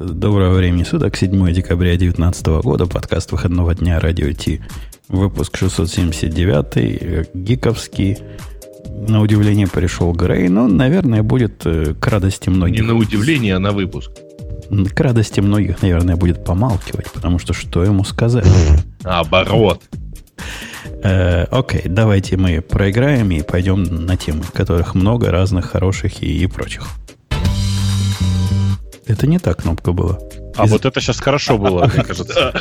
Доброго времени суток, 7 декабря 2019 года, подкаст выходного дня Радио Ти. Выпуск 679, гиковский. На удивление пришел Грей, но, наверное, будет э, к радости многих. Не на удивление, а на выпуск. К радости многих, наверное, будет помалкивать, потому что что ему сказать? Наоборот. Э, окей, давайте мы проиграем и пойдем на темы, которых много разных хороших и, и прочих. Это не та кнопка была. А вот это сейчас хорошо было, мне кажется.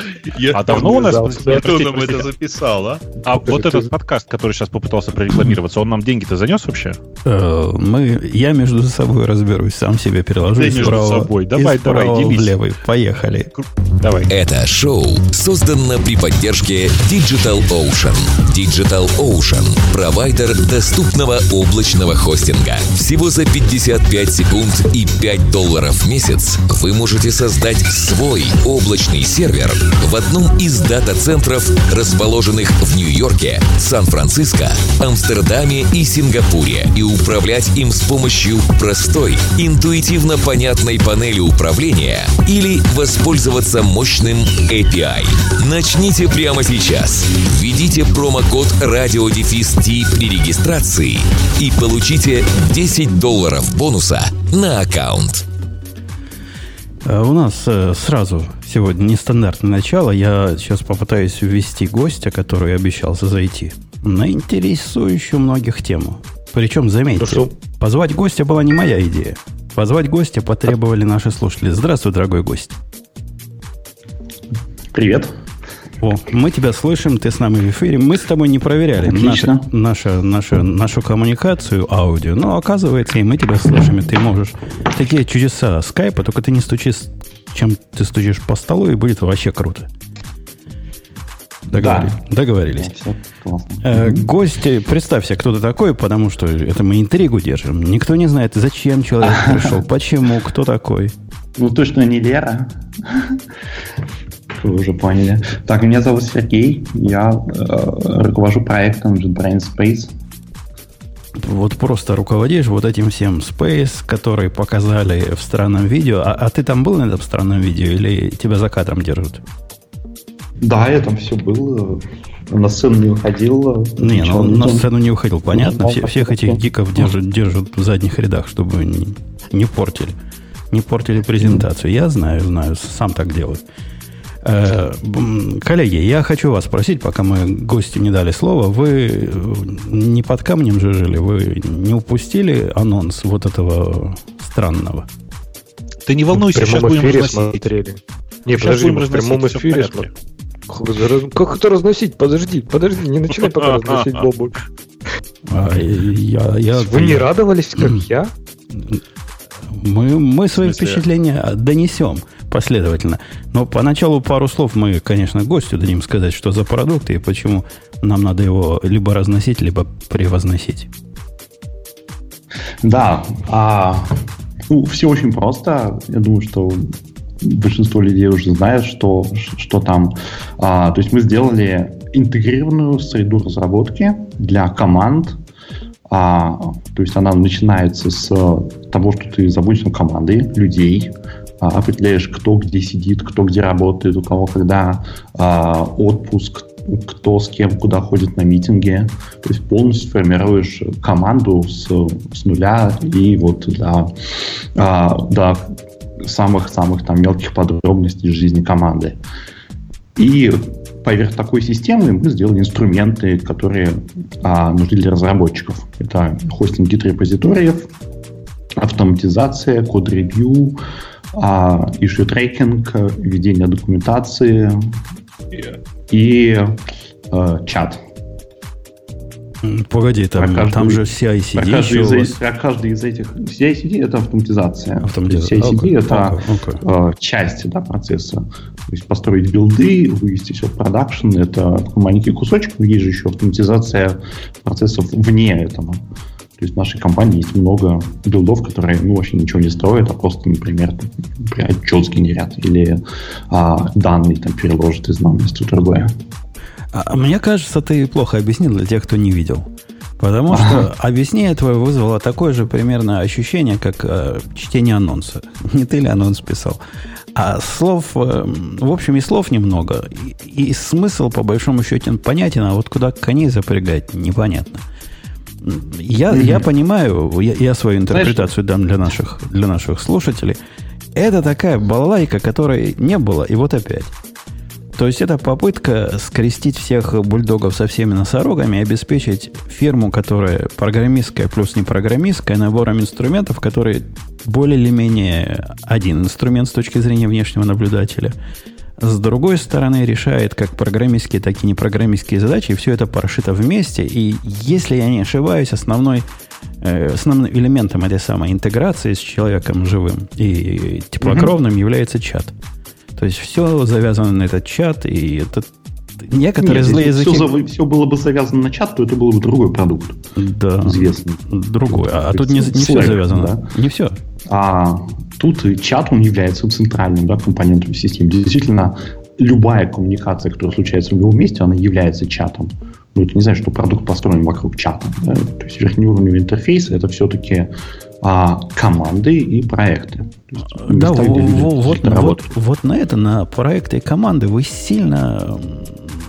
А давно у нас... Кто нам это записал, а? А вот этот подкаст, который сейчас попытался прорекламироваться, он нам деньги-то занес вообще? Э, мы, я между собой разберусь, сам себе переложу Ты между собой. Давай, давай, делись. в левый. Поехали. Давай. Это шоу создано при поддержке Digital Ocean. Digital Ocean – провайдер доступного облачного хостинга. Всего за 55 секунд и 5 долларов в месяц вы можете создать свой облачный сервер в одном из дата-центров, расположенных в Нью-Йорке, Сан-Франциско, Амстердаме и Сингапуре, и управлять им с помощью простой, интуитивно понятной панели управления или воспользоваться мощным API. Начните прямо сейчас. Введите промокод RadioDefist при регистрации и получите 10 долларов бонуса на аккаунт. Э, У нас э, сразу сегодня нестандартное начало. Я сейчас попытаюсь ввести гостя, который обещался зайти, на интересующую многих тему. Причем, заметьте, Хорошо. позвать гостя была не моя идея. Позвать гостя потребовали наши слушатели. Здравствуй, дорогой гость. Привет. О, мы тебя слышим, ты с нами в эфире. Мы с тобой не проверяли нашу, нашу, нашу, нашу коммуникацию аудио, но оказывается, и мы тебя слышим, и ты можешь. Такие чудеса скайпа, только ты не стучишь, чем ты стучишь по столу, и будет вообще круто. Договори- Договорились. Все классно. Э, Гости, представься, кто ты такой, потому что это мы интригу держим. Никто не знает, зачем человек пришел, почему, кто такой. Ну, точно не Лера. Вы уже поняли. Так, меня зовут Сергей. Я э, руковожу проектом JetBrains Space. Вот просто руководишь вот этим всем Space, который показали в странном видео. А, а ты там был на этом странном видео или тебя за кадром держат? Да, я там все было. На сцену не выходил. Не, ну, на сцену не выходил, понятно. Ну, Все- всех этих гиков держат, держат в задних рядах, чтобы не, не портили. Не портили презентацию. Я знаю, знаю, сам так делаю. Э, Коллеги, я хочу вас спросить, пока мы гостю не дали слова, вы э, не под камнем же жили, вы не упустили анонс вот этого странного? Ты не волнуйся, сейчас будем разносить. смотрели. Не, Сейчас подожди, будем мы в прямом эфире смотрели. Как это разносить? Подожди, подожди, не начинай пока разносить Бобок. А, я, я, Вы не радовались, как я? Мы, мы свои впечатления донесем последовательно. Но поначалу пару слов мы, конечно, гостю дадим сказать, что за продукт и почему нам надо его либо разносить, либо превозносить. Да, а, ну, все очень просто. Я думаю, что большинство людей уже знает, что, что там. А, то есть мы сделали интегрированную среду разработки для команд. А, то есть она начинается с того, что ты заботишься о команде людей, определяешь, кто где сидит, кто где работает, у кого когда а, отпуск, кто с кем куда ходит на митинги. То есть полностью формируешь команду с, с нуля и вот до, а, до самых-самых там мелких подробностей жизни команды. И поверх такой системы мы сделали инструменты, которые а, нужны для разработчиков. Это хостинг гид-репозиториев, автоматизация, код-ревью, а, issue трекинг, ведение документации и э, чат. Погоди, там, Про каждую- там же Про CI-CD каждый, еще из, вас. про каждый из этих CI-CD это автоматизация. Автоматизация. CI-CD Окей, это окей, окей. э, часть да, процесса. То есть построить билды, вывести все в продакшн, это маленький кусочек, но есть же еще автоматизация процессов вне этого. То есть в нашей компании есть много билдов, которые ну, вообще ничего не строят, а просто, например, там, например, отчет сгенерят или а, данные там, переложат из одного места в другое. А, а мне кажется, ты плохо объяснил для тех, кто не видел. Потому что объяснение твое вызвало такое же примерно ощущение, как э, чтение анонса. Не ты ли анонс писал? А слов, э, в общем, и слов немного. И, и смысл, по большому счету, понятен, а вот куда коней запрягать, непонятно. Я, mm-hmm. я понимаю, я, я свою интерпретацию Знаешь, дам для наших, для наших слушателей. Это такая балалайка, которой не было, и вот опять. То есть это попытка скрестить всех бульдогов со всеми носорогами и обеспечить фирму, которая программистская плюс не программистская, набором инструментов, которые более или менее один инструмент с точки зрения внешнего наблюдателя. С другой стороны, решает как программистские, так и непрограммистские задачи, и все это прошито вместе. И если я не ошибаюсь, основной э, основным элементом этой самой интеграции с человеком живым и теплокровным mm-hmm. является чат. То есть все завязано на этот чат, и это некоторые Нет, злые языки... Все, все было бы завязано на чат, то это был бы другой продукт. Да. Известный. Другой. А, а тут не, не все завязано. Да? Не все. А тут чат, он является центральным да, компонентом системы. Действительно, любая коммуникация, которая случается в любом месте, она является чатом. Ну, это не значит, что продукт построен вокруг чата. Да? То есть верхнеуровневый интерфейс это все-таки а, команды и проекты. Есть, да, вот, вот, вот, вот на это, на проекты и команды вы сильно,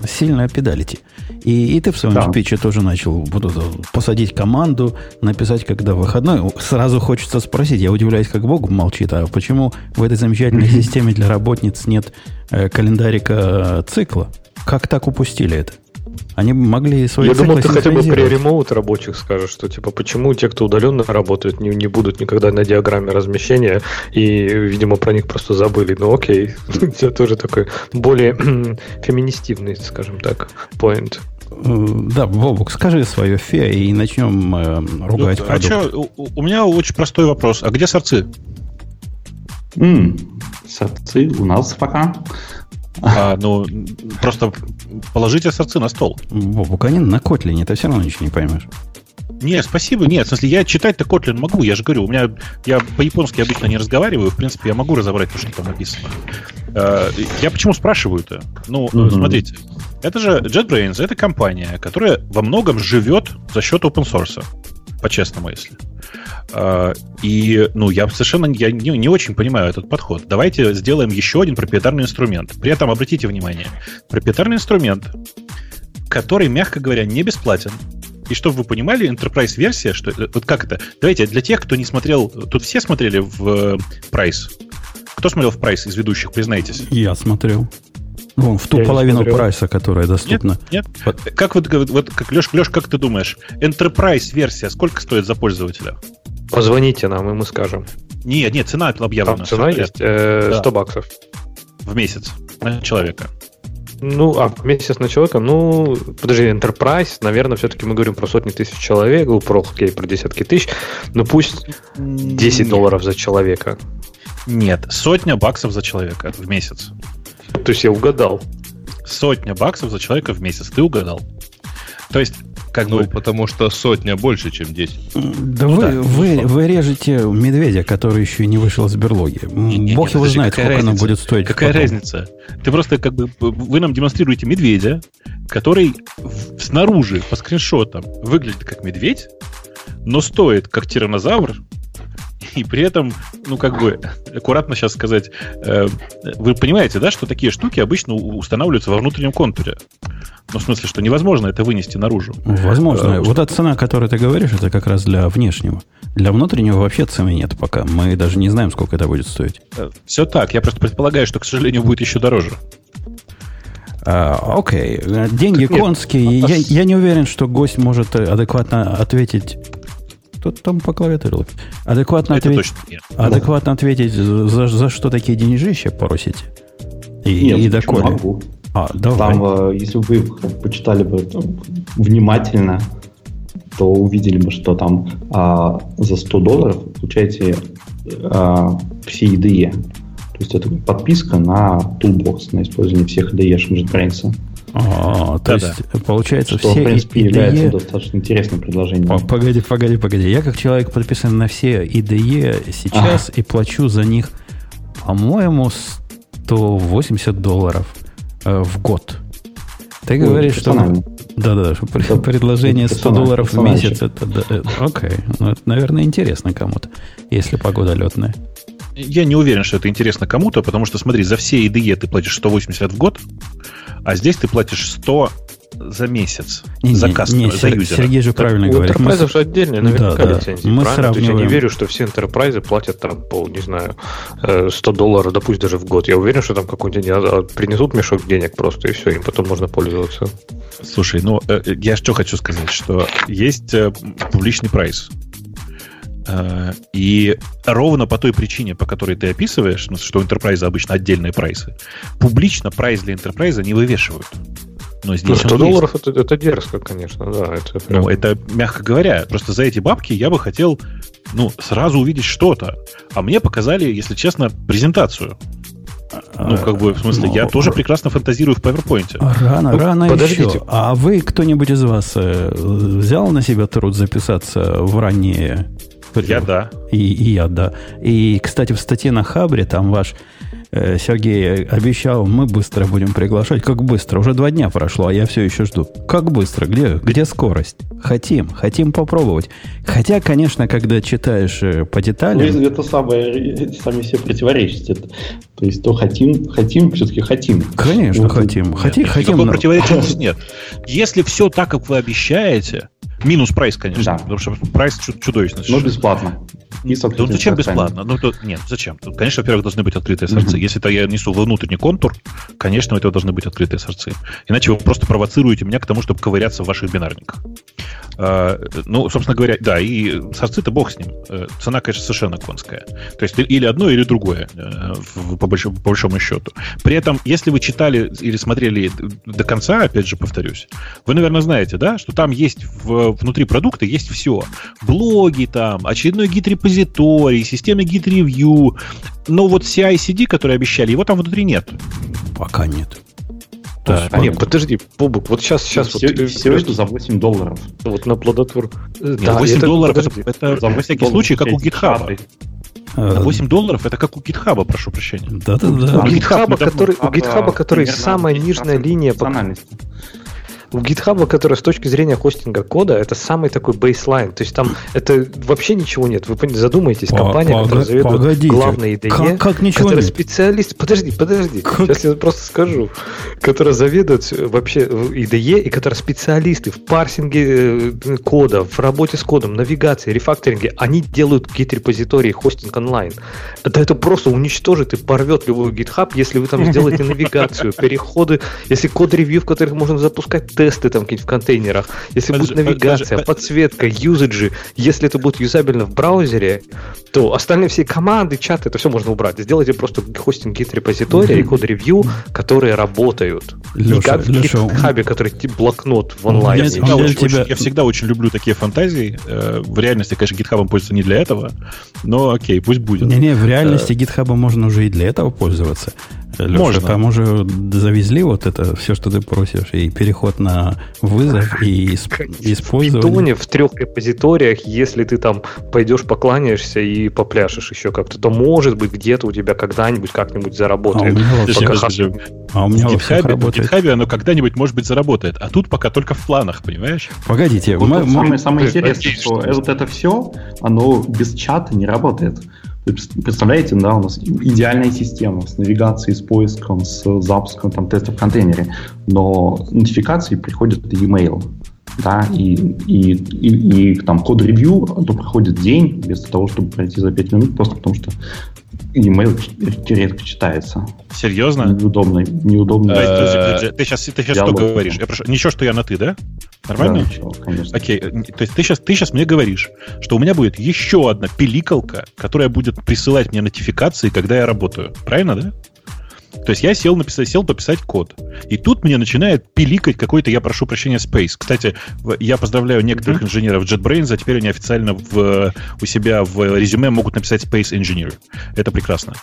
сильно педалите. И, и ты в своем да. спиче тоже начал вот это, посадить команду, написать, когда выходной. Сразу хочется спросить, я удивляюсь, как Бог молчит, а почему в этой замечательной системе для работниц нет э, календарика цикла? Как так упустили это? Они могли свои Я думал, ты хотя бы при ремоут рабочих скажешь, что типа почему те, кто удаленно работают, не, не будут никогда на диаграмме размещения, и, видимо, про них просто забыли. Ну окей, это тоже такой более феминистивный, скажем так, point. Э, да, Бобук, скажи свое фе и начнем э, ругать ну, а что, у, у меня очень простой вопрос. А где сорцы? Mm, сорцы у нас пока. А, ну, просто положите сорцы на стол. Бобук, они на Котлине, ты все равно ничего не поймешь. Нет, спасибо. Нет, в смысле, я читать-то Kotlin могу. Я же говорю, у меня я по-японски обычно не разговариваю. В принципе, я могу разобрать то, что там написано. Э, я почему спрашиваю-то? Ну, mm-hmm. смотрите. Это же JetBrains, это компания, которая во многом живет за счет open source. По-честному, если. Э, и, ну, я совершенно я не, не очень понимаю этот подход. Давайте сделаем еще один проприетарный инструмент. При этом обратите внимание, проприетарный инструмент, который, мягко говоря, не бесплатен, и чтобы вы понимали, Enterprise версия, что э, вот как это? Давайте для тех, кто не смотрел, тут все смотрели в Price. Кто смотрел в Price из ведущих, признайтесь? Я смотрел. Вон, в ту Я половину прайса, которая доступна. Нет, нет. Как вот, вот как Леш, Леш, как ты думаешь, Enterprise версия сколько стоит за пользователя? Позвоните нам, и мы скажем. Нет, нет, цена объявлена. Там цена есть? Э, 100 баксов. В месяц на человека. Ну, а месяц на человека, ну, подожди, Enterprise, наверное, все-таки мы говорим про сотни тысяч человек, ну, про, окей, про десятки тысяч, но пусть 10 Нет. долларов за человека. Нет, сотня баксов за человека в месяц. То есть я угадал. Сотня баксов за человека в месяц, ты угадал. То есть как ну, бы... потому что сотня больше, чем 10. Да, вы, да вы, вы режете медведя, который еще не вышел из берлоги. Не, не, Бог не, его знает, сколько разница? оно будет стоить. Какая потом. разница? Ты просто как бы... Вы нам демонстрируете медведя, который снаружи по скриншотам выглядит как медведь, но стоит как тиранозавр, и при этом, ну, как бы, аккуратно сейчас сказать, э, вы понимаете, да, что такие штуки обычно устанавливаются во внутреннем контуре. Ну, в смысле, что невозможно это вынести наружу. Возможно. Э, вот эта цена, о которой ты говоришь, это как раз для внешнего. Для внутреннего вообще цены нет пока. Мы даже не знаем, сколько это будет стоить. Э, Все так. Я просто предполагаю, что, к сожалению, будет еще дороже. А, окей. Деньги так конские. Нет. Я, я не уверен, что гость может адекватно ответить кто там по клавиатуре Адекватно, ответить, адекватно ответить, за, за что такие деньжища просите? И, Нет, и доколе? могу. А, давай. Там, э, если бы вы почитали бы там, внимательно, то увидели бы, что там а, за 100 долларов получаете а, все IDE. То есть это подписка на Toolbox, на использование всех IDE JetBrains. А, то да, есть, да. получается, что, все в принципе, IDE... является достаточно интересным предложением. Погоди, погоди, погоди. Я как человек подписан на все IDE сейчас ага. и плачу за них, по-моему, 180 долларов э, в год. Ты Ну, говоришь, что... Да-да, что Это предложение 100 персонально, долларов в месяц, это, да, э, окей. Ну, это, наверное, интересно кому-то, если погода летная. Я не уверен, что это интересно кому-то, потому что, смотри, за все IDE ты платишь 180 в год, а здесь ты платишь 100 за месяц. Не, за не, кастомер, не, за Сер- юзера. Сергей же правильно У говорит. Мы с- Enterprise же отдельно наверняка Да, да. лицензии, Мы правильно? То есть я не сравниваем- верю, что все enterprise платят там по, не знаю, э, 100 долларов, да пусть даже в год. Я уверен, что там какой-нибудь день а, принесут мешок денег просто, и все, им потом можно пользоваться. Слушай, ну, э, э, я что хочу сказать, что есть э, публичный прайс. Э, И ровно по той причине, по которой ты описываешь, ну, что у Enterprise обычно отдельные прайсы, публично прайс для Enterprise не вывешивают. Но Ну, здесь 100 он есть. долларов это, это дерзко, конечно, да. Это прям... Ну, это, мягко говоря, просто за эти бабки я бы хотел, ну, сразу увидеть что-то. А мне показали, если честно, презентацию. Ну, как бы, в смысле, Ну, я тоже прекрасно фантазирую в PowerPoint. Рано, Ну, рано подождите. еще. А вы, кто-нибудь из вас, э, взял на себя труд записаться в ранние... Я да. И, и я, да. И, кстати, в статье на Хабре там ваш э, Сергей обещал, мы быстро будем приглашать. Как быстро? Уже два дня прошло, а я все еще жду. Как быстро? Где, где скорость? Хотим, хотим попробовать. Хотя, конечно, когда читаешь э, по Ну, деталям... это- это самое, сами себе противоречат. Это- То есть, то хотим, хотим, все-таки хотим. Конечно, Вот, хотим. Хотим, Нет, хотим. никакого но- противоречия нет. Если все так, как вы обещаете, минус прайс, конечно, Да. потому что прайс чу- чудовищный. Но бесплатно. И с Ну, зачем бесплатно? Ну, то, нет, зачем? Тут, конечно, во-первых, должны быть открытые сорцы. Мгм. Если это я несу внутренний контур, конечно, у этого должны быть открытые сорцы. Иначе вы просто провоцируете меня к тому, чтобы ковыряться в ваших бинарниках. А, ну, собственно говоря, да, и сорцы-то бог с ним. Э, Цена, конечно, совершенно конская. То есть или одно, или другое, э, по большому, по большому счету. При этом, если вы читали или смотрели до конца, опять же, повторюсь, вы, наверное, знаете, да, что там есть в- внутри продукта есть все. Блоги там, очередной гид-репозиторий, система гид-ревью. Но вот CI-CD, которые обещали, его там внутри нет. Пока нет. Да. А нет, подожди, Бобук, вот сейчас, сейчас все, вот, э, все это за 8 долларов. вот на плодотвор. Э, Нет, да, 8 это- долларов подожди. это, это За во 8 всякий случай, как у GitHub. Э, На 8 долларов это как у GitHub, прошу прощения. Да-да-да. У GitHub GitHub, недавно- который, у GitHub, который примерно самая 10% нижняя линия, по-. У GitHub, который с точки зрения хостинга кода, это самый такой бейслайн. То есть там это вообще ничего нет. Вы По- компания, пога- которая заведует погодите. главной IDE, Как- как ничего которая нет? специалист... Подожди, подожди. Как? Сейчас я просто скажу. Которая заведует э, вообще IDE и которая специалисты в парсинге э, кода, в работе с кодом, навигации, рефакторинге. Они делают гит-репозитории, хостинг онлайн. Это, это просто уничтожит и порвет любой GitHub, если вы там сделаете навигацию, переходы, если код-ревью, в которых можно запускать тесты там какие-нибудь в контейнерах, если Подожди, будет навигация, подожди, подсветка, юзаджи, если это будет юзабельно в браузере, то остальные все команды, чаты, это все можно убрать. Сделайте просто хостинг гит-репозитория и код-ревью, которые работают. Леша, не как в Леша, GitHub, который тип блокнот в онлайне. Я, для очень, тебя- очень- я всегда очень люблю такие фантазии. Э, В реальности, конечно, GitHub пользуется не для этого, но окей, пусть будет. Не-не, в реальности GitHub можно уже и для этого пользоваться. Леша, Можно. там уже завезли вот это все, что ты просишь, и переход на вызов, и исп- В использование. Питоне в трех репозиториях, если ты там пойдешь, покланяешься и попляшешь еще как-то, то может быть где-то у тебя когда-нибудь как-нибудь А у заработает. а у меня во всех GitHub, в работает. GitHub оно когда-нибудь, может быть, заработает. А тут пока только в планах, понимаешь? Погодите, Вот мы- мы- самое, самое интересное, что что- вот это все, оно без чата не работает. Представляете, да, у нас идеальная система с навигацией, с поиском, с запуском там, тестов в контейнере, но нотификации приходят e-mail. Да, и, и, и, и там код-ревью, то проходит день вместо того, чтобы пройти за 5 минут, просто потому что e-mail редко читается. Серьезно? Неудобно. неудобно. Подожди, подожди, Э, подожди. Ты сейчас, ты сейчас что говоришь? Я прошу, ничего, что я на ты, да? Нормально? Да, ничего, конечно. Окей, э, то есть ты сейчас, ты сейчас мне говоришь, что у меня будет еще одна пиликалка, которая будет присылать мне нотификации, когда я работаю. Правильно, да? То есть я сел, написать, сел пописать код. И тут мне начинает пиликать какой-то, я прошу прощения, Space. Кстати, я поздравляю некоторых инженеров JetBrains, а теперь они официально в, у себя в резюме могут написать Space Engineer. Это прекрасно.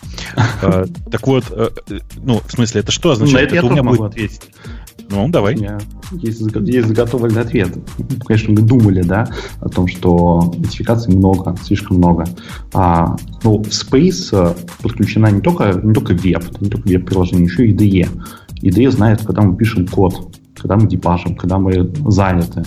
А, Так вот, э, э, ну, в смысле, это что На означает? это я Это у меня будет... ответить. Ну, давай. У меня есть, есть заготовленный ответ. Конечно, мы думали, да, о том, что нотификаций много, слишком много. А, ну, в Space э, подключена не только, не только веб, не только веб-приложение, еще и IDE. IDE знает, когда мы пишем код. когда мы дебажим, когда мы заняты.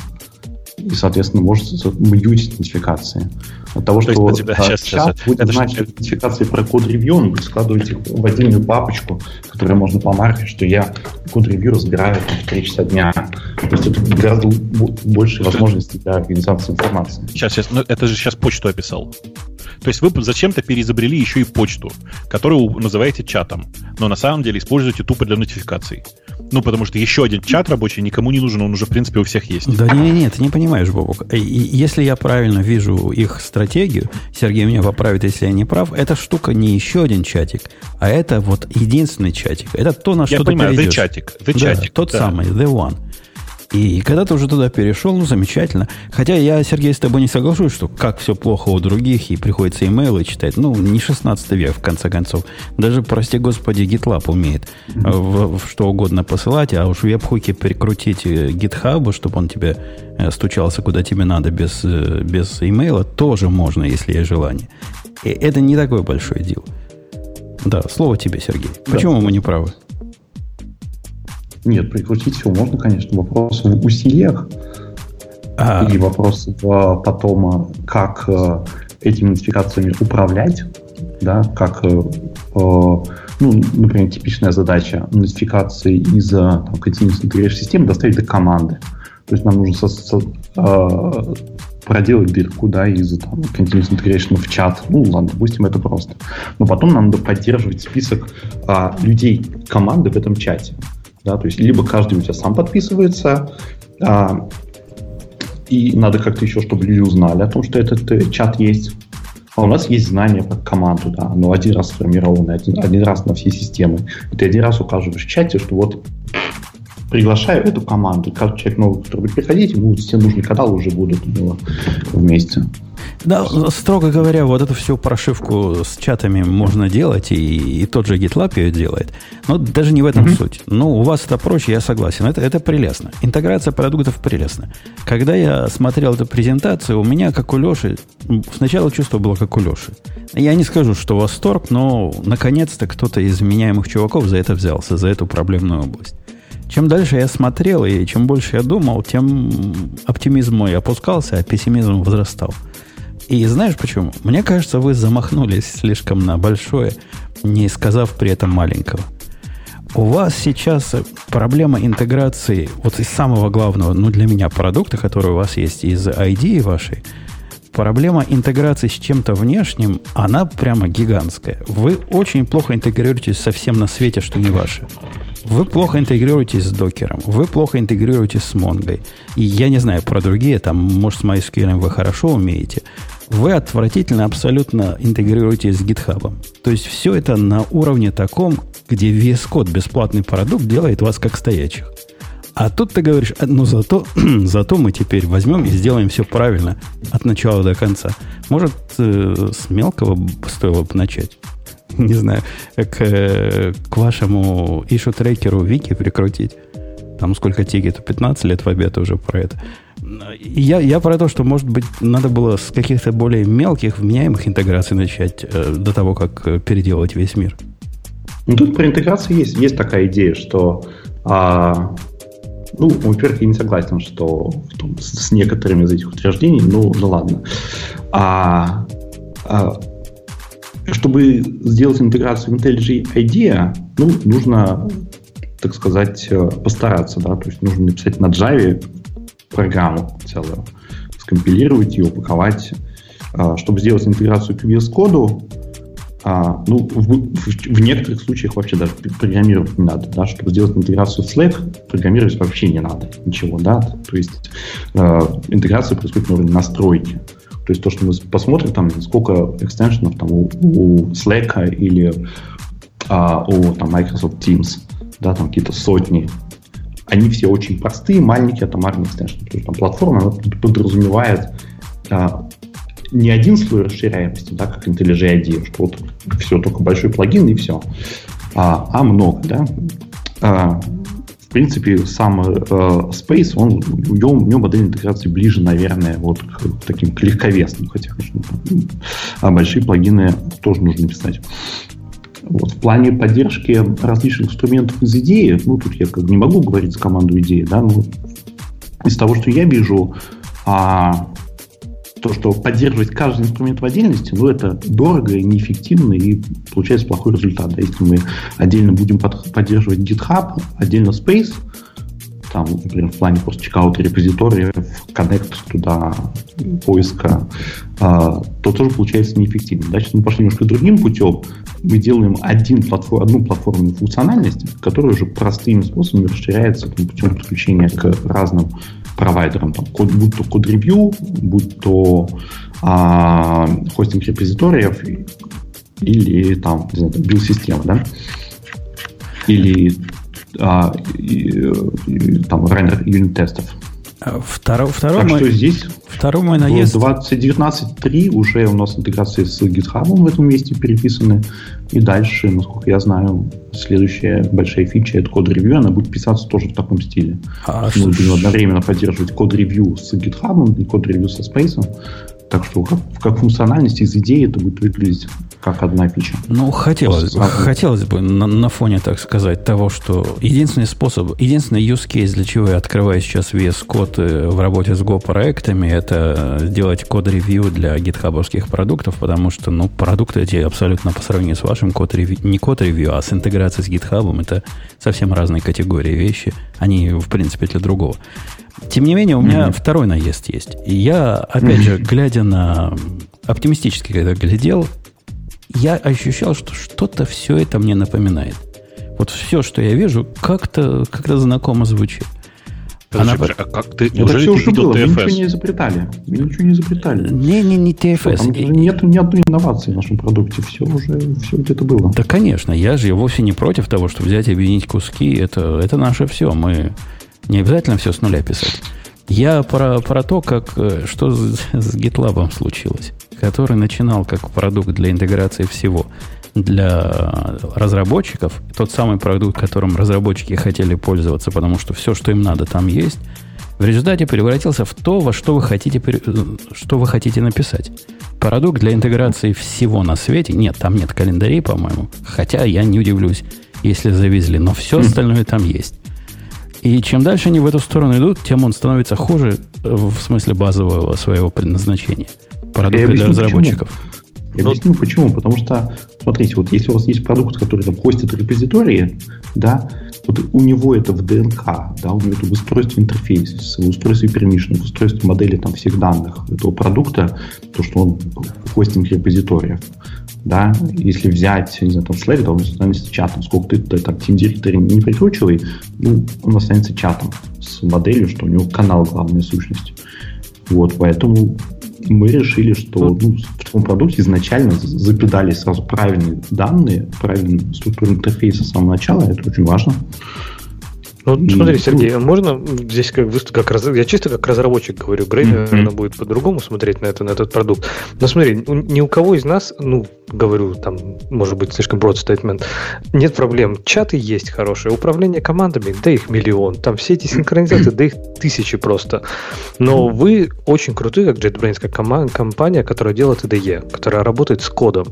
И, соответственно, может мьютить нотификации. От того, То что тебя- чат щас, щас, будет это ж- знать нотификации про код-ревью, он будет складывать их в отдельную папочку, которую можно помаркать, что я код-ревью разбираю в 3 часа дня. То есть это гораздо бо- больше возможностей для организации информации. Сейчас, сейчас, ну, это же сейчас почту описал. То есть вы зачем-то переизобрели еще и почту, которую называете чатом, но на самом деле используете тупо для нотификаций. Ну, потому что еще один чат рабочий никому не нужен, он уже, в принципе, у всех есть. Да не, не, ты не понимаешь, Бобок. И- Если я правильно вижу их стратегию, Сергей меня поправит, если я не прав, эта штука не еще один чатик, а это вот единственный чатик. Это то, на Я что ты понимаю, the перейдешь. чатик, the Да, чатик. тот да. самый, the one. И когда ты уже туда перешел, ну, замечательно. Хотя я, Сергей, с тобой не соглашусь, что как все плохо у других, и приходится имейлы читать. Ну, не 16 век, в конце концов. Даже, прости господи, GitLab умеет э, в, в что угодно посылать, а уж веб-хуки прикрутить э, GitHub, чтобы он тебе э, стучался куда тебе надо без, без имейла, тоже можно, если есть желание. И это не такой большой дел. Да, слово тебе, Сергей. Почему мы не правы? Нет, прикрутить все можно, конечно. Вопрос в усилиях А, и вопрос в потом, э, как э, этими нотификациями управлять, да, как, э, э, ну, например, типичная задача нотификации из э, там, Continuous Integration системы доставить до команды. То есть нам нужно со- со- э, проделать дырку, да, из там, Continuous Integration в чат. Ну, ладно, допустим, это просто. Но потом нам надо поддерживать список а, людей команды в этом чате. Да, то есть либо каждый у тебя сам подписывается, а, и надо как-то еще, чтобы люди узнали о том, что этот э, чат есть. А у нас есть знание про команду, да, но один раз сформированное, один, один раз на все системы. И ты один раз указываешь в чате, что вот приглашаю эту команду, каждый человек новый, который будет приходить, ему все нужные каналы уже будут у него вместе. Да, строго говоря, вот эту всю прошивку с чатами можно делать, и, и тот же GitLab ее делает. Но даже не в этом суть. Ну, у вас это проще, я согласен. Это, это прелестно. Интеграция продуктов прелестна. Когда я смотрел эту презентацию, у меня, как у Леши, сначала чувство было, как у Леши. Я не скажу, что восторг, но наконец-то кто-то из вменяемых чуваков за это взялся, за эту проблемную область. Чем дальше я смотрел и чем больше я думал, тем оптимизм мой опускался, а пессимизм возрастал. И знаешь почему? Мне кажется, вы замахнулись слишком на большое, не сказав при этом маленького. У вас сейчас проблема интеграции вот из самого главного, ну, для меня продукта, который у вас есть из ID вашей, проблема интеграции с чем-то внешним, она прямо гигантская. Вы очень плохо интегрируетесь со всем на свете, что не ваше. Вы плохо интегрируетесь с докером, вы плохо интегрируетесь с Монгой. И я не знаю про другие, там, может, с MySQL вы хорошо умеете. Вы отвратительно абсолютно интегрируетесь с GitHub. То есть все это на уровне таком, где VS Code, бесплатный продукт, делает вас как стоячих. А тут ты говоришь, «А, ну зато, зато мы теперь возьмем и сделаем все правильно от начала до конца. Может, э, с мелкого стоило бы начать? Не знаю, к, э, к вашему issue трекеру Вики прикрутить. Там сколько тикетов? 15 лет в обед уже про это. Я, я про то, что, может быть, надо было с каких-то более мелких, вменяемых интеграций начать э, до того, как э, переделать весь мир. Ну, тут про интеграцию есть, есть такая идея, что а, ну, во-первых, я не согласен, что том- с, с некоторыми из этих утверждений, ну, ну ладно. А, а, чтобы сделать интеграцию IntelliJ IDEA, ну, нужно, так сказать, э, постараться, да, то есть нужно написать на Java программу целую, скомпилировать ее, упаковать. А, Чтобы сделать интеграцию к VS коду, а, ну, в, в- в некоторых случаях вообще даже программировать не надо, да, чтобы сделать интеграцию в Slack, программировать вообще не надо ничего, да, то есть э, интеграция происходит на уровне настройки. То есть то, что мы посмотрим, там, сколько экстеншенов там у, у Slack или а, у там, Microsoft Teams, да, там какие-то сотни. Они все очень простые, маленькие атомарные экстеншены. Потому что там платформа она под- подразумевает а, не один слой расширяемости, да, как IntelliJ IDEA, что вот все, только большой плагин и все, а, а много, да. А, в принципе, сам э, Space, он, у него, у него модель интеграции ближе, наверное, вот к таким к легковесным, хотя, конечно, а большие плагины тоже нужно писать. Вот. плане поддержки различных инструментов из идеи, ну, тут я как бы не могу говорить за команду идеи, да, но из того, что я вижу, а, то, что поддерживать каждый инструмент в отдельности, ну, это дорого и неэффективно, и получается плохой результат. Да? Если мы отдельно будем под, поддерживать GitHub, отдельно Space, там, например, в плане просто чекаута репозитория, коннект туда, поиска, э, то тоже получается неэффективно. Дальше мы пошли немножко другим путем. Мы делаем один платформ, одну платформенную функциональность, которая уже простыми способами расширяется там, путем подключения к разным провайдерам, там, будь то код ревью, будь то а, хостинг репозиториев или там, не знаю, билд-система, да? Или а, и, и, там рендер юнит-тестов. Второй, второй так мой, что здесь второй мой наезд... 2019.3 уже у нас интеграции с GitHub в этом месте переписаны. И дальше, насколько я знаю, следующая большая фича это код-ревью, она будет писаться тоже в таком стиле. А Мы будем одновременно поддерживать код-ревью с GitHub и код-ревью со Space. Так что как, как функциональность из идеи это будет выглядеть как одна фича. Ну, хотелось, бы, хотелось бы на, на фоне, так сказать, того, что единственный способ, единственный use case, для чего я открываю сейчас VS Code э, в работе с Go проектами, это сделать код-ревью для гитхабовских продуктов, потому что, ну, продукты эти абсолютно по сравнению с вашим код-ревью, не код-ревью, а с интеграцией с гитхабом, это совсем разные категории вещи. Они, в принципе, для другого. Тем не менее, у меня mm-hmm. второй наезд есть. И я, опять mm-hmm. же, глядя на оптимистически, когда глядел, я ощущал, что что-то все это мне напоминает. Вот все, что я вижу, как-то как знакомо звучит. Она... а как ты, это все уже было, TFS? мы ничего не изобретали. Мы ничего не изобретали. Не, не, не TFS. Там и... нет ни одной инновации в нашем продукте. Все уже, все где-то было. Да, конечно. Я же вовсе не против того, чтобы взять и объединить куски. Это, это наше все. Мы не обязательно все с нуля писать. Я про, про то, как, э, что с, с GitLab случилось, который начинал как продукт для интеграции всего для разработчиков, тот самый продукт, которым разработчики хотели пользоваться, потому что все, что им надо, там есть, в результате превратился в то, во что вы хотите, что вы хотите написать. Продукт для интеграции всего на свете. Нет, там нет календарей, по-моему. Хотя я не удивлюсь, если завезли, но все остальное там есть. И чем дальше они в эту сторону идут, тем он становится хуже в смысле базового своего предназначения. Продукты для разработчиков. Почему. Я объясню почему. Потому что, смотрите, вот если у вас есть продукт, который там хостит репозитории, да, вот у него это в ДНК, да, у него это в устройстве интерфейса, в устройстве пермишн, в устройстве модели там всех данных этого продукта, то, что он хостинг репозиториев да, если взять, не знаю, там, Slack, то он становится чатом. Сколько ты, ты там Team Directory не прикручивай, ну, он останется чатом с моделью, что у него канал главной сущности. Вот, поэтому мы решили, что ну, в таком продукте изначально запидали сразу правильные данные, правильную структуру интерфейса с самого начала, это очень важно. Ну, смотри, Сергей, можно здесь как, как раз, я чисто как разработчик говорю, Грей, mm-hmm. наверное, будет по-другому смотреть на, это, на этот продукт. Но смотри, ни у кого из нас, ну, говорю, там, может быть, слишком broad statement, нет проблем. Чаты есть хорошие, управление командами, да их миллион. Там все эти синхронизации, да их тысячи просто. Но вы очень крутые, как JetBrains, как компания, которая делает IDE, которая работает с кодом.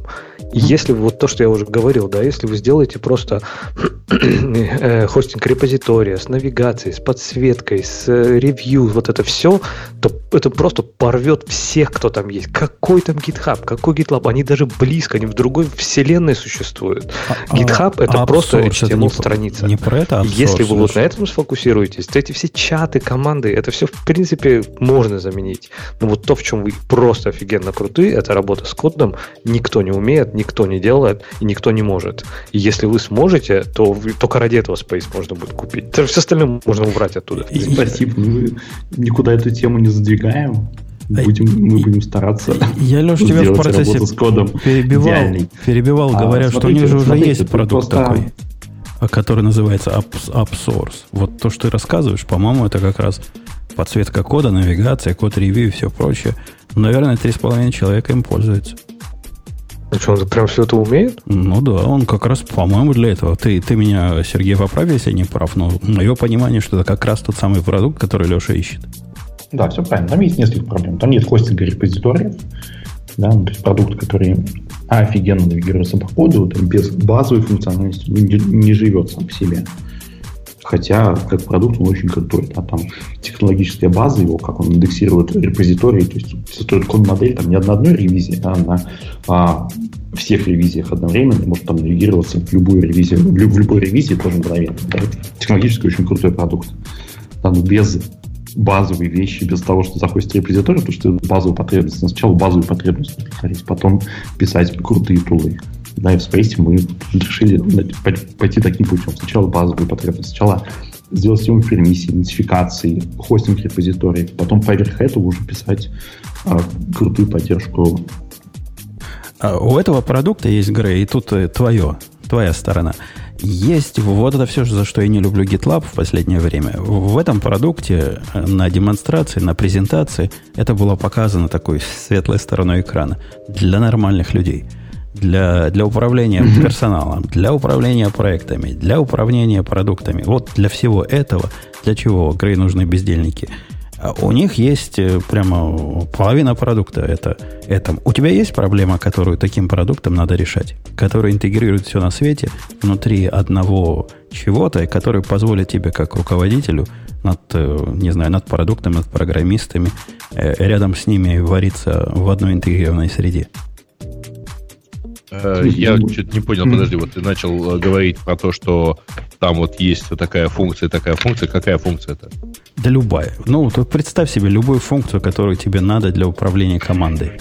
И если вот то, что я уже говорил, да, если вы сделаете просто э, хостинг репозитория с навигацией, с подсветкой, с э, ревью, вот это все, то это просто порвет всех, кто там есть. Какой там GitHub, какой GitLab, они даже близко, они в другой вселенной существуют. А, GitHub а, это а просто HTML-страница. Не, не про это, а Если вы вот на этом сфокусируетесь, то эти все чаты, команды, это все в принципе можно заменить. Но вот то, в чем вы просто офигенно крутые, это работа с кодом, никто не умеет, никто не делает и никто не может. И если вы сможете, то вы, только ради этого Space можно будет купить. Все остальное можно убрать оттуда. Спасибо. Мы никуда эту тему не задвигаем. Будем, мы будем стараться. Я, Леша, тебя в процессе с кодом перебивал, перебивал а, говоря, смотрите, что у них же уже смотрите, есть продукт просто... такой, который называется AppSource. Вот то, что ты рассказываешь, по-моему, это как раз подсветка кода, навигация, код-ревью и все прочее. Наверное, 3,5 человека им пользуются. Ну что, он прям все это умеет? Ну да, он как раз, по-моему, для этого. Ты, ты меня, Сергей, поправь, если я не прав, но мое понимание, что это как раз тот самый продукт, который Леша ищет. Да, все правильно. Там есть несколько проблем. Там нет хостинга репозиториев. да, ну, то есть продукт, который офигенно навигируется по коду, там, без базовой функциональности не, не живет сам по себе. Хотя, как продукт, он очень крутой. Да, там технологическая база его, как он индексирует репозитории, то есть строит код-модель, там не одна одной ревизии, а на а, всех ревизиях одновременно, может там навигироваться в любую ревизию, в, любой ревизии тоже мгновенно. Да, технологически очень крутой продукт. Но без базовые вещи, без того, что захочется репозиторий, потому что базовую потребность. Сначала базовую потребность повторить, потом писать крутые тулы. Да, и в Space мы решили пойти таким путем. Сначала базовую потребность, сначала сделать систему перемиссии, идентификации, хостинг репозиторий, потом поверх этого уже писать а, крутую поддержку. А у этого продукта есть, Грей, и тут э, твое, твоя сторона – есть вот это все, за что я не люблю GitLab в последнее время. В этом продукте э, на демонстрации, на презентации это было показано такой светлой стороной экрана для нормальных людей. Для, для управления персоналом, для управления проектами, для управления продуктами. Вот для всего этого, для чего Грей нужны бездельники – а у них есть э, прямо половина продукта. Это, это. У тебя есть проблема, которую таким продуктом надо решать? Которая интегрирует все на свете внутри одного чего-то, который позволит тебе, как руководителю, над, э, не знаю, над продуктом, над программистами, э, рядом с ними вариться в одной интегрированной среде. Я что-то не понял, подожди, вот ты начал говорить про то, что там вот есть такая функция, такая функция. Какая функция это? Да любая. Ну, то представь себе любую функцию, которую тебе надо для управления командой.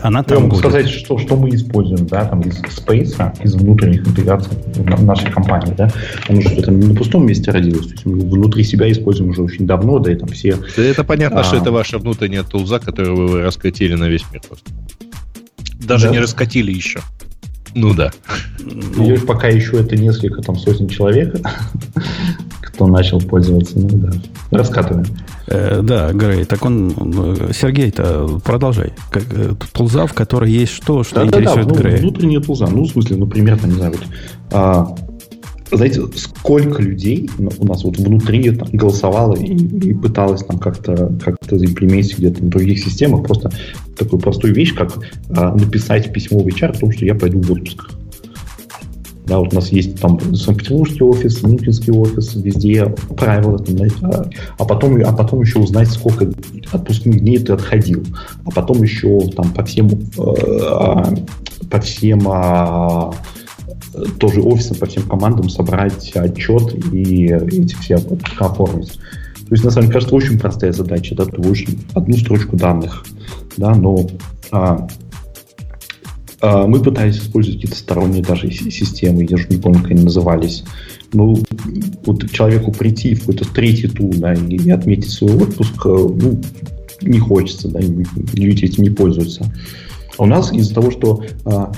Она там Я будет. сказать, что, что мы используем, да, там из Space, из внутренних интеграций нашей компании, да, потому что это не на пустом месте родилось, то есть мы внутри себя используем уже очень давно, да, и там все... Да это понятно, а, что это ваша внутренняя тулза, которую вы раскатили на весь мир просто. Даже да. не раскатили еще. Ну да. Ну, пока еще это несколько там сотен человек, кто начал пользоваться. Ну да. Раскатываем. Э, да, Грей, так он, Сергей-то продолжай. Как, э, тулза, в которой есть что, что да, интересует да, да, Грея. Ну, внутренняя тулза. Ну, в смысле, ну, примерно, не знаю, вот, а, знаете, сколько людей у нас вот внутри там, голосовало и, и пыталось там как-то как заимплементить где-то на других системах просто такую простую вещь, как а, написать письмо в HR о том, что я пойду в отпуск. Да, вот у нас есть там Санкт-Петербургский офис, Мюнхенский офис, везде правила, там, а, а, потом, а потом еще узнать, сколько отпускных дней ты отходил, а потом еще там по всем, э, по всем а, тоже офисом, по всем командам собрать отчет и эти все оформить. То есть, на самом деле, кажется, очень простая задача, да, ты очень одну строчку данных, да, но а, а, мы пытались использовать какие-то сторонние даже системы, я уже не помню, как они назывались. Ну, вот человеку прийти в какой-то третий тул, да, и, и отметить свой отпуск, э, ну, не хочется, да, люди этим не пользуются. А у нас из-за того, что а,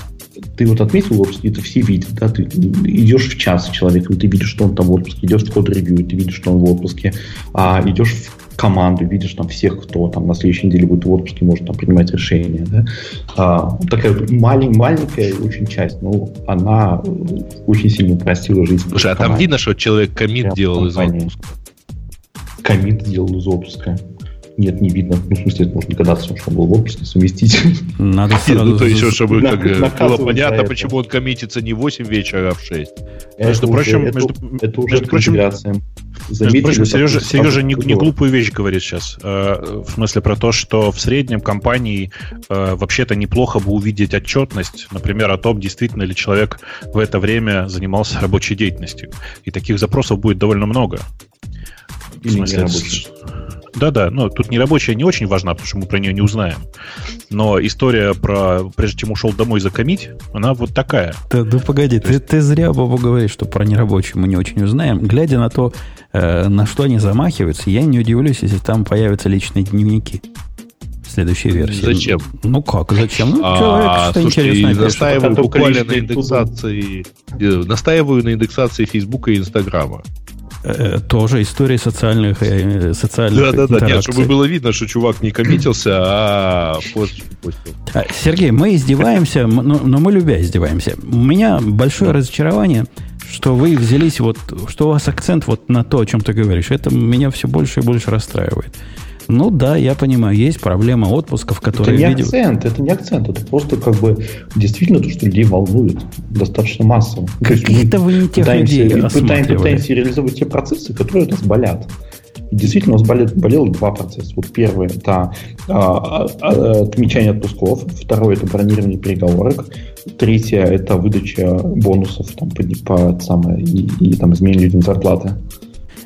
ты вот отметил в отпуске, это все видят, да, ты идешь в час с человеком, ты видишь, что он там в отпуске, идешь в код-ревью, ты видишь, что он в отпуске, а идешь в команду, видишь там всех, кто там на следующей неделе будет в отпуске, может там принимать решения, да. А, такая маленькая, маленькая очень часть, но она очень сильно упростила жизнь. Слушай, а там видно, что человек комит делал из отпуска? Комит делал из отпуска. Нет, не видно. Ну, в смысле, это можно догадаться, что он был в отпуске, совместить. Надо сразу... Ну, то еще, чтобы как, было понятно, почему он коммитится не в 8 вечера, а в 6. Между прочим, между, это уже между прочим, Заметили, прочим, Сережа, Сережа не, не глупую вещь говорит сейчас. Э, в смысле про то, что в среднем компании э, вообще-то неплохо бы увидеть отчетность, например, о том, действительно ли человек в это время занимался рабочей деятельностью. И таких запросов будет довольно много. Или в смысле, да-да, но тут не рабочая не очень важна, потому что мы про нее не узнаем. Но история про прежде чем ушел домой закомить, она вот такая. Да, да погоди, ты, есть... ты зря, Бобу, говоришь, что про нерабочую мы не очень узнаем. Глядя на то, э, на что они замахиваются, я не удивлюсь, если там появятся личные дневники следующей версии. Зачем? Ну как, зачем? Ну, а, человек что слушайте, интересное настаиваю буквально на индексации, э, настаиваю на индексации Фейсбука и Инстаграма. Э, тоже история социальных, э, социальных Да, да, да, нет, чтобы было видно, что чувак не коммитился, а постил. А, Сергей, мы издеваемся, но, но мы любя издеваемся. У меня большое разочарование, что вы взялись вот, что у вас акцент вот на то, о чем ты говоришь. Это меня все больше и больше расстраивает. Ну да, я понимаю, есть проблема отпусков, которые... Это не видео... акцент, это не акцент, это просто как бы действительно то, что людей волнует достаточно массово. Каких-то вы не тех пытаемся, людей пытаемся, пытаемся реализовать те процессы, которые у нас болят. Действительно, у нас болело, болело два процесса. Вот первый – это а, а, отмечание отпусков, второй – это бронирование переговорок, третье – это выдача бонусов там, по, по самое, и, и там, изменение людям зарплаты.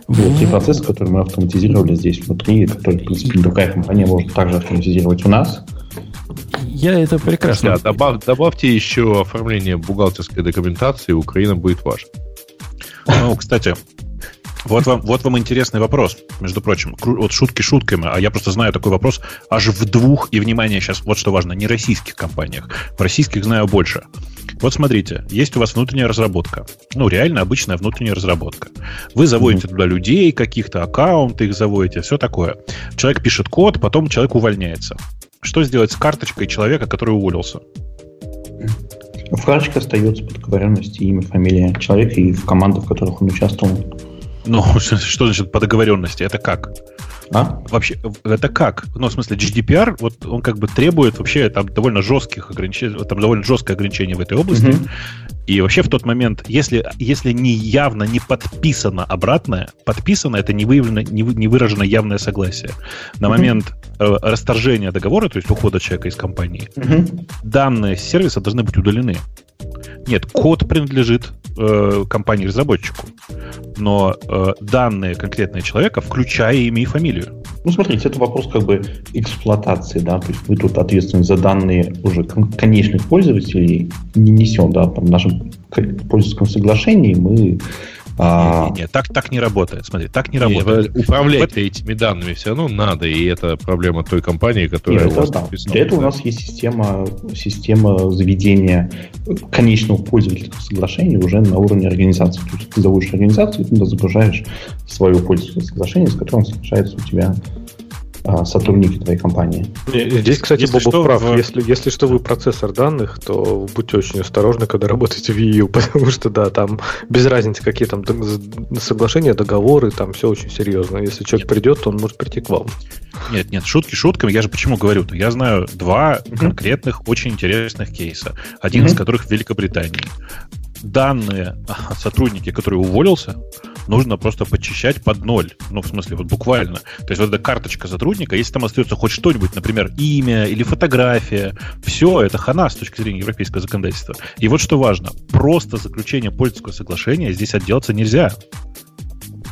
Вот три процесса, которые мы автоматизировали здесь внутри, которые, в принципе, другая компания может также автоматизировать у нас. Я это прекрасно. Да, добав, добавьте еще оформление бухгалтерской документации, Украина будет ваша. Ну, кстати, вот вам, вот вам интересный вопрос, между прочим. Вот шутки шутками, а я просто знаю такой вопрос аж в двух, и, внимание, сейчас вот что важно, не российских компаниях. В российских знаю больше. Вот смотрите, есть у вас внутренняя разработка. Ну, реально обычная внутренняя разработка. Вы заводите mm-hmm. туда людей, каких-то аккаунты их заводите, все такое. Человек пишет код, потом человек увольняется. Что сделать с карточкой человека, который уволился? В карточке остается по договоренности имя, фамилия человека и в командах, в которых он участвовал. Ну, что значит по договоренности? Это как? А? Вообще, это как? Ну, в смысле, GDPR, вот он как бы требует вообще там довольно жестких ограничений, там довольно жесткое ограничение в этой области. Mm-hmm. И вообще в тот момент, если, если не явно не подписано обратное, подписано это не выявлено, не, не выражено явное согласие. На mm-hmm. момент э, расторжения договора, то есть ухода человека из компании, mm-hmm. данные сервиса должны быть удалены. Нет, код принадлежит э, компании-разработчику, но э, данные конкретного человека, включая имя и фамилию. Ну, смотрите, это вопрос как бы эксплуатации, да, то есть мы тут ответственность за данные уже конечных пользователей не несем, да, там в нашем пользовательском соглашении мы а... Нет, нет, так, так не работает. Смотри, так не работает. Управлять этими данными все равно надо, и это проблема той компании, которая нет, у вас да. Для этого у нас есть система, система заведения конечного пользовательского соглашения уже на уровне организации. То есть ты заводишь организацию, и туда загружаешь свое пользовательское соглашение, с которым соглашается у тебя сотрудники твоей компании. Здесь, кстати, если Бобов прав. В... Если, если что вы процессор данных, то будьте очень осторожны, когда работаете в EU, потому что, да, там без разницы, какие там соглашения, договоры, там все очень серьезно. Если человек нет. придет, то он может прийти к вам. Нет, нет, шутки шутками. Я же почему говорю-то? Я знаю два uh-huh. конкретных, очень интересных кейса. Один uh-huh. из которых в Великобритании данные сотрудники, который уволился, нужно просто почищать под ноль. Ну, в смысле, вот буквально. То есть вот эта карточка сотрудника, если там остается хоть что-нибудь, например, имя или фотография, все, это хана с точки зрения европейского законодательства. И вот что важно, просто заключение пользовательского соглашения здесь отделаться нельзя.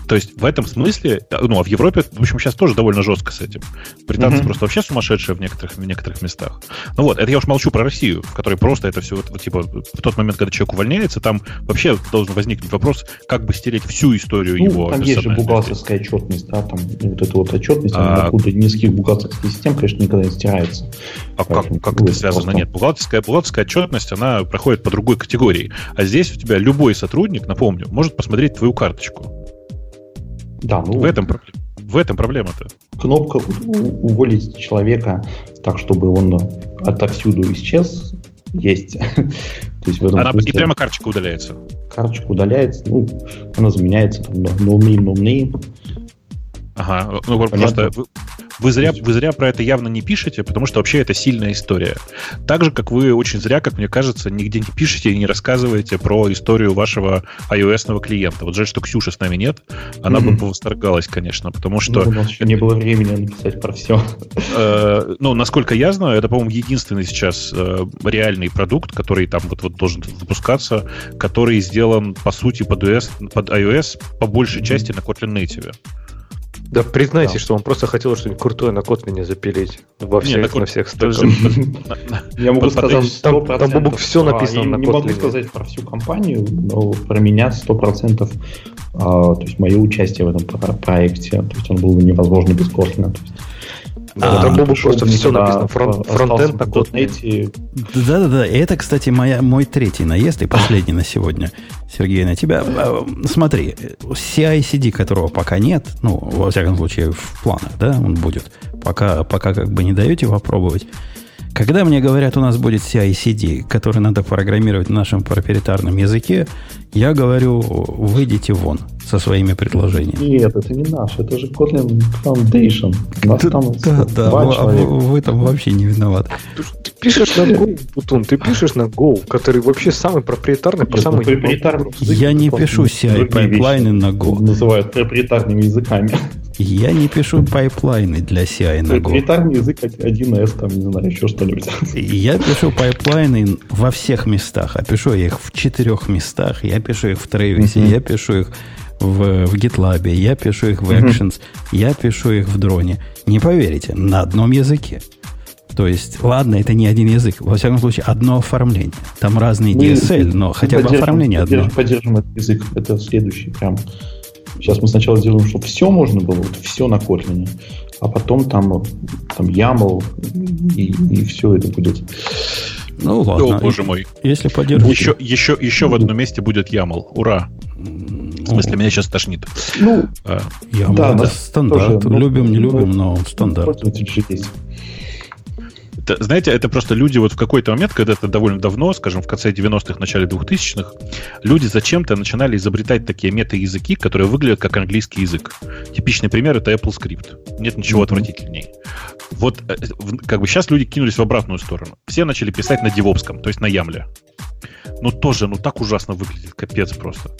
То есть в этом смысле, ну, а в Европе, в общем, сейчас тоже довольно жестко с этим. Британцы mm-hmm. просто вообще сумасшедшие в некоторых, в некоторых местах. Ну вот, это я уж молчу про Россию, в которой просто это все, вот, вот, типа, в тот момент, когда человек увольняется, там вообще должен возникнуть вопрос, как бы стереть всю историю ну, его. Там есть же бухгалтерская отчетность, да, там вот эта вот отчетность, а... откуда низких бухгалтерских систем, конечно, никогда не стирается. А как, как это связано? Просто... Нет, бухгалтерская, бухгалтерская отчетность, она проходит по другой категории. А здесь у тебя любой сотрудник, напомню, может посмотреть твою карточку. Да, ну, в этом, в этом проблема-то. Кнопка уволить человека так, чтобы он отовсюду исчез, есть. То есть в этом она смысле, и прямо карточка удаляется. Карточка удаляется, ну, она заменяется там, no name, no name. Ага, ну просто вы, вы, зря, вы зря про это явно не пишете, потому что вообще это сильная история. Так же, как вы очень зря, как мне кажется, нигде не пишете и не рассказываете про историю вашего iOS-ного клиента. Вот жаль, что Ксюши с нами нет. Она mm-hmm. бы восторгалась, конечно, потому что... Ну, у нас еще не было времени написать про все. Э, ну, насколько я знаю, это, по-моему, единственный сейчас э, реальный продукт, который там вот, вот должен выпускаться, который сделан, по сути, под iOS, под iOS по большей части на Kotlin Native. Да признайте, да. что он просто хотел что-нибудь крутое на Kotlin запилить во всех, не, на, на всех стеках. Я могу сказать, там, там все написано на Kotlin. Не могу сказать про всю компанию, но про меня 100%, а, то есть мое участие в этом проекте, то есть он был невозможно без Kotlin. Да, там Бобу просто все написано. Фронтенд на Kotlin. Да-да-да, это, кстати, моя, мой третий наезд и последний на сегодня. Сергей, на тебя. А, смотри, CI-CD, которого пока нет, ну, во всяком случае, в планах, да, он будет. Пока, пока как бы не даете попробовать. Когда мне говорят, у нас будет CI-CD, который надо программировать в нашем проприетарном языке, я говорю, выйдите вон со своими предложениями. Нет, это не наш, это же Kotlin Foundation. Нас Да, там да, да, вы, человека. вы- вы там вообще не виноваты. Ты, ты пишешь на Go, Умпутун, ты пишешь на Go, который вообще самый проприетарный по ну, самой проприетарный Я не пишу CI-пайплайны на Go. Называют проприетарными языками. Я не пишу пайплайны для CI на Go. Проприетарный язык 1С, там, не знаю, еще что-нибудь. Я пишу пайплайны во всех местах. А пишу я их в четырех местах. Я пишу их в Travis, Мгм. я пишу их в, в GitLab, я пишу их в. Actions, я пишу их в дроне. Не поверите, на одном языке. То есть, ладно, это не один язык. Во всяком случае, одно оформление. Там разные DSL, но хотя бы поддержим- оформление одно. поддержим- Поддержим этот язык. Это следующий прям. Сейчас мы сначала сделаем, чтобы все можно было, вот все на Kotlin, а потом там, там YAML и, и все это будет. Ну, О, ладно. боже мой. Если поддержите. Еще, еще, еще в одном месте будет YAML. Ура. В смысле, меня сейчас тошнит. Ну, А, Я, Да, это нас стандарт. тоже, ну, любим, не ну, любим, но стандарт. Это, знаете, это просто люди вот в какой-то момент, когда это довольно давно, скажем, в конце 90-х, начале 2000-х, люди зачем-то начинали изобретать такие мета-языки, которые выглядят как английский язык. Типичный пример — это Apple Script. Нет ничего Мгм. отвратительней. Вот э, как бы сейчас люди кинулись в обратную сторону. Все начали писать на девопском, то есть на Ямле. Ну тоже, ну так ужасно выглядит, капец просто.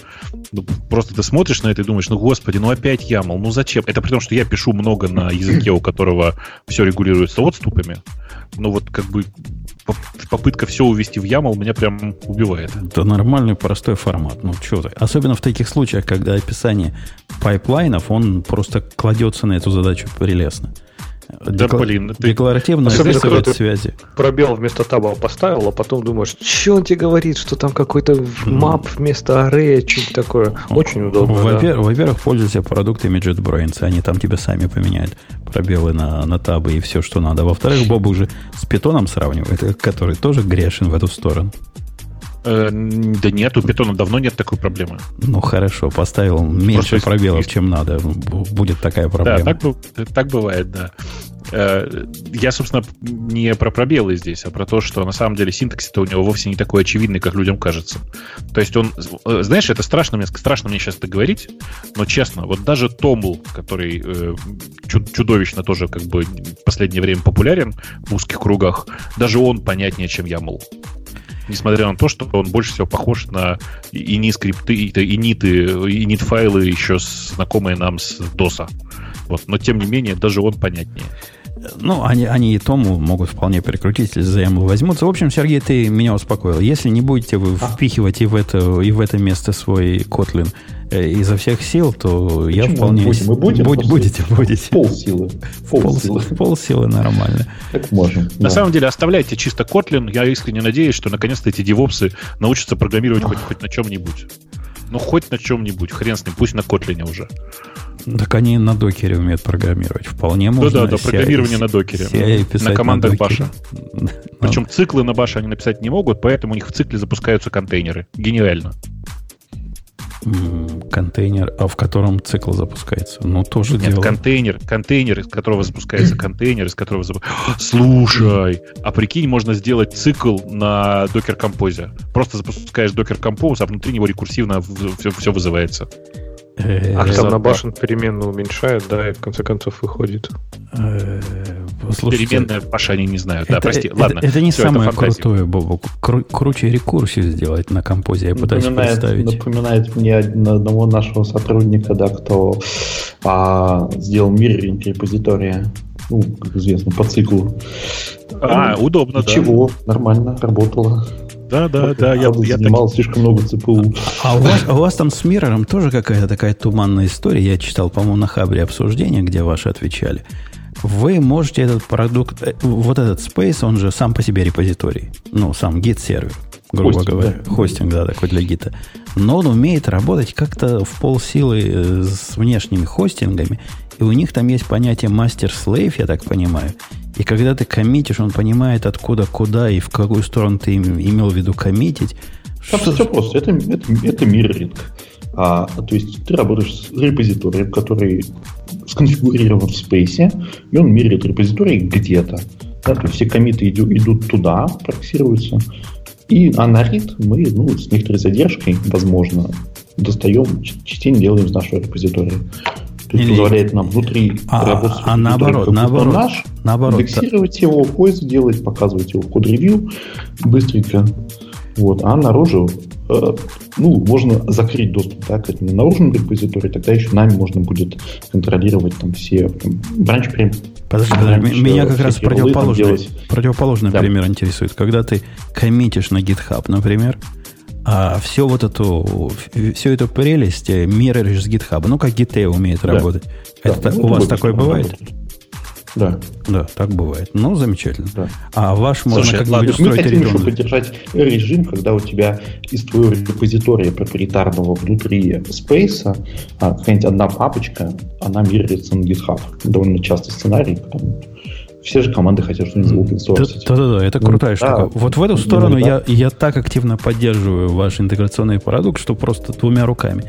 Ну, просто ты смотришь на это и думаешь, ну господи, ну опять YAML, ну зачем? Это при том, что я пишу много на языке, у которого все регулируется отступами. Ну вот как бы поп- попытка все увести в YAML меня прям убивает. Это нормальный простой формат. Ну, что ты? Особенно в таких случаях, когда описание пайплайнов, он просто кладется на эту задачу прелестно. Да, блин, ты- Декларативно ты- связи. Пробел вместо таба поставил, а потом думаешь, что он тебе говорит, что там какой-то мап вместо аррея, что-то такое. Очень удобно. да. Во-первых, во-первых, пользуйся продуктами JetBrains. Они там тебе сами поменяют пробелы на, на табы и все, что надо. Во-вторых, Боб уже с питоном сравнивает, который тоже грешен в эту сторону. Э, да нет, у питона давно нет такой проблемы. Ну, хорошо, поставил меньше Просто пробелов, есть- чем надо. Бу- Будет такая Да, проблема. так, бу- так бывает, да. Э, Я, собственно, не про пробелы здесь, а про то, что на самом деле синтаксис-то у него вовсе не такой очевидный, как людям кажется. То есть он, э, знаешь, это страшно мне, страшно мне сейчас это говорить, но честно, вот даже Томл, который э, чу- чудовищно тоже как бы в последнее время популярен в узких кругах, даже он понятнее, чем YAML. Несмотря на то, что он больше всего похож на ini скрипты, и ниты, init файлы еще знакомые нам с DOS. Вот. Но тем не менее, даже он понятнее. Ну, они, они и тому могут вполне прикрутить, если за яму возьмутся. В общем, Сергей, ты меня успокоил. Если не будете вы впихивать и в это, и в это место свой Kotlin изо всех сил, то я Почему вполне... мы будем? Мы будем Будь- будете, будете. Пол силы. Пол Пол, силы. пол силы нормально. Как можем. На да. самом деле, оставляйте чисто Kotlin. Я искренне надеюсь, что наконец-то эти девопсы научатся программировать хоть, хоть на чем-нибудь. Ну, хоть на чем-нибудь. Хрен с ним, пусть на Kotlin уже. Так они на докере умеют программировать. Вполне можно. Да-да-да, CI программирование на докере. CI писать На командах докере. Ну, Причем циклы на баше они написать не могут, поэтому у них в цикле запускаются контейнеры. Гениально. Контейнер, а в котором цикл запускается. Ну, тоже Нет, дело. контейнер, контейнер, из которого запускается контейнер, из которого зап- Слушай, а прикинь, можно сделать цикл на Docker Compose. Просто запускаешь Docker Compose, а внутри него рекурсивно все, все вызывается. Э, А Э, там на башен переменную уменьшает, да, и в конце концов выходит. Слушайте, Переменная Паша они не знают. Да, это, прости, это- ладно. это не Всё, самое фантазия. крутое, Бобок. Кру- круче рекурсию сделать на композе. Я пытаюсь Напоминает, представить. напоминает мне од- одного нашего сотрудника, да, кто а, сделал мирринг репозитория, ну, как известно, по циклу. А, удобно, да. Ничего, нормально, работало. Да, да, да. Я, я занимал слишком много ЦПУ. А у вас, а у вас там с Миррором тоже какая-то такая туманная история. Я читал, по-моему, на Хабре обсуждение, где ваши отвечали. Вы можете этот продукт, э, вот этот Space, он же сам по себе репозиторий. Ну, сам гид-сервер, грубо Хостинг, говоря. да. Хостинг, да, такой для гита. Но он умеет работать как-то в полсилы э, с внешними хостингами. И у них там есть понятие мастер-слейв, я так понимаю. И когда ты коммитишь, он понимает, откуда, куда и в какую сторону ты им- имел в виду коммитить. Там все просто. Это, это, это мирринг. А, то есть ты работаешь с репозиторием, который сконфигурирован в спейсе, и он мирит репозиторий где-то. Да, то есть все комиты идут, идут туда, проксируются, и, а на read мы ну, с некоторой задержкой, возможно, достаем, чтение делаем из нашего репозитория. То есть Или- позволяет нам внутри А- работать с а наоборот, наоборот, наш, наоборот, индексировать его, поиск делать, показывать его в код-ревью быстренько. Вот. А наружу, ну, можно закрыть доступ да, к этому наружному репозиторию, тогда еще нами можно будет контролировать там все там, бранч прям Подожди, подожди, меня как раз противоположный, делать. противоположный Да. пример интересует. Когда ты коммитишь на GitHub, например, а все вот эту, всю эту прелесть э, мирроришь с GitHub. Ну, как GitHub умеет Да. работать. Да, Это ну, у вас такое бывает? работать. Да, Да, так бывает. Ну, замечательно. да. А ваш можно Слушай, как-нибудь ладно, мы хотим еще поддержать режим, когда у тебя из твоего репозитория проприетарного внутри Space а, какая-нибудь одна папочка, она мирится на GitHub. Довольно часто сценарий, потому все же команды хотят что-нибудь open source. Да-да-да, это Ну, крутая да. штука. Вот в эту Ну, сторону я, да. я так активно поддерживаю ваш интеграционный продукт, что просто двумя руками.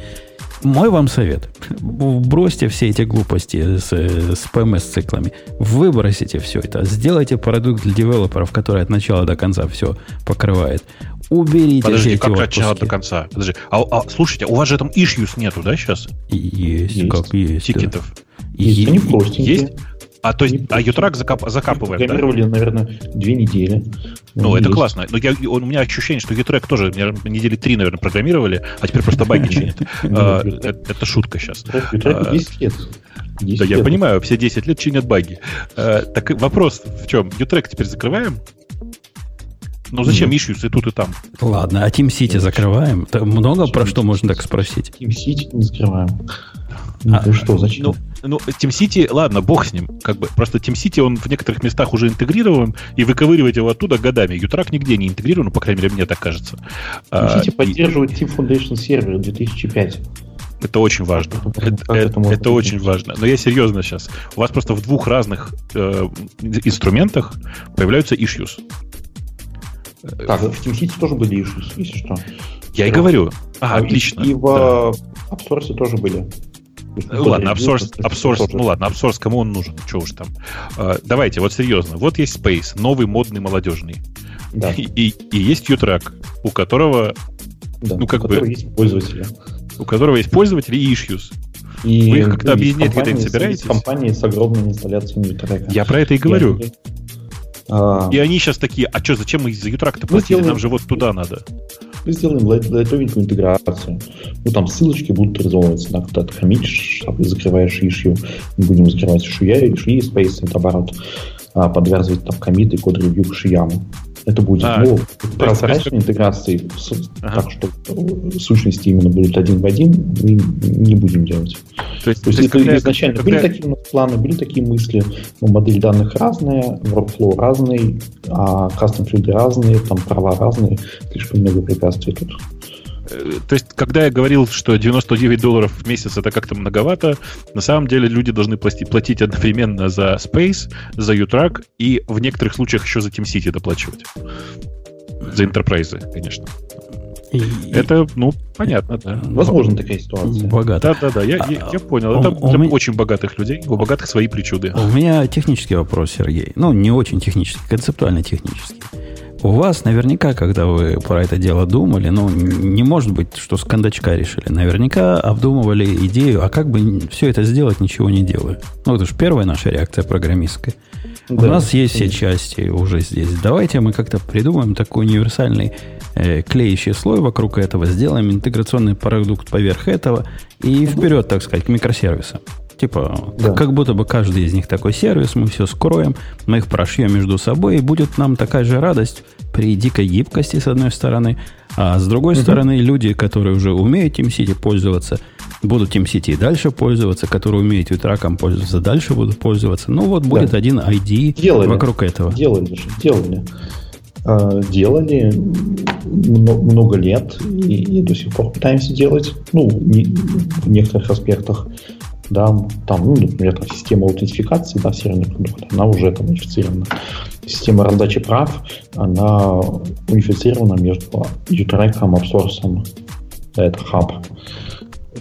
Мой вам совет. Бросьте все эти глупости с, с PMS-циклами. Выбросите все это. Сделайте продукт для девелоперов, который от начала до конца все покрывает. Уберите все Подожди, эти как от начала отпуски. до конца? Подожди. А, а, слушайте, у вас же там issues нету, да, сейчас? Есть, Есть. как есть. да. Тикетов? Есть, Е- они простенькие. Есть? А то есть, а Ютрак закап, закапываем, да? Программировали, наверное, две недели. Ну, это Есть. классно. Но я, у меня ощущение, что Ютрек тоже наверное, недели три, наверное, программировали, а теперь просто баги чинят. А, Нет, Это шутка сейчас. Ютреку- Ютреку А, 10 лет. 10 Да, я понимаю, все 10 лет чинят баги. Э, Так вопрос в чем? Ютрек теперь закрываем? Ну зачем issues и тут, и там? Ладно, а Team City закрываем? Там много про что можно так спросить? Team City не закрываем. Ну, А, ты что, зачем? Ну, ну, TeamCity, ладно, бог с ним. Как бы, просто TeamCity, он в некоторых местах уже интегрирован, и выковыривать его оттуда годами. Ютрак нигде не интегрирован, ну, по крайней мере, мне так кажется. А, City и поддерживает Team Foundation сервер 2005. это очень важно. Как это- Это, это очень важно. Но я серьезно сейчас. У вас просто в двух разных э, инструментах появляются issues. Так, в Team City тоже были issues, если что. Я и говорю. А, отлично. И в Да. AppSource тоже были. Ладно, апсорс, апсорс, ну ладно, апсорс кому он нужен? Чего уж там. А, давайте, вот серьезно. Вот есть Space, новый, модный, молодежный. Да, И, и- и есть Utrack, у которого, да, ну, как у бы- есть пользователи. у которого есть пользователи и issues. И, Вы их как-то объединять где-то собираетесь? компании с огромными инсталляциями трека. Я про это и говорю. А, И они сейчас такие, а что, зачем мы за Utrack-то Мы платили? делаем- Нам же вот туда надо. Мы сделаем лайт- лайтовенькую интеграцию. Ну, там ссылочки будут реализовываться, да, когда ты коммитишь, ты закрываешь ишью, мы будем закрывать шуя, и шуи, спейс, наоборот, а, подвязывать там комиты и код-ревью к шияму. Это будет А, ну, есть- прозрачной интеграции, Ага. так что э, сущности именно будут один в один, мы не будем делать. То есть, То есть, то есть изначально когда были такие у нас планы, были такие мысли, но модель данных разная, workflow разный, а custom разные, там права разные, слишком много препятствий тут. Э, То есть, когда я говорил, что 99 долларов в месяц это как-то многовато, на самом деле люди должны платить, платить одновременно за Space, за Utrack и в некоторых случаях еще за TeamCity доплачивать. За Enterprise, конечно. И- Это, ну, понятно, да. Возможно такая ситуация. Богато. Да-да-да, я, я, я понял. А, Это у для меня- очень богатых людей. У богатых свои причуды. У меня технический вопрос, Сергей. Ну, не очень технический, концептуально технический. У вас наверняка, когда вы про это дело думали, ну, не может быть, что с кондачка решили. Наверняка обдумывали идею, а как бы все это сделать, ничего не делая. Ну, это же первая наша реакция программистская. У Да, нас есть все части уже здесь. Давайте мы как-то придумаем такой универсальный э, клеящий слой вокруг этого, сделаем интеграционный продукт поверх этого и вперед, так сказать, к микросервисам. Типа, Да. как будто бы каждый из них такой сервис, мы все скроем, мы их прошьем между собой, и будет нам такая же радость при дикой гибкости, с одной стороны, а с другой стороны, люди, которые уже умеют TeamCity пользоваться, будут TeamCity и дальше пользоваться, которые умеют Витраком пользоваться, дальше будут пользоваться. Ну вот будет Да. один ID Делали. вокруг этого. Делали же, делали. А, Делали мно- много лет и, и до сих пор пытаемся делать, ну, не- в некоторых аспектах. Да, там, ну, например, там, система аутентификации, да, серверный продукт, она уже там унифицирована. Система раздачи прав, она унифицирована между. Да, это хаб.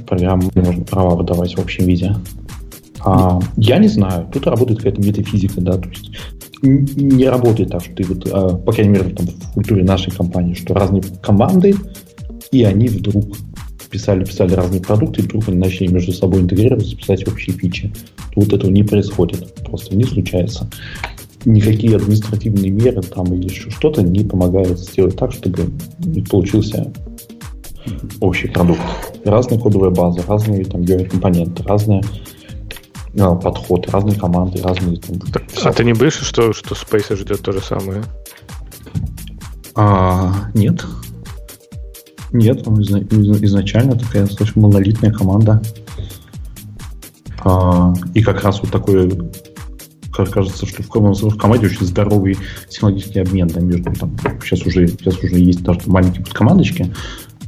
Программу можно права выдавать в общем виде. А, я не знаю, тут работает какая-то метафизика, да, то есть не работает так, что ты вот, а, по крайней мере, там, в культуре нашей компании, что разные команды, и они вдруг писали, писали разные продукты, и вдруг они начали между собой интегрироваться, писать общие фичи. Вот этого не происходит, просто не случается. Никакие административные меры там или еще что-то не помогают сделать так, чтобы получился общий продукт. Разные кодовые базы, разные там компоненты, разные а, подходы, разные команды, разные там. А ты не боишься, что, что Space ждет то же самое? А, нет. Нет, он изначально такая достаточно монолитная команда. А, и как раз вот такой кажется, что в, команде очень здоровый технологический обмен да, между там, сейчас уже сейчас уже есть даже маленькие командочки,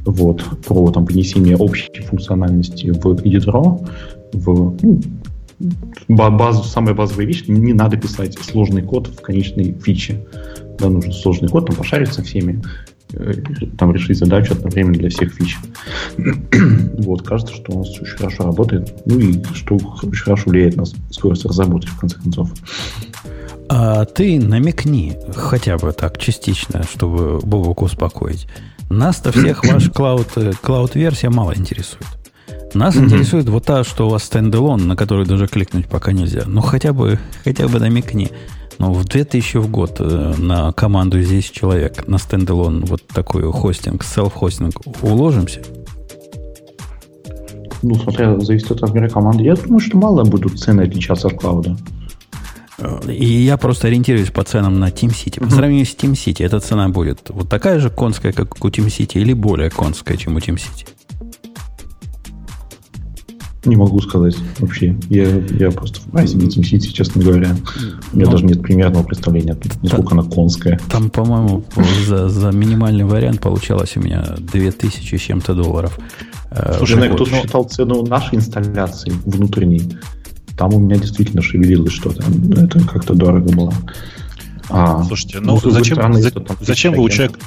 вот, про там, внесение общей функциональности в Editro, в ну, базу, самая базовая вещь, не надо писать сложный код в конечной фиче. Да, нужен сложный код, там пошарить всеми, там решить задачу одновременно для всех фич. вот, кажется, что у нас очень хорошо работает, ну и что очень хорошо влияет на скорость разработки, в конце концов. А ты намекни, хотя бы так, частично, чтобы Бобок успокоить. Нас-то всех ваш cloud, э, cloud-версия мало интересует. Нас mm-hmm. интересует вот та, что у вас standalone, на который даже кликнуть пока нельзя. Ну, хотя бы, хотя бы намекни. Ну, в 2000 в год э, на команду здесь человек, на standalone вот такой хостинг, self-hosting уложимся? Ну, смотря, зависит от размера команды. Я думаю, что мало будут цены отличаться от cloud а. И я просто ориентируюсь по ценам на TeamCity. По сравнению с TeamCity, эта цена будет вот такая же конская, как у TeamCity, или более конская, чем у TeamCity? Не могу сказать вообще. Я, я просто в не Team City, честно говоря. У меня Но... Ну, даже нет примерного представления, насколько она конская. Там, по-моему, за, за минимальный вариант получалось у меня 2000 с чем-то долларов. Э, Слушай, кто-то считал цену нашей инсталляции внутренней там у меня действительно шевелилось что-то. Это как-то дорого было. А, Слушайте, ну, ну зачем, стороны, за, зачем вы у человека...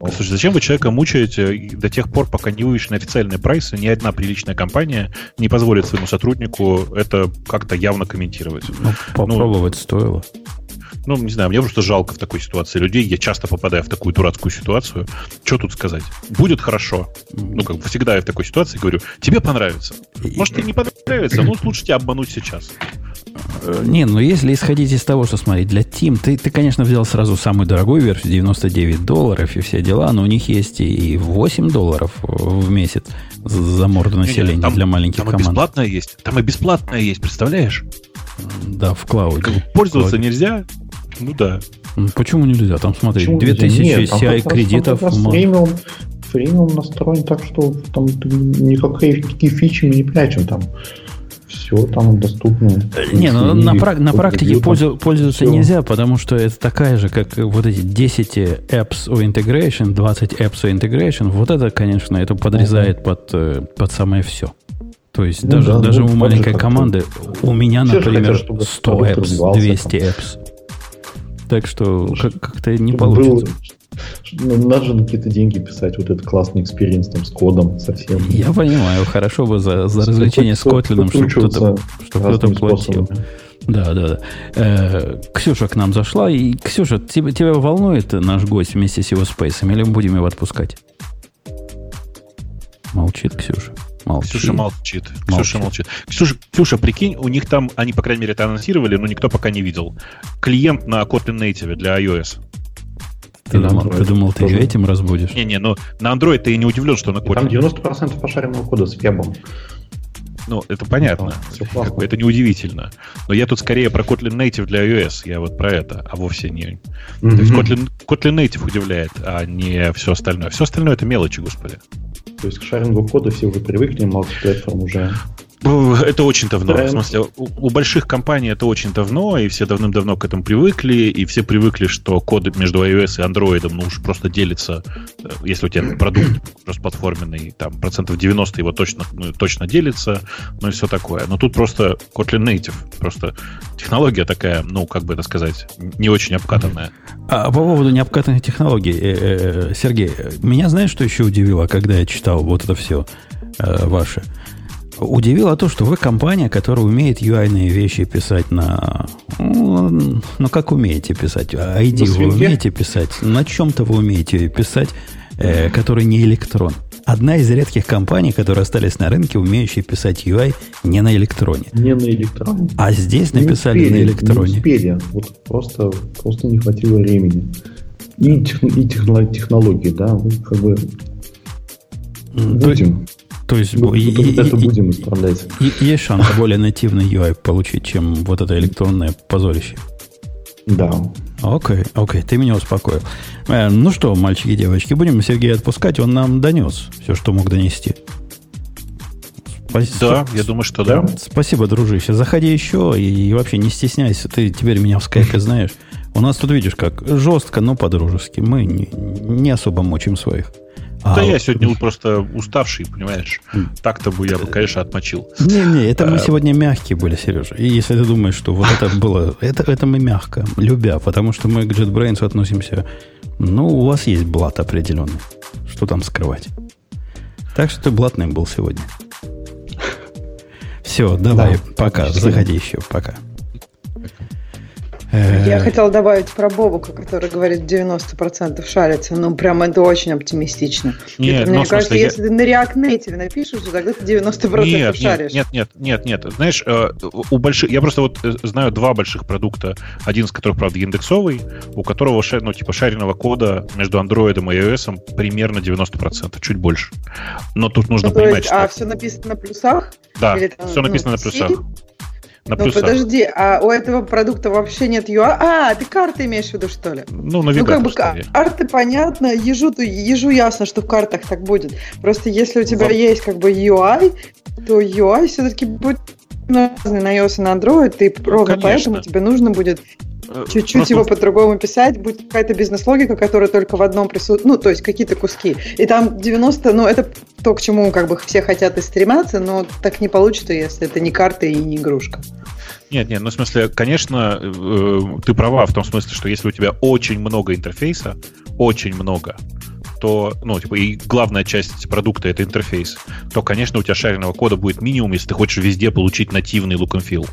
Слушай, зачем вы человека мучаете до тех пор, пока не вывешены официальные прайсы, ни одна приличная компания не позволит своему сотруднику это как-то явно комментировать? Ну, попробовать ну, стоило ну, не знаю, мне просто жалко в такой ситуации людей. Я часто попадаю в такую дурацкую ситуацию. Что тут сказать? Будет хорошо. Ну, как бы всегда я в такой ситуации говорю, тебе понравится. Может, тебе не понравится, но лучше тебя обмануть сейчас. Э, не, ну если исходить из того, что смотри, для Team, ты, ты, конечно, взял сразу самую дорогую версию, 99 долларов и все дела, но у них есть и 8 долларов в месяц за морду населения не, не, там, для маленьких там команд. Там и бесплатная есть, там и бесплатная есть, представляешь? Да, в клауде. Пользоваться клауде. нельзя, ну да. Ну, почему нельзя? Там, смотри, почему 2000 Нет, там CI кредитов. Там фримиум, фримиум настроен так, что там никакие, никакие фичи мы не прячем там. Все там доступно. Не, ну на, на практике пользу, пользоваться все. нельзя, потому что это такая же, как вот эти 10 apps o integration, 20 apps o integration. Вот это, конечно, это подрезает ага. под, э, под самое все. То есть ну, даже, да, даже у маленькой команды, у меня, например, хотят, 100 apps, 200 apps. Так что как-то не получится. Ну, надо же на какие-то деньги писать вот этот классный experience там с кодом совсем. Я понимаю, хорошо бы за, за развлечение с Kotlin ом, чтобы кто-то, платил. Да, да, да. Э, Ксюша к нам зашла. И, Ксюша, тебя, тебя волнует наш гость вместе с его Space ом, или мы будем его отпускать? Молчит Ксюша. Молчит. Ксюша молчит. Ксюша молчит. Ксюша, Ксюша, прикинь, у них там, они, по крайней мере, это анонсировали, но никто пока не видел. Клиент на Kotlin Native для iOS. Ты, думал, ты думал, ты ее этим разбудишь? Не-не, но на Android ты не удивлен, что на Kotlin. Там 90% пошаренного кода с вебом. Ну, это понятно. Да, как бы это неудивительно. Но я тут скорее про Kotlin Native для iOS. Я вот про это, а вовсе не... Mm-hmm. То есть Kotlin, Kotlin Native удивляет, а не все остальное. Все остальное это мелочи, господи. То есть к шарингу кода все уже привыкли, мультиплатформ уже это очень давно. Тренд. В смысле, у, у больших компаний это очень давно, и все давным-давно к этому привыкли, и все привыкли, что код между iOS и Android ну, уж просто делится, э, если у тебя продукт расплатформенный, там процентов 90 его точно, ну, точно делится, ну и все такое. Но тут просто Kotlin Native, просто технология такая, ну, как бы это сказать, не очень обкатанная. А по поводу необкатанных технологий, э, э, Сергей, меня знаешь, что еще удивило, когда я читал вот это все ваше? Удивило то, что вы компания, которая умеет UI-ные вещи писать на... Ну, ну, как умеете писать? ID вы умеете писать? На чем-то вы умеете писать, э, который не электрон. Одна из редких компаний, которые остались на рынке, умеющие писать UI не на электроне. Не на электроне. А здесь написали успели, на электроне. Не успели. Вот просто, просто не хватило времени. И, тех, и техно, технологии, да, как бы будем. То есть Мы и- и- это и- будем исправлять. и- есть шанс более нативный UI получить, чем вот это электронное позорище. Да. Окей, окей, ты меня успокоил. Э, ну что, мальчики и девочки, будем Сергея отпускать, он нам донес все, что мог донести. Спа- Да, я думаю, что да. Спасибо, дружище. Заходи еще и, вообще не стесняйся. Ты теперь меня в скайпе знаешь. У нас тут видишь как жестко, но по-дружески. Мы не, не особо мочим своих. Да А, я сегодня просто уставший, понимаешь. Так-то бы я бы, конечно, отмочил. Не-не, это мы Э, сегодня мягкие были, Сережа. И если ты думаешь, что вот это было... Это, это мы мягко, любя, потому что мы к JetBrains относимся... Ну, у вас есть блат определенный. Что там скрывать? Так что ты блатным был сегодня. Все, давай, Да, пока. Заходи еще, пока. Э, Я хотела добавить про Бобука, который говорит 90% шарится. Ну, прям это очень оптимистично. Нет, Это, ну, мне кажется, смысле, я- если ты на Native напишешь, то тогда ты 90% Нет, шаришь. нет, нет, нет, нет. Знаешь, э, у больших, я просто вот э, знаю два больших продукта, один из которых, правда, индексовый, у которого, ну, типа, шаренного кода между Android и iOS примерно 90%, чуть больше. Но тут нужно Ну, понимать, есть, а что... все написано на плюсах? Да, или там, все написано ну, на плюсах. На Ну, плюсах. подожди, а у этого продукта вообще нет UI? А, ты карты имеешь в виду, что ли? Ну, Ну, как бы навигатор. карты понятно, ежу, ежу ясно, что в картах так будет. Просто если у тебя Во- есть как бы UI, то UI все-таки будет разный на iOS и на Android, и ровно конечно. поэтому тебе нужно будет чуть-чуть просто его по-другому писать, будет какая-то бизнес-логика, которая только в одном присутствует, ну, то есть какие-то куски. И там 90, ну, это то, к чему как бы все хотят и стремятся, но так не получится, если это не карта и не игрушка. Нет, нет, ну в смысле, конечно, э, ты права в том смысле, что если у тебя очень много интерфейса, очень много, то, ну, типа, и главная часть продукта это интерфейс, то, конечно, у тебя шаренного кода будет минимум, если ты хочешь везде получить нативный look and feel.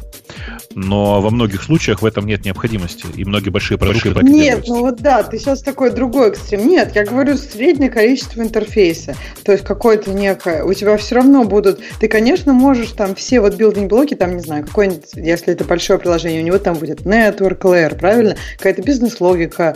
Но во многих случаях в этом нет необходимости, и многие большие продукты так Нет, ну вот да, ты сейчас такой другой extreme. Нет, я говорю среднее количество интерфейса. То есть какое-то некое. У тебя все равно будут. Ты, конечно, можешь там все вот building-блоки, там, не знаю, какой-нибудь, если это большое приложение, у него там будет network layer, правильно? Какая-то бизнес-логика.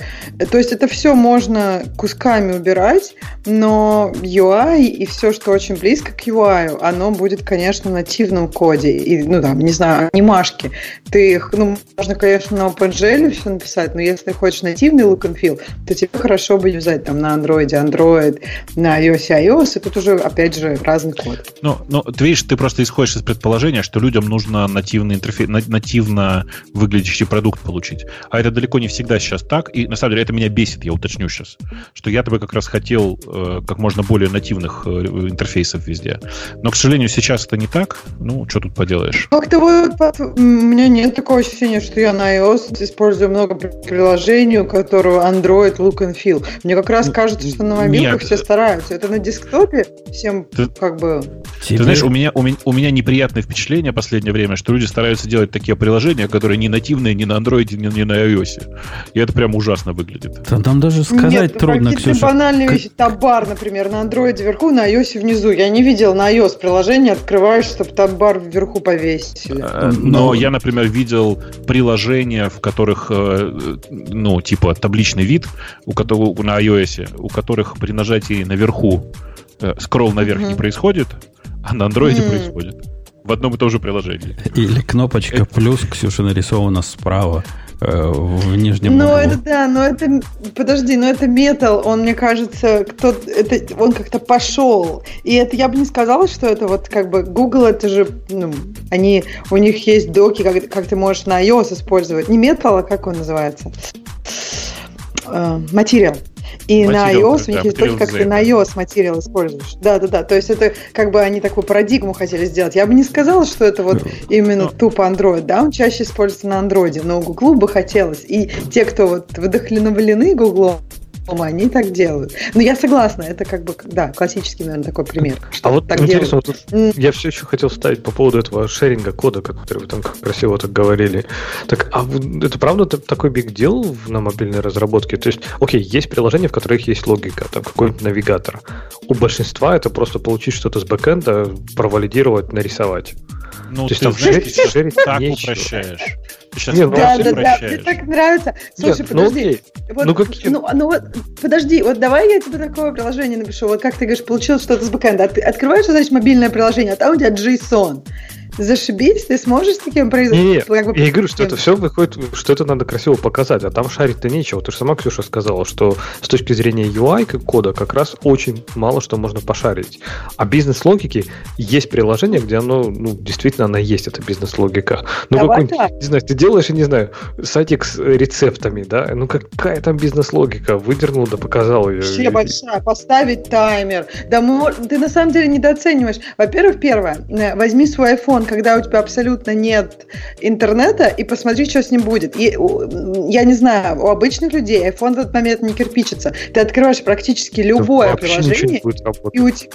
То есть это все можно кусками убирать, но UI и все, что очень близко к UI, оно будет, конечно, в нативном коде. И, ну там, не знаю, анимашки. Ты их, ну, можно, конечно, на OpenGL все написать, но если хочешь нативный look and feel, то тебе хорошо бы юзать там на Android, Android, на iOS, iOS, и тут уже, опять же, разный код. Ну, ну, ты видишь, ты просто исходишь из предположения, что людям нужно нативный интерфейс, на- нативно выглядящий продукт получить. А это далеко не всегда сейчас так. И на самом деле это меня бесит, я уточню сейчас. Что я бы как раз хотел э, как можно более нативных э, интерфейсов везде. Но, к сожалению, сейчас это не так. Ну, что тут поделаешь? Как-то вот меня нет такого ощущения, что я на iOS использую много при- приложений, у которого Android look and feel. Мне как раз кажется, что на мобилках нет. все стараются. Это на десктопе всем Ты- как бы... Ты знаешь, у меня, у, меня, у меня неприятное впечатление в последнее время, что люди стараются делать такие приложения, которые не нативные ни на Android, ни, ни на iOS. И это прям ужасно выглядит. Там, там даже сказать Нет, трудно, какие-то Ксюша. банальные Как- вещи. Табар, например, на андроиде вверху, на iOS внизу. Я не видел на iOS приложение, открываешь, чтобы табар вверху повесили. Но- Но я, например, видел приложения, в которых, э, ну, типа табличный вид, у которого на iOS, у которых при нажатии наверху э, скролл наверх Мгм. не происходит, а на андроиде Мгм. происходит. В одном и том же приложении. Или кнопочка плюс, Ксюша, нарисована справа э, в нижнем Ну, это да, но это, подожди, но это метал, он, мне кажется, кто это, он как-то пошел. И это, я бы не сказала, что это вот как бы Google, это же, ну, они, у них есть доки, как, как ты можешь на iOS использовать. Не метал, а как он называется? Э, Материал. И на iOS у них есть доки, как ты на iOS материал используешь. Да, да, да. То есть это как бы они такую парадигму хотели сделать. Я бы не сказала, что это вот именно Ну. тупо Android, да, он чаще используется на Android, но Google бы хотелось. И те, кто вот вдохновлены Google, по-моему, они так делают. Но я согласна, это как бы, да, классический, наверное, такой пример. А вот так интересно, вот я все еще хотел ставить по поводу этого шеринга кода, который вы там красиво так говорили. Так, а это правда такой биг дел на мобильной разработке? То есть, окей, есть приложения, в которых есть логика, там какой-нибудь навигатор. У большинства это просто получить что-то с бэкэнда, провалидировать, нарисовать. Ну, То есть там знаешь, шерить, шерить так нечего. упрощаешь. Сейчас Нет, да, да, да, мне так нравится. Слушай, Нет, ну подожди. Ну, вот, ну, какие? ну, ну вот, подожди, вот давай я тебе такое приложение напишу. Вот как ты говоришь, получилось что-то с бэкэнда. А ты открываешь, значит, мобильное приложение, а там у тебя JSON зашибись, ты сможешь с таким произойти? Не, как бы, я говорю, что это все выходит, что это надо красиво показать, а там шарить-то нечего. Ты же сама, Ксюша, сказала, что с точки зрения UI кода как раз очень мало что можно пошарить. А бизнес-логики есть приложение, где оно, ну, действительно, она есть, эта бизнес-логика. Ну, какой-нибудь, не знаю, ты делаешь, я не знаю, сайтик с рецептами, да, ну, какая там бизнес-логика? Выдернул да показал ее. Вообще большая, поставить таймер. Да, ты на самом деле недооцениваешь. Во-первых, первое, э, возьми свой iPhone, когда у тебя абсолютно нет интернета, и посмотри, что с ним будет. И, я не знаю, у обычных людей iPhone в этот момент не кирпичится. Ты открываешь практически любое приложение, и у тебя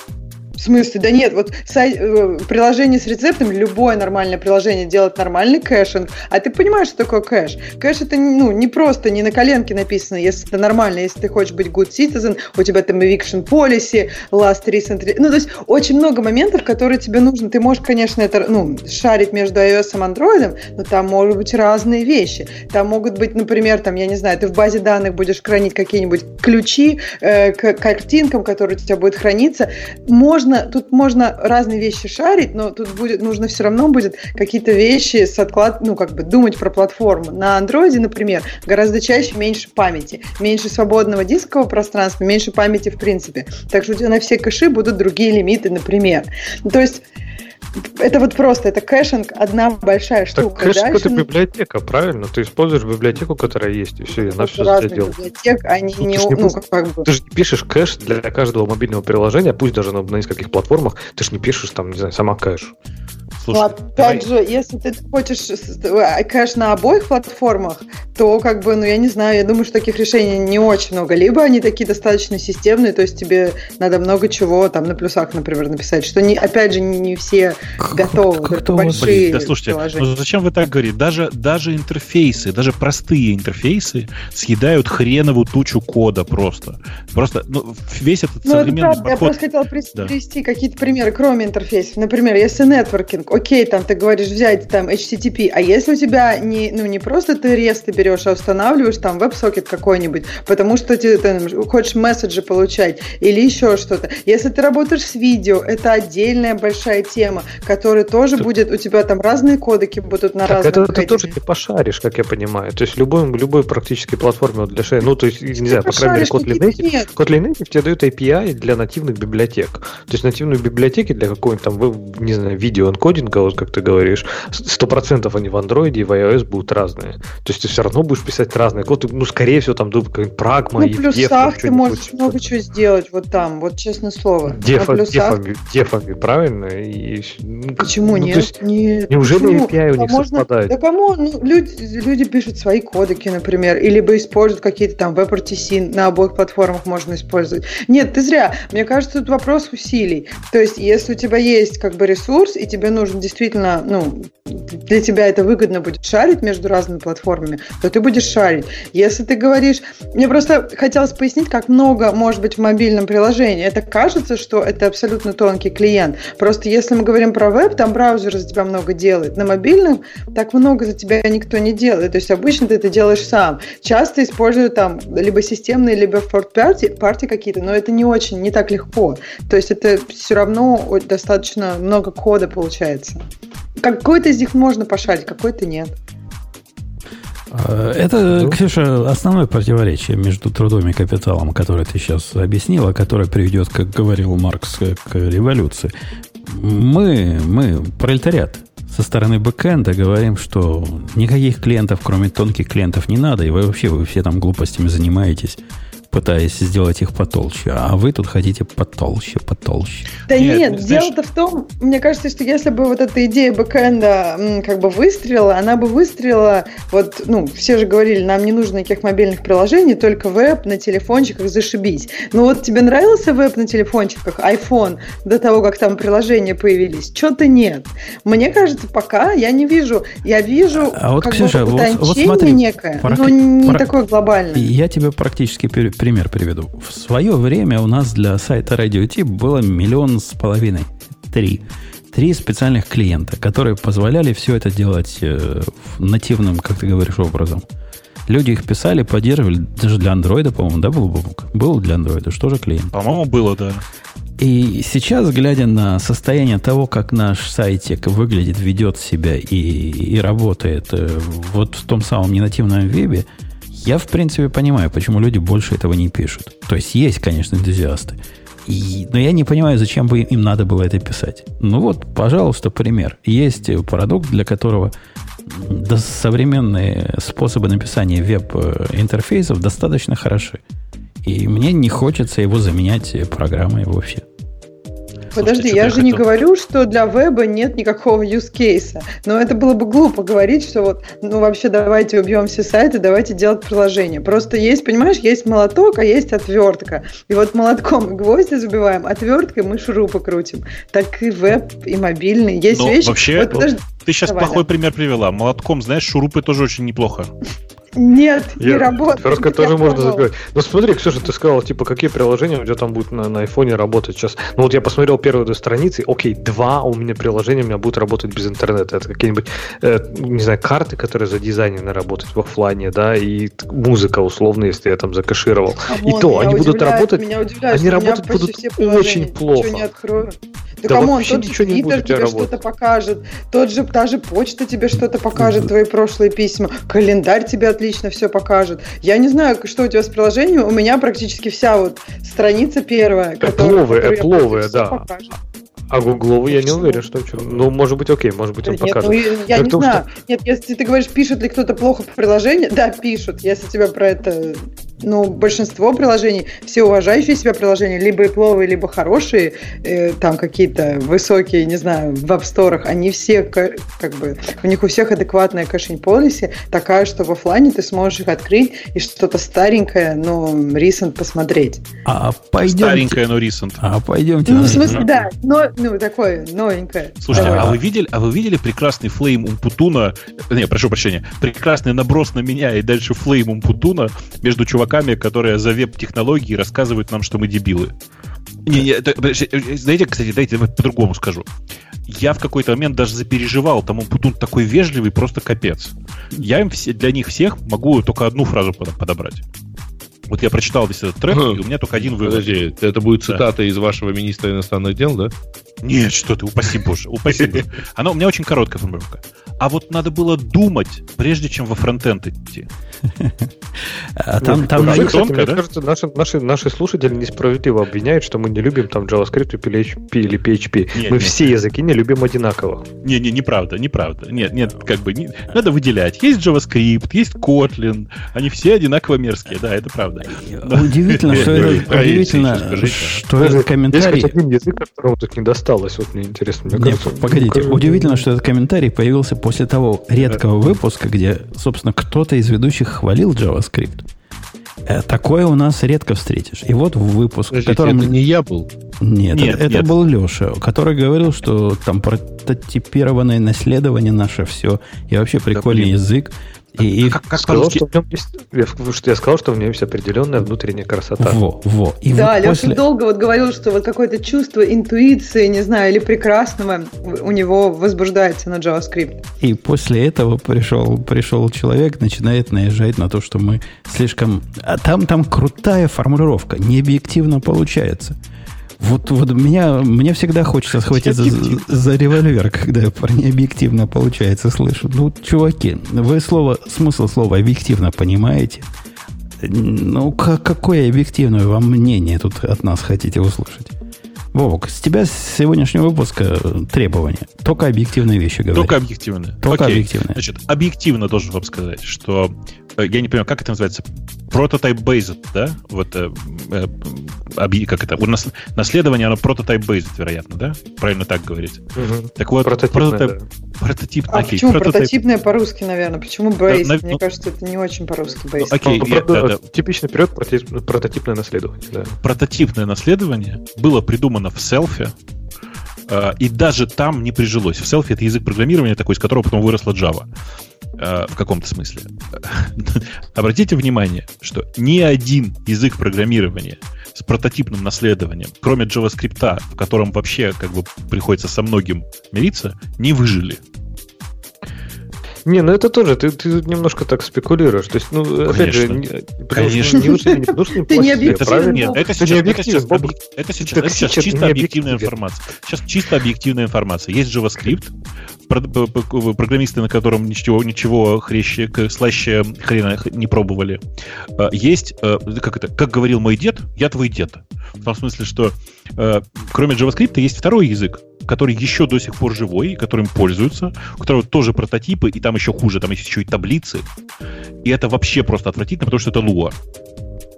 в смысле? Да нет, вот сайт, э, приложение с рецептами, любое нормальное приложение делает нормальный caching. А ты понимаешь, что такое кэш? Кэш это ну, не просто, не на коленке написано, если это нормально. Если ты хочешь быть good citizen, у тебя там eviction policy, least recent... Ну, то есть очень много моментов, которые тебе нужны. Ты можешь, конечно, это ну, шарить между iOS и Android, но там могут быть разные вещи. Там могут быть, например, там, я не знаю, ты в базе данных будешь хранить какие-нибудь ключи э, к картинкам, которые у тебя будут храниться. Можно можно, тут можно разные вещи шарить, но тут будет, нужно все равно будет какие-то вещи с отклад, ну, как бы думать про платформу. На андроиде, например, гораздо чаще меньше памяти, меньше свободного дискового пространства, меньше памяти в принципе. Так что у тебя на все кэши будут другие лимиты, например. То есть это вот просто, это caching одна большая штука. Так caching Дальше... это библиотека, правильно? Ты используешь библиотеку, которая есть, и все, и она все сделает. библиотек, они ну, не, ты, не, ну, как бы... ты же не пишешь кэш для каждого мобильного приложения, пусть даже на, на нескольких платформах, ты же не пишешь там, не знаю, сама кэш. Слушай, ну, опять давай. же, если ты хочешь э, кэш на обоих платформах, то как бы, ну я не знаю, я думаю, что таких решений не очень много. Либо они такие достаточно системные, то есть тебе надо много чего там на плюсах, например, написать, что не, опять же не все готовы, как только большие Да слушайте, ну зачем вы так говорите? Даже, даже интерфейсы, даже простые интерфейсы съедают хреновую тучу кода просто. Просто ну, весь этот ну, современный это правда. подход... Я просто хотела привести да. какие-то примеры, кроме интерфейсов. Например, если нетворкинг, окей, там ты говоришь взять там HTTP, а если у тебя не, ну, не просто ты ресты берешь, а устанавливаешь там веб-сокет какой-нибудь, потому что ты, ты хочешь месседжи получать или еще что-то. Если ты работаешь с видео, это отдельная большая тема, которая тоже ты... будет, у тебя там разные кодеки будут на так разных... это ты тоже не пошаришь, как я понимаю. То есть любой, любой практически платформе для шеи, ну, то есть, не знаю, по крайней мере, Kotlin Native, Kotlin Native тебе дает API для нативных библиотек. То есть нативные библиотеки для какой-нибудь там, не знаю, видеоэнкодинга кодинга, вот как ты говоришь, сто процентов они в Android и в iOS будут разные. То есть ты все равно будешь писать разные коды. Ну, скорее всего, там какой-нибудь прагма ну, и плюсах ты можешь много чего сделать вот там, вот честное слово. Дефа, дефами, дефами, правильно? И, Почему ну, нет? Есть, нет? Неужели почему? API у них можно... совпадает? Да кому? Ну, люди, люди пишут свои кодеки, например, или либо используют какие-то там WebRTC на обоих платформах можно использовать. Нет, ты зря. Мне кажется, тут вопрос усилий. То есть, если у тебя есть как бы ресурс, и тебе нужно действительно, ну, для тебя это выгодно будет шарить между разными платформами, то ты будешь шарить. Если ты говоришь... Мне просто хотелось пояснить, как много может быть в мобильном приложении. Это кажется, что это абсолютно тонкий клиент. Просто если мы говорим про веб, там браузер за тебя много делает. На мобильном так много за тебя никто не делает. То есть обычно ты это делаешь сам. Часто используют там либо системные, либо fourth party, party какие-то, но это не очень, не так легко. То есть это все равно достаточно много кода получается. Какой-то из них можно пошарить, какой-то нет. А, это, ну. Ксюша, основное противоречие между трудом и капиталом, которое ты сейчас объяснила, которое приведет, как говорил Маркс, к революции. Мы, мы, пролетариат, со стороны бэкэнда говорим, что никаких клиентов, кроме тонких клиентов, не надо, и вы вообще вы все там глупостями занимаетесь пытаясь сделать их потолще, а вы тут хотите потолще, потолще. Да Нет, нет, знаешь- дело-то в том, мне кажется, что если бы вот эта идея бэкэнда как бы выстрелила, она бы выстрелила, вот, ну, все же говорили, нам не нужно никаких мобильных приложений, только веб на телефончиках, зашибись. Ну вот тебе нравился веб на телефончиках, iPhone, до того, как там приложения появились? Что-то нет. Мне кажется, пока я не вижу. Я вижу А вот, как Ксюша, бы вот- вот смотри, некое, прак- но не прак- такое глобальное. Я тебе практически пер- пример приведу. В свое время у нас для сайта Radio T было миллион с половиной. Три. Три специальных клиента, которые позволяли все это делать э, нативным, как ты говоришь, образом. Люди их писали, поддерживали, даже для андроида, по-моему, да, был Бобук? Был для андроида, что же клиент? По-моему, было, да. И сейчас, глядя на состояние того, как наш сайтик выглядит, ведет себя и, и работает э, вот в том самом ненативном вебе, я, в принципе, понимаю, почему люди больше этого не пишут. То есть есть, конечно, энтузиасты. И- но я не понимаю, зачем бы им надо было это писать. Ну вот, пожалуйста, пример. Есть продукт, для которого да, современные способы написания веб-интерфейсов достаточно хороши. И мне не хочется его заменять э, программой вовсе. Подожди, Слушайте, я же я не хотел. говорю, что для веба нет никакого use кейса. Но это было бы глупо говорить, что вот, ну вообще давайте убьем все сайты, давайте делать приложение. Просто есть, понимаешь, есть молоток, а есть отвертка. И вот молотком гвозди забиваем, отверткой мы шурупы крутим. Так и веб, и мобильный. Есть Но вещи... вообще, вот, подожди, Ты сейчас Давай, плохой пример привела. Молотком, знаешь, шурупы тоже очень неплохо. Нет, не Я- работает. Отвертка Я тоже можно забивать. Ну смотри, Ксюша, ты сказала, типа, какие приложения у тебя там будут на, на айфоне работать сейчас. Ну вот я посмотрел первые две страницы, окей, два у меня приложения у меня будут работать без интернета. Это какие-нибудь, э, не знаю, карты, которые задизайнены работать в оффлайне, да, и музыка условно, если я там закашировал. Come on, И то, меня они будут работать- Меня удивляет, они работать будут очень плохо. Да, Да come on, тот же Твиттер тебе что-то покажет, тот же, та же почта тебе что-то покажет, твои прошлые письма, календарь тебе отлично все покажет. Я не знаю, что у тебя с приложением, у меня практически вся вот страница первая, которая... Эпловые, которую я эпловые, пользуюсь, да. покажет. А гугловый я не уверен, что... Ну, может быть, окей, может быть, он Нет, покажет. ну, я не Потому знаю. Нет, если ты говоришь, пишет ли кто-то плохо приложение, да, пишут. Если тебя про это, ну, большинство приложений, все уважающие себя приложения, либо пловые, либо хорошие, э, там какие-то высокие, не знаю, в App Store ах, они все, ка- как бы, у них у всех адекватная caching policy, такая, что в оффлайне ты сможешь их открыть и что-то старенькое, но recent посмотреть. А пойдемте... Старенькая, но recent. А пойдемте... Ну, в смысле, да, но, ну, такое, новенькое. Слушайте, а вы видели, а вы видели прекрасный флейм Умпутуна? Не, прошу прощения, прекрасный наброс на меня и дальше флейм Умпутуна между чуваками, которые за веб-технологии рассказывают нам, что мы дебилы. Не, не, это- подожди, э, знаете, кстати, дайте я по-другому скажу. Я в какой-то момент даже запереживал, там Умпутун такой вежливый, просто капец. Я им все, для них всех могу только одну фразу под- подобрать. Вот я прочитал весь этот трек, и у меня только один вывод. Подожди, это будет цитата из вашего министра иностранных дел, да? Нет, что ты, упаси боже, упаси боже. Она у меня очень короткая формулировка. А вот надо было думать, прежде чем во фронтенд идти. А там, там Вообще, на- кстати, тонко, мне да? кажется, наши, наши, наши слушатели несправедливо обвиняют, что мы не любим там JavaScript или PHP. Или PHP. Нет, мы нет. все языки не любим одинаково. Не, не, неправда, неправда. Нет, нет, как бы не, надо выделять. Есть JavaScript, есть Kotlin, они все одинаково мерзкие, да, это правда. Удивительно, что это, удивительно, что этот Есть комментарий... хоть один язык, которому тут не досталось. Вот мне интересно. Мне кажется, погодите, кажется, удивительно, что этот комментарий появился после того редкого выпуска, где, собственно, кто-то из ведущих хвалил JavaScript. Э, Такое у нас редко встретишь. И вот в выпуск, в Подождите, котором... это не я был. Нет, Нет, это, это нет. был Леша, который говорил, что там прототипированное наследование наше все, и вообще прикольный блин. язык. И, и Как, как сказал, что в нем есть, я, что я сказал, что в нем есть определенная внутренняя красота. во, во. И да, вот Леша после... долго вот говорил, что вот какое-то чувство интуиции, не знаю, или прекрасного у него возбуждается на JavaScript. И после этого пришел, пришел человек, начинает наезжать на то, что мы слишком... А там, там крутая формулировка, необъективно получается. Вот, вот меня, мне всегда хочется схватиться за, за револьвер, когда я про необъективно получается слышу. Ну, чуваки, вы слово, смысл слова объективно понимаете? Ну, как, какое объективное вам мнение тут от нас хотите услышать? Вовок, с тебя с сегодняшнего выпуска требования. Только объективные вещи говорят. Только объективно. Только Окей. объективные. Значит, объективно должен вам сказать, что э, я не понимаю, как это называется? Prototype-based, да? Вот, э, э, как это? У нас наследование, оно prototype-based, вероятно, да? Правильно так говорить. Мгм. Так вот, Прототипное, прототип, да. прототип, А окей, почему прототип- прототипное по-русски, наверное? Почему бейс? на- Мне ну- кажется, это не очень по-русски бейс. окей, Ну, я- да, да. Типичный период прототипное наследование, да. прототипное наследование было придумано в селфе, э, и даже там не прижилось. В селфе это язык программирования такой, из которого потом выросла Java. Э, В каком-то смысле. Обратите внимание, что ни один язык программирования с прототипным наследованием, кроме JavaScript, в котором вообще как бы приходится со многим мириться, не выжили. Не, ну это тоже, ты, ты немножко так спекулируешь. То есть, ну, опять же, Конечно. не, Конечно. не нужно, не нужно Ты не плохие, объективен. правильно? Нет, это сейчас, не это сейчас, это сейчас, это сейчас чисто объективная информация. Сейчас чисто объективная информация. Есть JavaScript, программисты, на котором ничего, ничего хреще, к- слаще хрена не пробовали. Э, Есть, э, как это, как говорил мой дед, я твой дед. В том смысле, что э, кроме JavaScript есть второй язык, который еще до сих пор живой, которым пользуются, у которого тоже прототипы, и там еще хуже, там есть еще и таблицы. И это вообще просто отвратительно, потому что это Lua.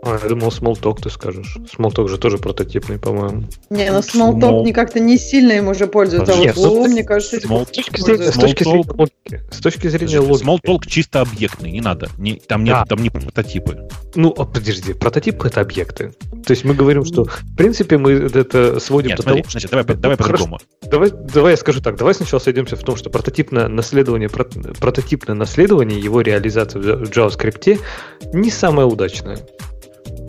А, я думал, Smalltalk ты скажешь. Smalltalk же тоже прототипный, по-моему. Не, ну Small- Smalltalk никак то не сильно им уже пользуется. А вот ну, Lua, ты- мне кажется, Small- С точки зрения, с точки зрения логики. С точки зрения логики. Smalltalk чисто объектный, не надо. Не, там нет, Да. там не прототипы. Ну, а подожди, прототип это объекты. То есть мы говорим, что в принципе мы это сводим Нет, до смотри, того, значит, давай, Ну, давай хорошо. по-другому. Давай, давай я скажу так. Давай сначала сойдемся в том, что прототипное наследование, про- прототипное наследование, его реализация в JavaScript не самая удачная.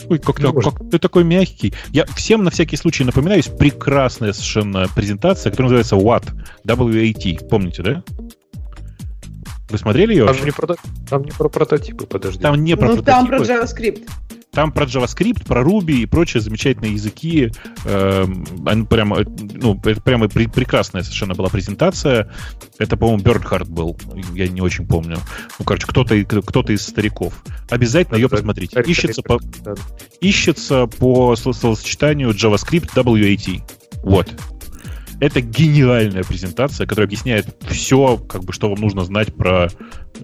Ой, как, ты, может. как ты такой мягкий. Я всем на всякий случай напоминаю, есть прекрасная совершенно презентация, которая называется WAT. W-A-T. Помните, да? Вы смотрели ее? Там не, про, там не про прототипы, подожди. Там не про Ну, там про прототипы. JavaScript. Там про JavaScript, про Ruby и прочие замечательные языки. Они прямо, э, ну, это прямо пре- прекрасная совершенно была презентация. Это, по-моему, Бернхард был. Я не очень помню. Ну, короче, кто-то, кто-то из стариков. Обязательно ее посмотрите. Ищется по, ищется по сл- словосочетанию JavaScript WAT. Вот. Это гениальная презентация, которая объясняет все, как бы, что вам нужно знать про э,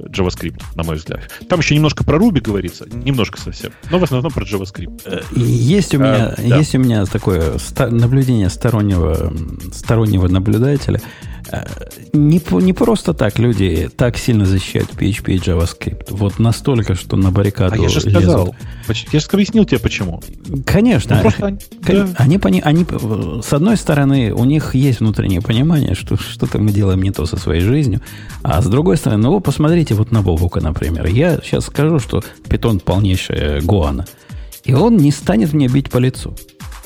JavaScript, на мой взгляд. Там еще немножко про Ruby говорится, немножко совсем, но в основном про JavaScript. Э, Есть у меня, А, да. есть у меня такое наблюдение стороннего, стороннего наблюдателя. Э, Не, не просто так люди так сильно защищают PHP и JavaScript. Вот настолько, что на баррикаду А я же лезут. сказал. Поч- Я же объяснил тебе, почему. Конечно. Ну, просто они- да. Они, пони- они, э, с одной стороны, у них есть внутреннее понимание, что что-то мы делаем не то со своей жизнью, а с другой стороны, ну, вы посмотрите вот на Бобука, например. Я сейчас скажу, что питон полнейшая гуана. И он не станет мне бить по лицу.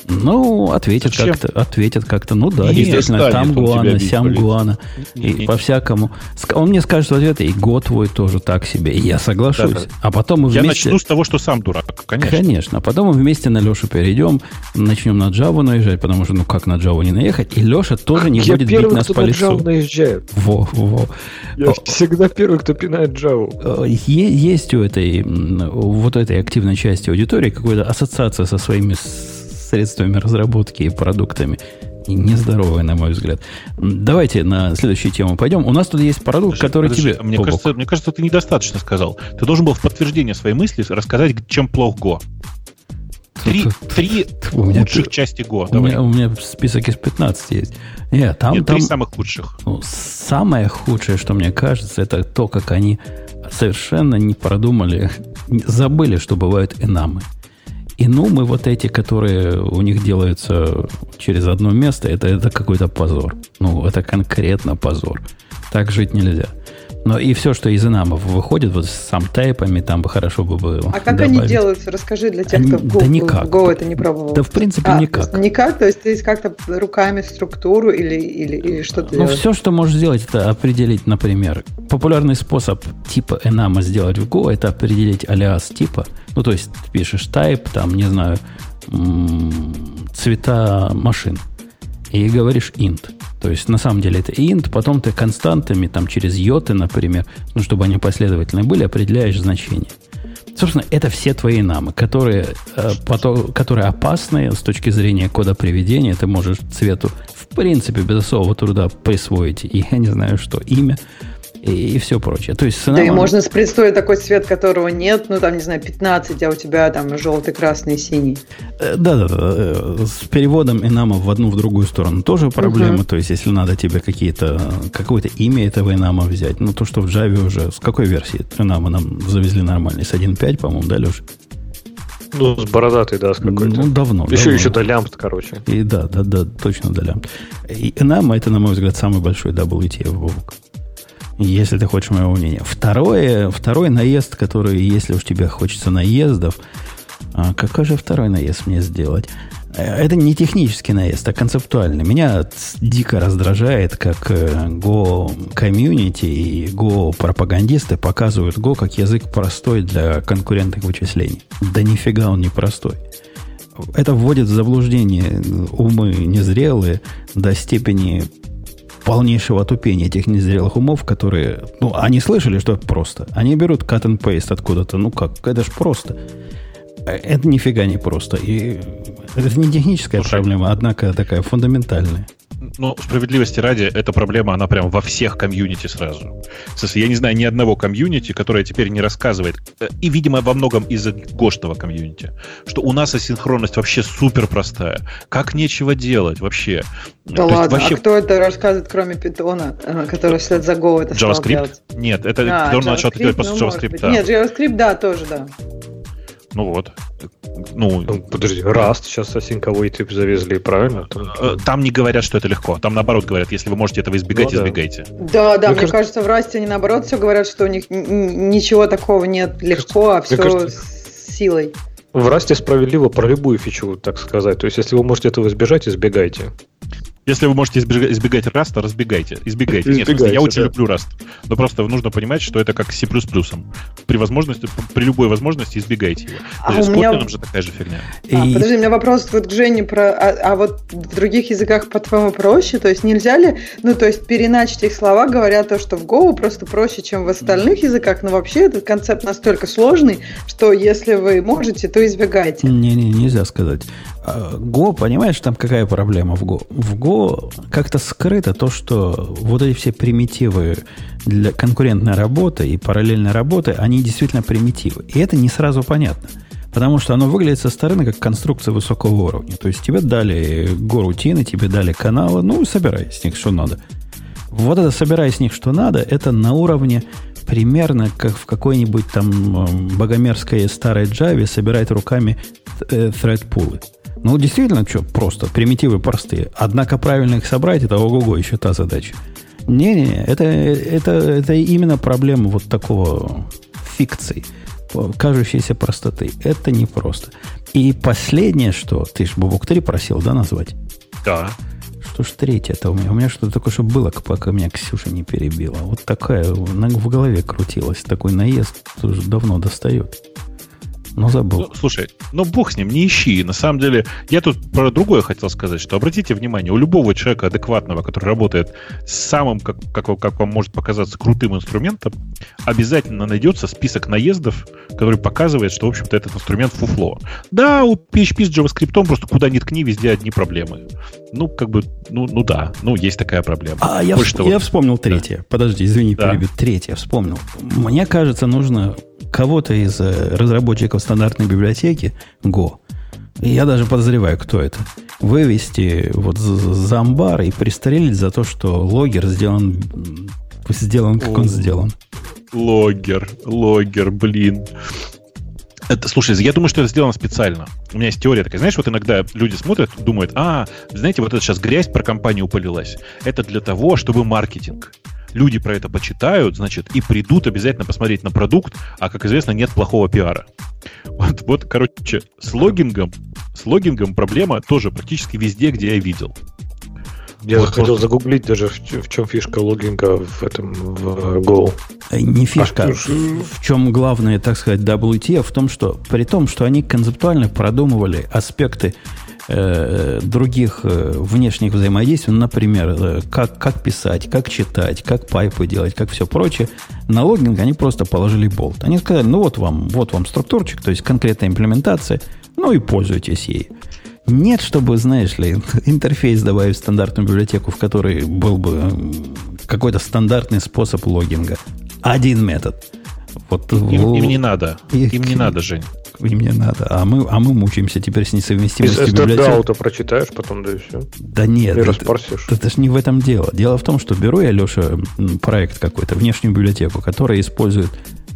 Ну, ответит Зачем? как-то, ответит как-то. Ну да, Не действительно, станет там гуана, сям гуана. И по-всякому. Он мне скажет в ответ, и год твой тоже так себе. И я соглашусь. Да-да. А потом мы Я вместе... начну с того, что сам дурак, конечно. Конечно. А потом мы вместе на Лешу перейдем, начнем на Java наезжать, потому что, ну, как на Java не наехать? И Леша тоже не Я будет первый, бить нас кто по на лицу. Java наезжает. Во, во. Я всегда первый, кто пинает Java. Э, е- Есть у этой, у вот этой активной части аудитории какая-то ассоциация со своими средствами разработки и продуктами. И нездоровая, на мой взгляд. Давайте на следующую тему пойдем. У нас тут есть продукт, Подожди, который подожди, тебе... Мне кажется, мне кажется, ты недостаточно сказал. Ты должен был в подтверждение своей мысли рассказать, чем плох Go. Три, три лучших части Go. у, Давай. меня, у меня список из 15 есть. Нет, там, Нет, там, три самых худших. Ну, самое худшее, что мне кажется, это то, как они совершенно не продумали, забыли, что бывают энамы. Инумы вот эти, которые у них делаются через одно место, это, это какой-то позор. Ну, это конкретно позор. Так жить нельзя. Но и все, что из инамов выходит, вот с сам тайпами, там бы хорошо бы было. А как они добавить. делаются? Расскажи для тех, Они- кто в Go, да никак. в Go это не пробовал. Да, в принципе, А, никак. то есть Никак? То есть ты как-то руками структуру или, или, или что ты Ну, делаешь? все, что можешь сделать, это определить, например, популярный способ типа enama сделать в Go, это определить алиас типа. Ну, то есть ты пишешь type, там, не знаю, цвета машин. И говоришь int. То есть, на самом деле, это int, потом ты константами, там, через йоты, например, ну, чтобы они последовательные были, определяешь значение. Собственно, это все твои намы, которые, э, пото- которые опасны с точки зрения кода приведения. Ты можешь цвету, в принципе, без особого труда присвоить, и я не знаю что, имя. И, и все прочее. То есть с Да и можно представить такой цвет, которого нет, ну там, не знаю, 15, а у тебя там желтый, красный, синий. Э, Да-да-да, э, с переводом Enamel в одну, в другую сторону тоже проблема. То есть, если надо тебе какие-то, какое-то имя этого Enamel взять, ну, то, что в Java уже, с какой версии Enamel нам завезли нормальный? С 1.5, по-моему, да, Леша? Ну, с бородатой, да, с какой-то. Ну, давно. еще, давно. еще до лямбд, короче. И да, да, да, точно до лямбд. И Enamel это, на мой взгляд, самый большой WTF Вовк. Если ты хочешь моего мнения. Второе, второй наезд, который, если уж тебе хочется наездов, а какой же второй наезд мне сделать? Э, Это не технический наезд, а концептуальный. Меня дико раздражает, как э, Go комьюнити и Go пропагандисты показывают Go как язык простой для конкурентных вычислений. Да нифига он не простой. Это вводит в заблуждение умы незрелые до степени полнейшего тупения этих незрелых умов, которые, ну, они слышали, что это просто. Они берут cut and paste откуда-то. Ну как, это ж просто. Э, Это нифига не просто. И это не техническая Слушай. проблема, однако такая фундаментальная. Ну, справедливости ради, эта проблема, она прям во всех комьюнити сразу. Смысле, я не знаю ни одного комьюнити, которое теперь не рассказывает, э, и, видимо, во многом из-за гошного комьюнити, что у нас асинхронность вообще супер простая. Как нечего делать вообще. Да То есть ладно, вообще а кто это рассказывает, кроме питона, э, который вслед за Go это стал JavaScript? делать? Нет, это А, Питон начал делать после ну. JavaScript. Нет, JavaScript, да, тоже, да. Ну вот. Ну, Ну, подожди, Rust сейчас осинковый тип завезли, правильно? Там- э, там не говорят, что это легко. Там наоборот говорят, если вы можете этого избегать, Ну да. избегайте. Да, да, Мне мне, кажется- кажется, в Расте они наоборот все говорят, что у них ничего такого нет легко, а все кажется- с силой. В Расте справедливо про любую фичу, так сказать. То есть, если вы можете этого избежать, избегайте. Если вы можете избега- избегать раста, разбегайте. Избегайте. Нет, смысле, Избегайте, я очень да. люблю раст. Но просто нужно понимать, что это как с C++. При возможности, при любой возможности избегайте его. А с у меня- Kotlin же такая же фигня. А, И- подожди, у меня вопрос вот к Жене про... А, а вот в других языках, по-твоему, проще? То есть нельзя ли, ну, то есть переначить их слова, говоря то, что в Go просто проще, чем в остальных языках, но вообще этот концепт настолько сложный, что если вы можете, то избегайте. Не-не, нельзя сказать. Go, понимаешь, там какая проблема в Go? В Go как-то скрыто то, что вот эти все примитивы для конкурентной работы и параллельной работы, они действительно примитивы. И это не сразу понятно. Потому что оно выглядит со стороны как конструкция высокого уровня. То есть тебе дали горутины, тебе дали каналы, ну, собирай с них, что надо. Вот это собирай с них, что надо, это на уровне примерно как в какой-нибудь там богомерзкой старой Java собирать руками э, thread-пулы. Ну, действительно, что, просто, примитивы простые. Однако правильно их собрать, это ого-го, еще та задача. Не-не, это, это, это именно проблема вот такого фикции, кажущейся простоты. Это непросто. И последнее, что ты ж Бубук 3 просил, да, назвать? Да. Что ж третье-то у меня? У меня что-то такое, что было, пока меня Ксюша не перебила. Вот такая в голове крутилась. Такой наезд тоже давно достает. Но забыл. Ну, слушай, ну бог с ним, не ищи. На самом деле, я тут про другое хотел сказать, что обратите внимание, у любого человека адекватного, который работает с самым, как, как, вам- как вам может показаться, крутым инструментом, обязательно найдется список наездов, который показывает, что, в общем-то, этот инструмент фуфло. Да, у PHP с JavaScript просто куда ни ткни, везде одни проблемы. Ну, как бы, ну, ну да, ну, есть такая проблема. А, я, Больше вс- того- я вспомнил третье. Подожди, извини, Да. перебью. Третье вспомнил. Мне кажется, нужно кого-то из э, разработчиков стандартной библиотеки Go, я даже подозреваю, кто это, вывести вот за амбар и пристрелить за то, что логер сделан, сделан как он сделан. Логер, логер, блин. Это, слушай, я думаю, что это сделано специально. У меня есть теория такая. Знаешь, вот иногда люди смотрят, думают, а, знаете, вот это сейчас грязь про компанию полилась. Это для того, чтобы маркетинг. Люди про это почитают, значит, и придут обязательно посмотреть на продукт, а, как известно, нет плохого пиара. Вот, вот короче, с logging ом, с logging ом проблема тоже практически везде, где я видел. Я Вот хотел просто- загуглить даже, в, в чем фишка logging а в этом в Go. Э, Не фишка. А что ж- в чем главное, так сказать, WTF в том, что при том, что они концептуально продумывали аспекты э, других э, внешних взаимодействий, ну, например, э, как, как писать, как читать, как пайпы делать, как все прочее, на логинг они просто положили болт. Они сказали, ну вот вам, вот вам структурчик, то есть конкретная имплементация, ну и пользуйтесь ей. Нет, чтобы, знаешь ли, интерфейс добавить в стандартную библиотеку, в которой был бы какой-то стандартный способ логинга. Один метод. Вот, им, им не надо. Их, им не надо, Жень. Им не надо. А мы, а мы мучаемся теперь с несовместимостью Если библиотек. Если прочитаешь потом, да и все. Да нет. это, это, это же не в этом дело. Дело в том, что беру я, Леша, проект какой-то, внешнюю библиотеку, которая использует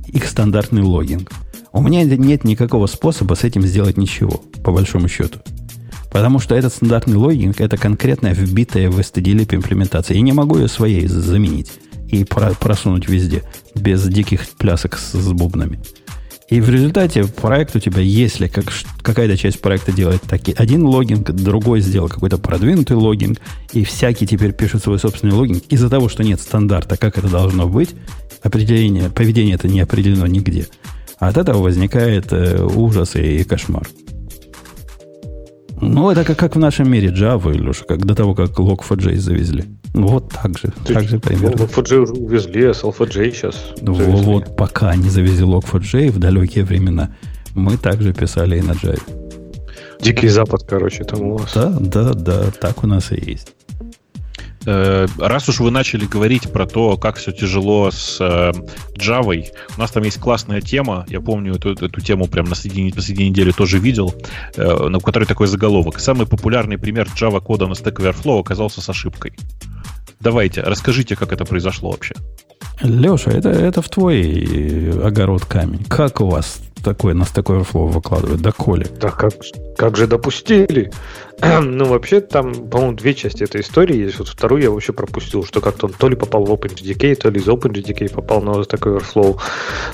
их стандартный логинг. У меня нет никакого способа с этим сделать ничего, по большому счету. Потому что этот стандартный логинг – это конкретная вбитая в stdlib имплементация. Я не могу ее своей заменить и просунуть везде, без диких плясок с, с бубнами. И в результате проект у тебя, если как, какая-то часть проекта делает таки, один логинг, другой сделал какой-то продвинутый логинг, и всякий теперь пишет свой собственный логинг, из-за того, что нет стандарта, как это должно быть, определение, поведение это не определено нигде. От этого возникает э, ужас и, и кошмар. Ну, это как, как в нашем мире Java, Илюша, как до того, как Log4j завезли. Вот так же, Ты так же примерно. Log4j уже увезли, а с Alpha.j сейчас ну, завезли. Вот пока не завезли Log4j в далекие времена, мы также писали и на Java. Дикий Запад, короче, там у вас. Да, да, да, так у нас и есть. Э, раз уж вы начали говорить про то, как все тяжело с э, Java, у нас там есть классная тема, я помню эту, эту тему прям на середине, на середине недели тоже видел, э, на которой такой заголовок. Самый популярный пример Java кода на Stack Overflow оказался с ошибкой. Давайте, расскажите, как это произошло вообще. Леша, это, это в твой огород камень. Как у вас такое на Stack Overflow выкладывают? Да коли? Да как, как же допустили? Ну, вообще, там, по-моему, две части этой истории есть. Вот вторую я вообще пропустил, что как-то он то ли попал в OpenGDK, то ли из OpenGDK попал на Stack Overflow.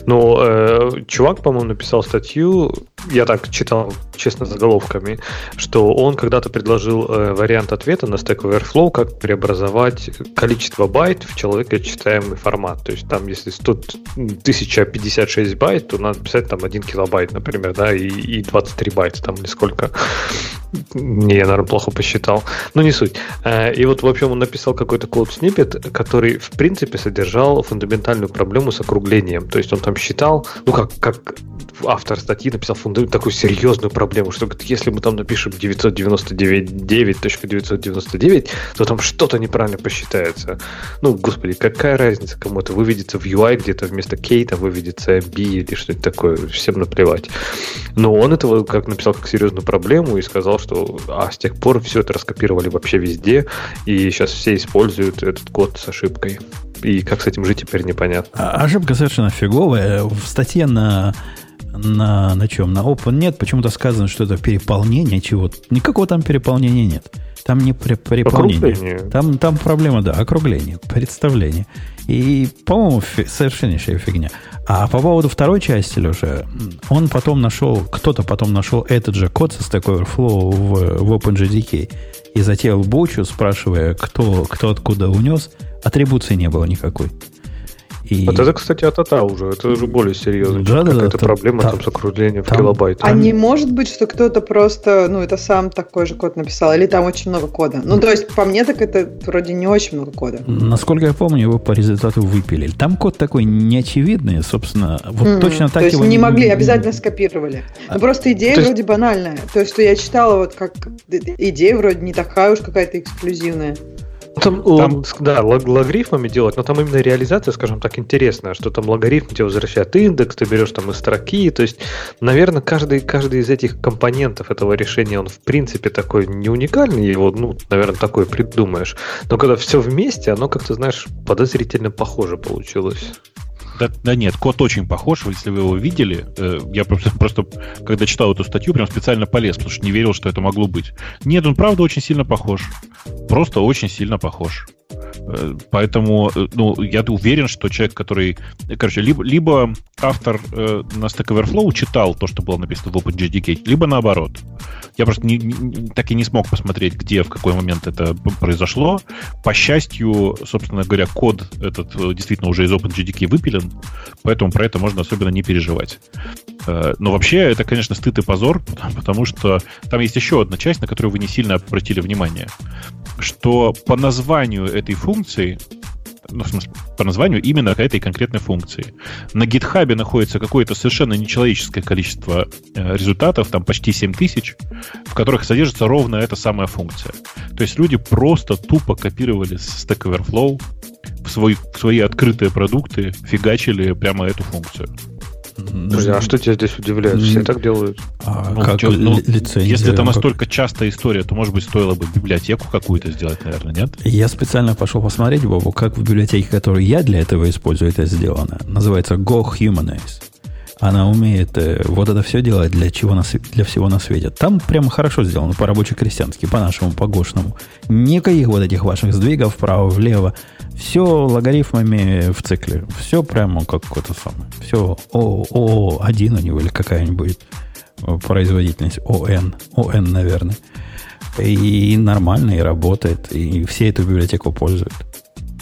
Но э, чувак, по-моему, написал статью, я так читал, честно, заголовками, что он когда-то предложил э, вариант ответа на Stack Overflow, как преобразовать количество байт в человека читаемый формат. То есть там, если 100, 1056 байт, то надо писать там 1 килобайт, например, да, и, и 23 байта там или сколько. Не, я, наверное, плохо посчитал. Но не суть. Э, и вот, в общем, он написал какой-то код снипет, который, в принципе, содержал фундаментальную проблему с округлением. То есть он там считал, ну, как, как автор статьи написал такую серьезную проблему, что говорит, если мы там напишем 999.999, то там что-то неправильно посчитается. Ну, господи, какая разница кому это выведется в UI где-то вместо кейта выведется MB или что-нибудь такое, всем наплевать. Но он этого как написал как серьезную проблему и сказал, что а с тех пор все это раскопировали вообще везде, и сейчас все используют этот код с ошибкой. И как с этим жить теперь непонятно. А, ошибка совершенно фиговая. В статье на на, на чем? На Open нет. Почему-то сказано, что это переполнение чего-то. Никакого там переполнения нет. Там не при, переполнение. Там, там проблема, да, округление, представление. И, по-моему, совершеннейшая фигня. А по поводу второй части, Леша, он потом нашел, кто-то потом нашел этот же код со Stack Overflow в, в OpenGDK и затеял бучу, спрашивая, кто, кто откуда унес. Атрибуции не было никакой. И... Вот это, кстати, от АТА уже. Это уже более серьезно. Да, да, какая-то проблема там, там с округлением там, в килобайт. А не может быть, что кто-то просто, ну, это сам такой же код написал, или там очень много кода? Ну, то есть, по мне, так это вроде не очень много кода. Насколько я помню, его по результату выпилили. Там код такой неочевидный, собственно. Вот mm, точно так то есть, не могли, обязательно скопировали. А, ну, просто идея то есть... вроде банальная. То есть, что я читала, вот как идея вроде не такая уж какая-то эксклюзивная. Там, там да, лог, логарифмами делать, но там именно реализация, скажем так, интересная, что там логарифм тебе возвращает индекс, ты берешь там из строки, то есть, наверное, каждый, каждый из этих компонентов этого решения, он в принципе такой не уникальный, его, ну, наверное, такой придумаешь, но когда все вместе, оно как-то, знаешь, подозрительно похоже получилось. Да, да нет, код очень похож, если вы его видели. Э, я просто, просто, когда читал эту статью, прям специально полез, потому что не верил, что это могло быть. Нет, он правда очень сильно похож. Просто очень сильно похож. Э, поэтому, э, ну, я уверен, что человек, который... Короче, либо, либо автор э, на Stack Overflow читал то, что было написано в OpenJDK, либо наоборот. Я просто не, не, так и не смог посмотреть, где, в какой момент это произошло. По счастью, собственно говоря, код этот действительно уже из OpenJDK выпилен, поэтому про это можно особенно не переживать. Но вообще, это, конечно, стыд и позор, потому что там есть еще одна часть, на которую вы не сильно обратили внимание, что по названию этой функции, ну, в смысле, по названию именно этой конкретной функции. На гитхабе находится какое-то совершенно нечеловеческое количество э, результатов, там почти 7 тысяч, в которых содержится ровно эта самая функция. То есть люди просто тупо копировали с Stack Overflow в, свой, в свои открытые продукты фигачили прямо эту функцию. Подожди, а что тебя здесь удивляет? Все так делают. А Ну, как чё, ну, ли- лицензия? Если это как- настолько частая история, то, может быть, стоило бы библиотеку какую-то сделать, наверное, нет? Я специально пошел посмотреть, Бобу, как в библиотеке, которую я для этого использую, это сделано. Называется Go Humanize. Она умеет э, вот это все делать для, чего на, све- для всего на свете. Там прямо хорошо сделано, по-рабоче-крестьянски, по-нашему, по-гошному. Никаких вот этих ваших сдвигов вправо-влево. Все логарифмами в цикле. Все прямо как это самое. Все О1 у него или какая-нибудь э, производительность. ОН. ОН, наверное. И нормально, и работает, и все эту библиотеку пользуют.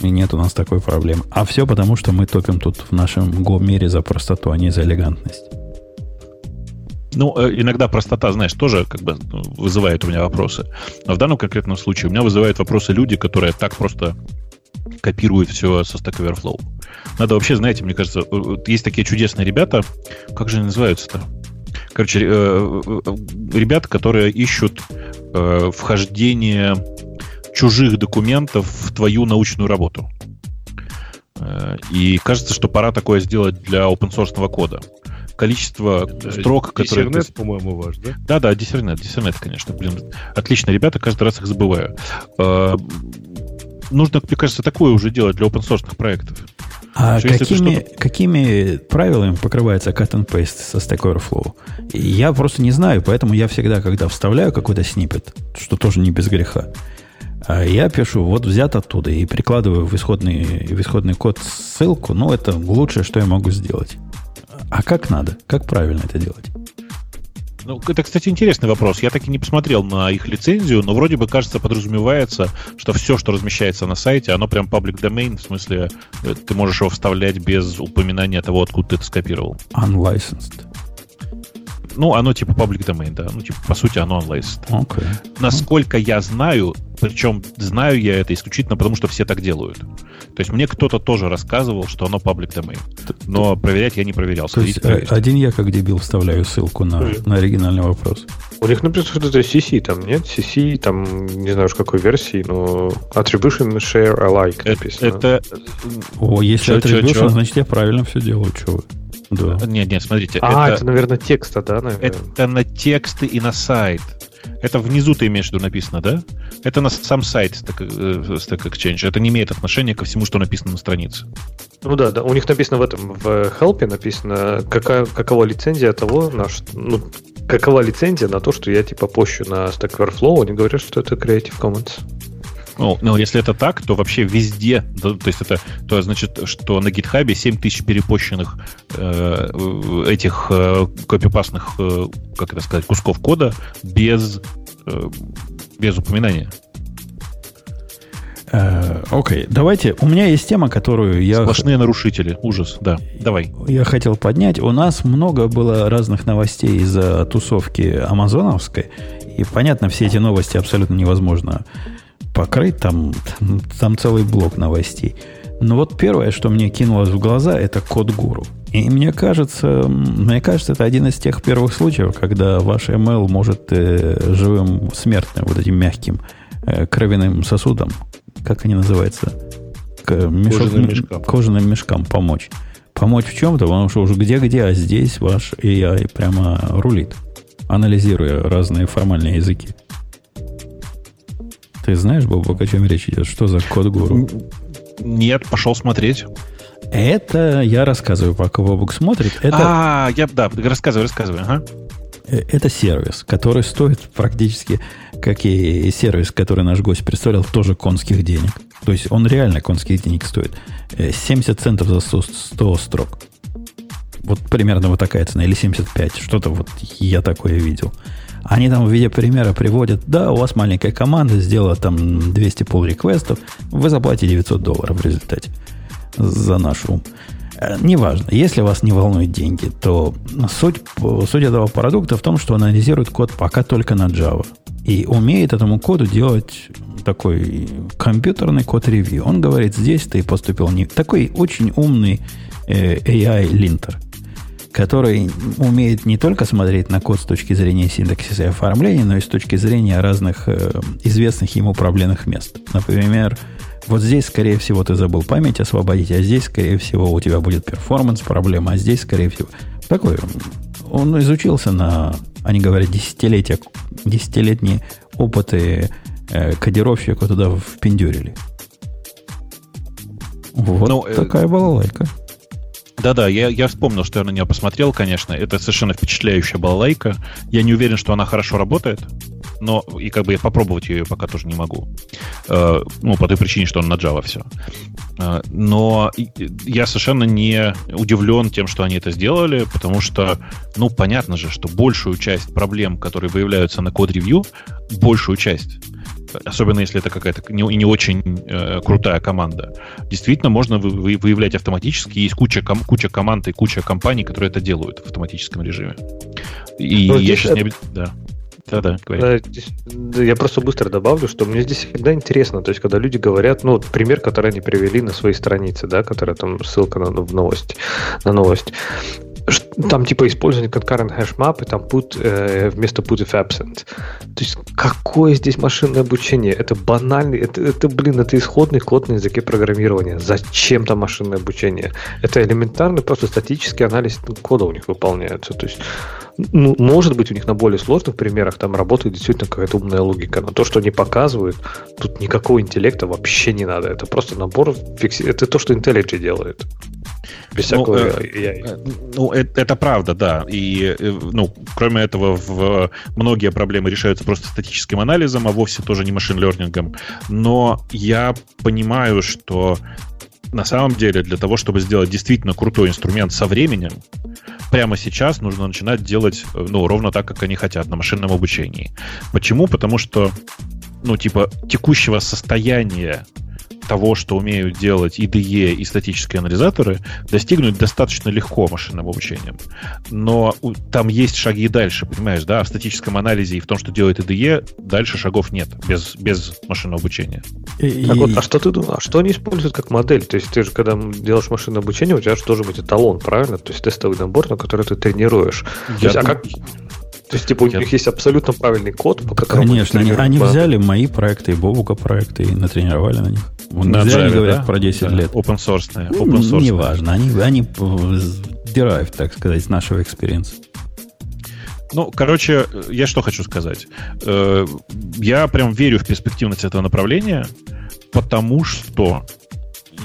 И нет у нас такой проблемы. А все потому, что мы топим тут в нашем Го-мире за простоту, а не за элегантность. Ну, э, иногда простота, знаешь, тоже как бы ну, вызывает у меня вопросы. Но в данном конкретном случае у меня вызывают вопросы люди, которые так просто копируют все со Stack Overflow. Надо вообще, знаете, мне кажется, э, есть такие чудесные ребята, как же они называются-то? Короче, э, ребята, которые ищут вхождение чужих документов в твою научную работу. Э, И кажется, что пора такое сделать для open source кода. Количество строк, которые... ты- Ethernet, по-моему, ваш, да? да, да, диссернет, диссернет, конечно. Блин, отлично, ребята, каждый раз их забываю. Э, Нужно, мне кажется, такое уже делать для open source проектов. А Что какими, какими правилами покрывается cut and paste со Stack Overflow? Я просто не знаю, поэтому я всегда, когда вставляю какой-то снипет, что тоже не без греха, я пишу, вот взят оттуда, и прикладываю в исходный, в исходный код ссылку, ну, это лучшее, что я могу сделать. А как надо? Как правильно это делать? Ну, это, кстати, интересный вопрос. Я так и не посмотрел на их лицензию, но вроде бы, кажется, подразумевается, что все, что размещается на сайте, оно прям public domain, в смысле, э, ты можешь его вставлять без упоминания того, откуда ты это скопировал. Unlicensed. Ну, оно типа public domain, да. Ну, типа, по сути, оно unlicensed. Окей. Насколько я знаю, причем знаю я это исключительно потому, что все так делают. То есть мне кто-то тоже рассказывал, что оно public domain. Но проверять я не проверял. То есть э, один я как дебил вставляю ссылку на, Мгм. на оригинальный вопрос. У них написано, что это CC, там нет? CC, там не знаю уж какой версии, но Attribution Share Alike Это, написано. это- О, если Чё, чё, attribution, чё? значит, я правильно все делаю. Чего вы? Да. Нет, нет, смотрите. а, это, это, наверное, текста, да, наверное? это на тексты и на сайт. Это внизу ты имеешь в виду написано, да? Это на сам сайт Stack, э, Stack Exchange. Это не имеет отношения ко всему, что написано на странице. Ну да, да, у них написано в этом, в help написано, какая, какова лицензия того, на ш- ну, какова лицензия на то, что я типа пощу на Stack Overflow, они говорят, что это Creative Commons. Ну, ну, если это так, то вообще везде, да, то есть это то значит, что на GitHub 7 тысяч перепощенных э, этих э, копипастных, э, как это сказать, кусков кода без, э, без упоминания. Э, Окей, давайте. У меня есть тема, которую я, Сплошные нарушители. Ужас, да. Давай. я хотел поднять. У нас много было разных новостей из-за тусовки амазоновской. И, понятно, все эти новости абсолютно невозможно покрыть. Там, там, там целый блок новостей. Но вот первое, что мне кинулось в глаза, это код гуру. И мне кажется, мне кажется, это один из тех первых случаев, когда ваш email может э, живым смертным, вот этим мягким э, кровяным сосудом, как они называются, к мешок- Кожаным мешкам. кожаным мешкам помочь. Помочь в чем-то, потому что уже где-где, а здесь ваш AI прямо рулит, анализируя разные формальные языки. Ты знаешь, Бобок, о чем речь идет? Что за код гуру? Нет, пошел смотреть. Это я рассказываю, пока Бобок смотрит. Это, А, я, да, рассказывай, рассказывай. Ага. э, это сервис, который стоит практически, как и сервис, который наш гость представлял, тоже конских денег. То есть он реально конских денег стоит. Э, 70 центов за 100, 100 строк. Вот примерно вот такая цена, или 75. Что-то вот я такое видел. Они там в виде примера приводят, да, у вас маленькая команда сделала там 200 pull реквестов, вы заплатите 900 долларов в результате за наш ум. Э, Неважно, если вас не волнуют деньги, то суть, суть этого продукта в том, что он анализирует код пока только на Java. И умеет этому коду делать такой компьютерный код-ревью. Он говорит, здесь ты поступил не... Такой очень умный э, AI-линтер, который умеет не только смотреть на код с точки зрения синтаксиса и оформления, но и с точки зрения разных э, известных ему проблемных мест. Например, Вот здесь, скорее всего, ты забыл память освободить, а здесь, скорее всего, у тебя будет перформанс проблема, а здесь, скорее всего... Такой, он изучился на, они говорят, десятилетия, десятилетние опыты э, кодировщика туда впендюрили. Вот Ну, э, такая балалайка. Да-да, я, я вспомнил, что я на нее посмотрел, конечно. Это совершенно впечатляющая балалайка. Я не уверен, что она хорошо работает, но и как бы я попробовать ее пока тоже не могу. Э, ну, по той причине, что он на Java все. Э, но я совершенно не удивлен тем, что они это сделали, потому что, ну, понятно же, что большую часть проблем, которые выявляются на код-ревью, большую часть особенно если это какая-то не, не очень э, крутая команда, действительно можно вы- вы- выявлять автоматически. Есть куча, ком- куча команд и куча компаний, которые это делают в автоматическом режиме. И Ну, я сейчас не... это- обе- Да. Да-да, говори. Да, здесь- да, я просто быстро добавлю, что мне здесь всегда интересно, то есть когда люди говорят, ну, вот пример, который они привели на своей странице, да, которая там ссылка на, в новость, на новость. Там типа использование concurrent hash map и там put э, вместо put if absent. То есть какое здесь машинное обучение? Это банальный, это, это, блин, это исходный код на языке программирования. Зачем там машинное обучение? Это элементарный просто статический анализ кода у них выполняется. То есть ну, может быть, у них на более сложных примерах там работает действительно какая-то умная логика, но то, что они показывают, тут никакого интеллекта вообще не надо. Это просто набор фикси... Это то, что IntelliJ делает. Без Ну, всякого э. Э, Ну, это, это правда, да. И, э, ну, кроме этого, в, многие проблемы решаются просто статическим анализом, а вовсе тоже не машин-лернингом. Но я понимаю, что на самом деле для того, чтобы сделать действительно крутой инструмент со временем, прямо сейчас нужно начинать делать, э, ну, ровно так, как они хотят, на машинном обучении. Почему? Потому что, ну, типа, текущего состояния того, что умеют делать IDE и статические анализаторы, достигнуть достаточно легко машинным обучением. Но там есть шаги дальше, понимаешь, да? В статическом анализе и в том, что делает IDE, дальше шагов нет без, без машинного обучения. И- Так вот, а что ты думаешь? А что они используют как модель? То есть ты же, когда делаешь машинное обучение, у тебя же должен быть эталон, правильно? То есть тестовый набор, на который ты тренируешь. То есть, а дум- как... То есть, типа, у Я- них есть абсолютно правильный код, по которому Конечно, они, они взяли мои проекты и Бобука проекты и натренировали на них. Вон, На не зря они Java, говорят да? про 10 Да, лет. Open source. Ну, Open source. Неважно, они, они э, derived, так сказать, с нашего experience а. Ну, короче, я что хочу сказать. Э, Я прям верю в перспективность этого направления, потому что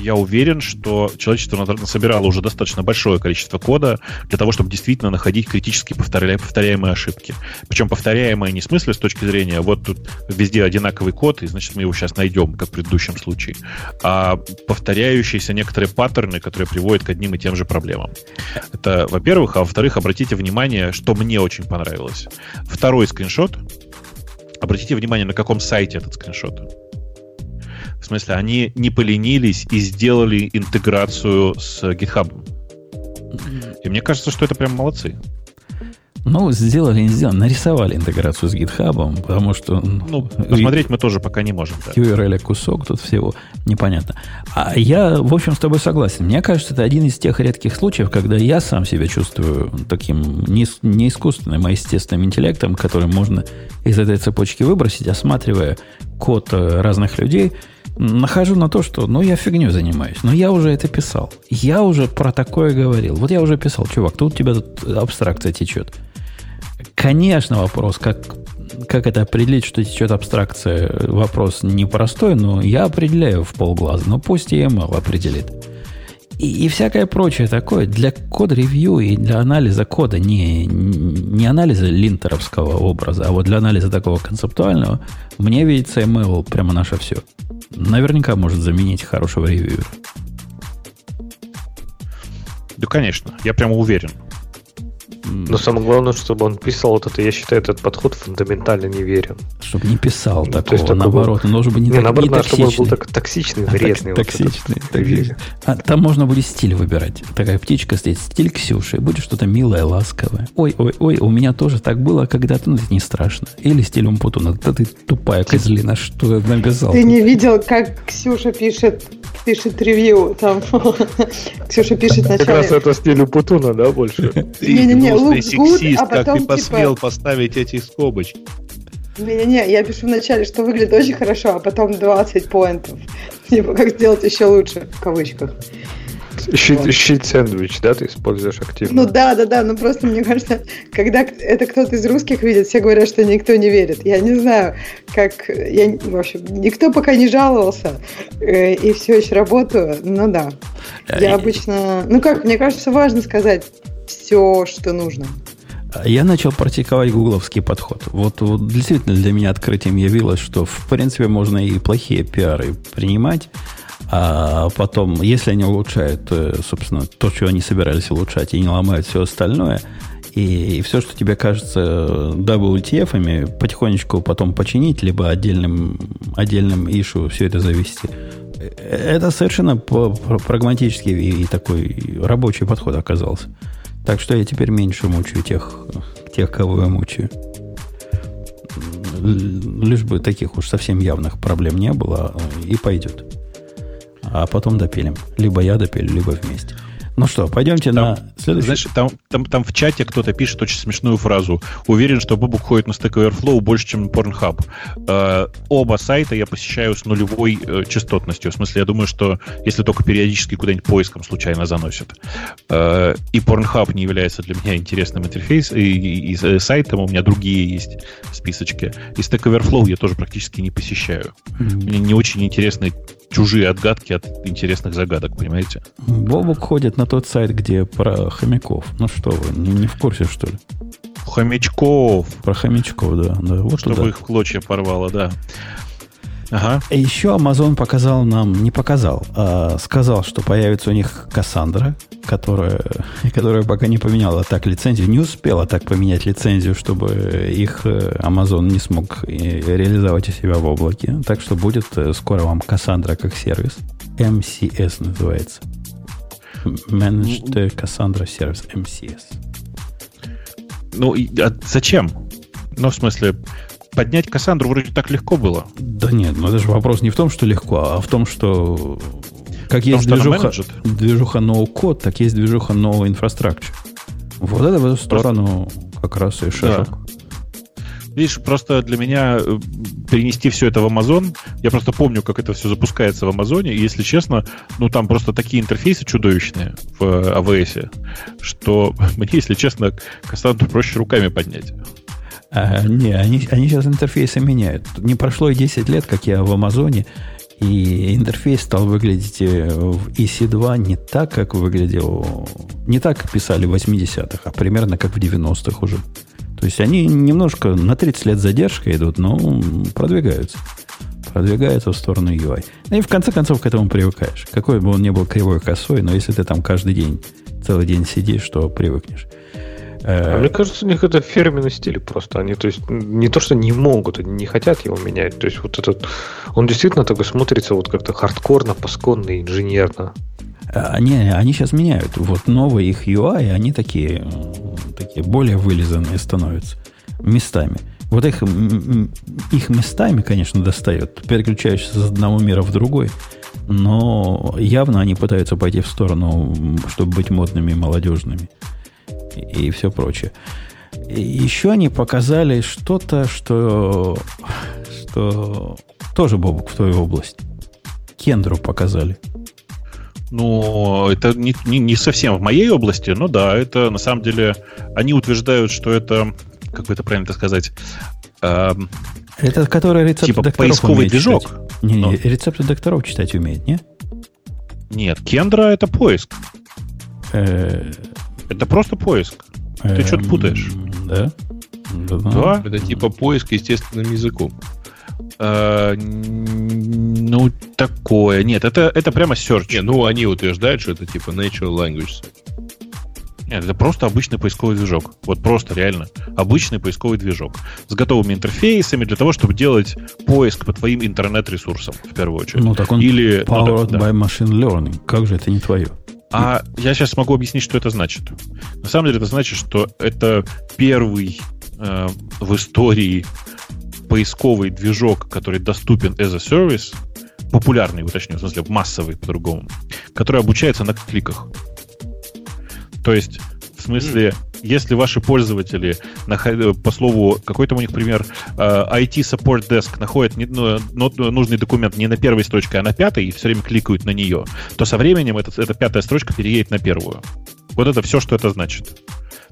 я уверен, что человечество собирало уже достаточно большое количество кода для того, чтобы действительно находить критически повторя- повторяемые ошибки. Причем повторяемые не в смысле с точки зрения, вот тут везде одинаковый код, и значит мы его сейчас найдем, как в предыдущем случае, а повторяющиеся некоторые паттерны, которые приводят к одним и тем же проблемам. Это, во-первых, а во-вторых, обратите внимание, что мне очень понравилось. Второй скриншот. Обратите внимание, на каком сайте этот скриншот. В смысле, они не поленились и сделали интеграцию с GitHub. И мне кажется, что это прям молодцы. Ну, сделали, не сделали, нарисовали интеграцию с GitHub, потому что... Ну, посмотреть мы тоже пока не можем. да. URL кусок тут всего непонятно. А я, в общем, с тобой согласен. Мне кажется, это один из тех редких случаев, когда я сам себя чувствую таким не, не искусственным, а естественным интеллектом, который можно из этой цепочки выбросить, осматривая код э, разных людей, нахожу на то, что, ну, я фигню занимаюсь. Но я уже это писал. Я уже про такое говорил. Вот я уже писал, чувак, тут у тебя тут абстракция течет. Конечно, вопрос, как, как это определить, что течет абстракция, вопрос непростой, но я определяю в полглаза. Но пусть и ML определит. И, и всякое прочее такое для код-ревью и для анализа кода, не, не анализа линтеровского образа, а вот для анализа такого концептуального, мне видится ML прямо наше все. Наверняка может заменить хорошего ревьюера. Да, конечно, я прямо уверен. Но самое главное, чтобы он писал вот это, я считаю, этот подход фундаментально неверен. Чтобы не писал То такого, есть такого- наоборот, он должен быть не, Не, так- наоборот, не надо, чтобы он был токсичный. так, токсичный, А, так- вредный. вот этот токсичный, токсичный. ревью. А там можно будет стиль выбирать. Такая птичка стоит, стиль Ксюши, будет что-то милое, ласковое. Ой, ой, ой, у меня тоже так было когда-то, но это не страшно. Или стиль Умпутуна, да ты тупая козлина, что ты написал? Ты не видел, как Ксюша пишет, пишет ревью там. Ксюша пишет Как раз вначале. это стиль Путуна, да, больше? Не-не-не, гнусный сексист, а как ты типа- посмел поставить эти скобочки? Не-не-не, я пишу вначале, что выглядит очень хорошо, а потом 20 поинтов. Типа, как сделать еще лучше, в кавычках. Щит, щит сэндвич, да, ты используешь активно? Ну да, да, да, ну просто мне кажется, когда это кто-то из русских видит, все говорят, что никто не верит. Я не знаю, как, я, в общем, никто пока не жаловался, э, и все еще работаю, ну да. Я обычно, ну как, мне кажется, важно сказать все, что нужно. Я начал практиковать гугловский подход. Вот, вот действительно для меня открытием явилось, что в принципе можно и плохие пиары принимать, а потом, если они улучшают, э, собственно, то, что они собирались улучшать, и не ломают все остальное, и, и все, что тебе кажется WTF-ами, потихонечку потом починить, либо отдельным, отдельным ишу все это завести. Это совершенно прагматический и такой рабочий подход оказался. Так что я теперь меньше мучаю тех, тех кого я мучаю. Лишь бы таких уж совсем явных проблем не было, и пойдет. А потом допилим. Либо я допилю, либо вместе. Ну что, пойдемте там, на следующий. Знаешь, там, там, там в чате кто-то пишет очень смешную фразу. Уверен, что Бобук ходит на Stack Overflow больше, чем Pornhub. Э, оба сайта я посещаю с нулевой э, частотностью. В смысле, я думаю, что если только периодически куда-нибудь поиском случайно заносят. Э, и Pornhub не является для меня интересным интерфейсом, и, и, и, и сайтом у меня другие есть списочки. И Stack Overflow я тоже практически не посещаю. Mm-hmm. Мне не очень интересны чужие отгадки от интересных загадок, понимаете? Бобук ходит на тот сайт, где про хомяков. Ну что вы, не, не в курсе, что ли? Хомячков. Про хомячков, да. да вот Чтобы туда. их в клочья порвало, да. Ага. Еще Amazon показал нам, не показал, а сказал, что появится у них Кассандра, которая, которая пока не поменяла так лицензию, не успела так поменять лицензию, чтобы их э, Amazon не смог реализовать у себя в облаке. Так что будет э, скоро вам Кассандра как сервис. MCS называется. Managed Cassandra Service, MCS. Ну, а зачем? Ну, в смысле, поднять Кассандру вроде так легко было. Да нет, но это же вопрос не в том, что легко, а в том, что как есть том, движуха, движуха no-code, так есть движуха no infrastructure. Вот это в эту сторону просто... как раз и шажок. Да. Видишь, просто для меня э, перенести все это в Amazon, я просто помню, как это все запускается в Амазоне, и если честно, ну там просто такие интерфейсы чудовищные в AWS, что мне, если честно, Кассандру проще руками поднять. А, не, они, они сейчас интерфейсы меняют. Не прошло и 10 лет, как я в Амазоне, и интерфейс стал выглядеть э, в EC2 не так, как выглядел... Не так, как писали в 80-х, а примерно как в 90-х уже. То есть они немножко на 30 лет задержка идут, но продвигаются. Продвигаются в сторону UI. Ну и в конце концов к этому привыкаешь. Какой бы он ни был кривой косой, но если ты там каждый день, целый день сидишь, то привыкнешь. А мне кажется, у них это фирменный стиль просто. Они, то есть, не то, что не могут, они не хотят его менять. То есть, вот этот, он действительно такой смотрится вот как-то хардкорно, пасконно, инженерно. Они, они сейчас меняют. Вот новые их UI, они такие, такие более вылизанные становятся местами. Вот их, их местами, конечно, достает. Переключаешься с одного мира в другой. Но явно они пытаются пойти в сторону, чтобы быть модными и молодежными и все прочее. И еще они показали что-то, что, что тоже, Бобук, в твою область. Кендру показали. Ну, это не, не, не совсем в моей области, но да, это на самом деле они утверждают, что это, как бы это правильно сказать, эм, это который рецепты типа докторов поисковый движок. Читать. Не, не, рецепты докторов читать умеет, не? Нет, Кендра это поиск. Э, это просто поиск. Ты что-то путаешь. Да? Да. Это типа поиск естественным языком. Э, ну, такое. Нет, это, это прямо search. Не, ну, они утверждают, что это типа natural language. Нет, это просто обычный поисковый движок. Вот просто реально. Обычный поисковый движок. С готовыми интерфейсами для того, чтобы делать поиск по твоим интернет-ресурсам, в первую очередь. Ну, так он Или, powered ну, да, by да. machine learning. Как же это не твое? А я сейчас могу объяснить, что это значит. На самом деле это значит, что это первый э, в истории поисковый движок, который доступен as a service, популярный, уточню, в смысле массовый по-другому, который обучается на кликах. То есть, в смысле, если ваши пользователи, наход- по слову, какой там у них пример, э, IT Support Desk находят не- ну, ну, нужный документ не на первой строчке, а на пятой, и все время кликают на нее, то со временем эта, эта пятая строчка переедет на первую. Вот это все, что это значит.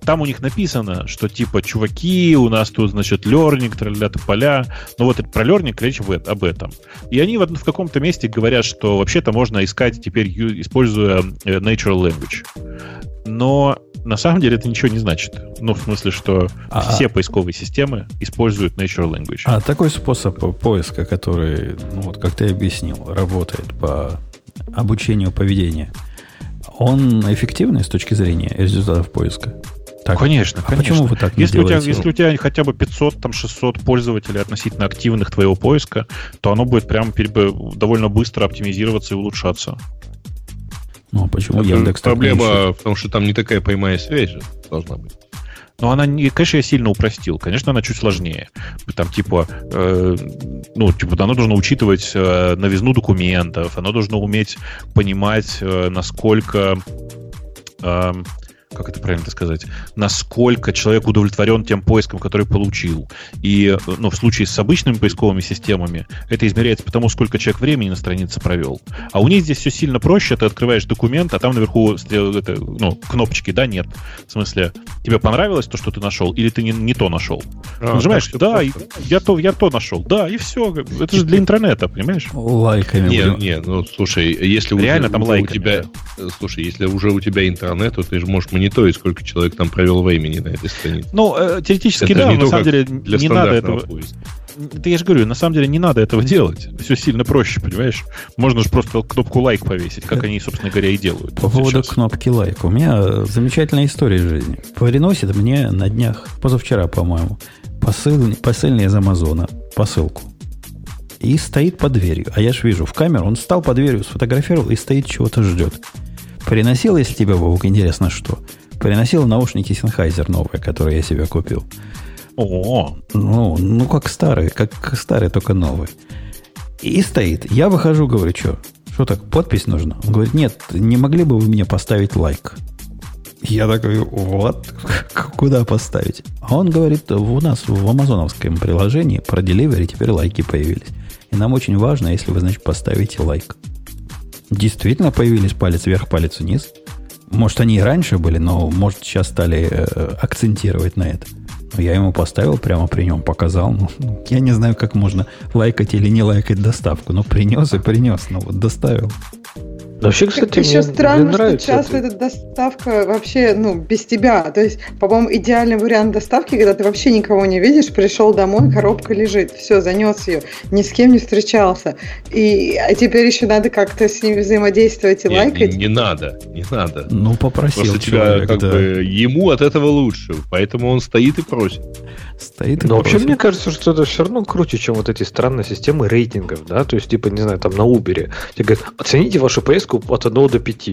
Там у них написано, что типа, чуваки, у нас тут, значит, learning, тролля поля. Ну вот про learning речь об этом. И они в, в каком-то месте говорят, что вообще-то можно искать теперь, используя э, natural language. Но на самом деле это ничего не значит. Ну, в смысле, что А- все поисковые системы используют natural language. А такой способ поиска, который, ну вот как ты объяснил, работает по обучению поведения, он эффективный с точки зрения результатов поиска? Так, конечно, а конечно. почему вы так не если у, тебя, делаете? если у тебя хотя бы 500, там 600 пользователей относительно активных твоего поиска, то оно будет прям довольно быстро оптимизироваться и улучшаться. Ну, а почему Это Яндекс? Проблема в том, что там не такая прямая связь же должна быть. Но она, не, конечно, я сильно упростил. Конечно, она чуть сложнее. Там, типа, э, ну, типа, оно должно учитывать э, новизну документов, оно должно уметь понимать, э, насколько... э, как это правильно сказать, насколько человек удовлетворен тем поиском, который получил. И ну, в случае с обычными поисковыми системами это измеряется по тому, сколько человек времени на странице провел. А у них здесь все сильно проще. Ты открываешь документ, а там наверху это, ну, кнопочки, да, нет. В смысле, тебе понравилось то, что ты нашел, или ты не, не то нашел? А, Нажимаешь, так да, просто. я то, я то нашел, да, и все. Это же для интернета, понимаешь? Лайками Не, будем. не, ну слушай, если Реально уже, там у лайками, тебя, слушай, если уже у тебя интернет, то ты же можешь мониторить, сколько человек там провел времени на этой странице. Ну, э, теоретически, Это да, не но то, на самом деле Для не надо этого. поиска. Да я же говорю, на самом деле не надо этого делать. Все сильно проще, понимаешь? Можно же просто кнопку лайк повесить, как они, собственно говоря, и делают. По поводу сейчас. кнопки лайк. У меня замечательная история из жизни. Приносит мне на днях, позавчера, по-моему, посыл, посыльный из Амазона, посылку. И стоит под дверью. А я ж вижу в камеру, он встал под дверью, сфотографировал и стоит, чего-то ждет. Приносил, если тебе, Бобук, интересно, что? Приносил наушники Sennheiser новые, которые я себе купил. О, Ну, ну как старые, как старые, только новые. И стоит. Я выхожу, говорю, что? Что так, подпись нужна? Он говорит, нет, не могли бы вы мне поставить лайк? Я такой, вот, куда поставить? А он говорит, у нас в амазоновском приложении про delivery теперь лайки появились. И нам очень важно, если вы, значит, поставите лайк. Действительно появились палец вверх, палец вниз. Может, они и раньше были, но, может, сейчас стали э, акцентировать на это. Но я ему поставил прямо при нем, показал. Ну, я не знаю, как можно лайкать или не лайкать доставку. Но принес и принес. Ну, вот доставил. Вообще, Так кстати, еще мне, странно, мне что нравится часто это. эта доставка вообще, ну, без тебя. То есть, по-моему, идеальный вариант доставки, когда ты вообще никого не видишь, пришел домой, коробка лежит, все, занес ее, ни с кем не встречался. И а теперь еще надо как-то с ними взаимодействовать и Не, лайкать. не, не надо, не надо. Ну, попросил Просто тебя, человек, как да. бы, ему от этого лучше, поэтому он стоит и просит. Стоит Но вообще, мне кажется, что это все равно круче, чем вот эти странные системы рейтингов, да, то есть, типа, не знаю, там на Uber. Тебе говорят, оцените вашу поездку от 1 до 5.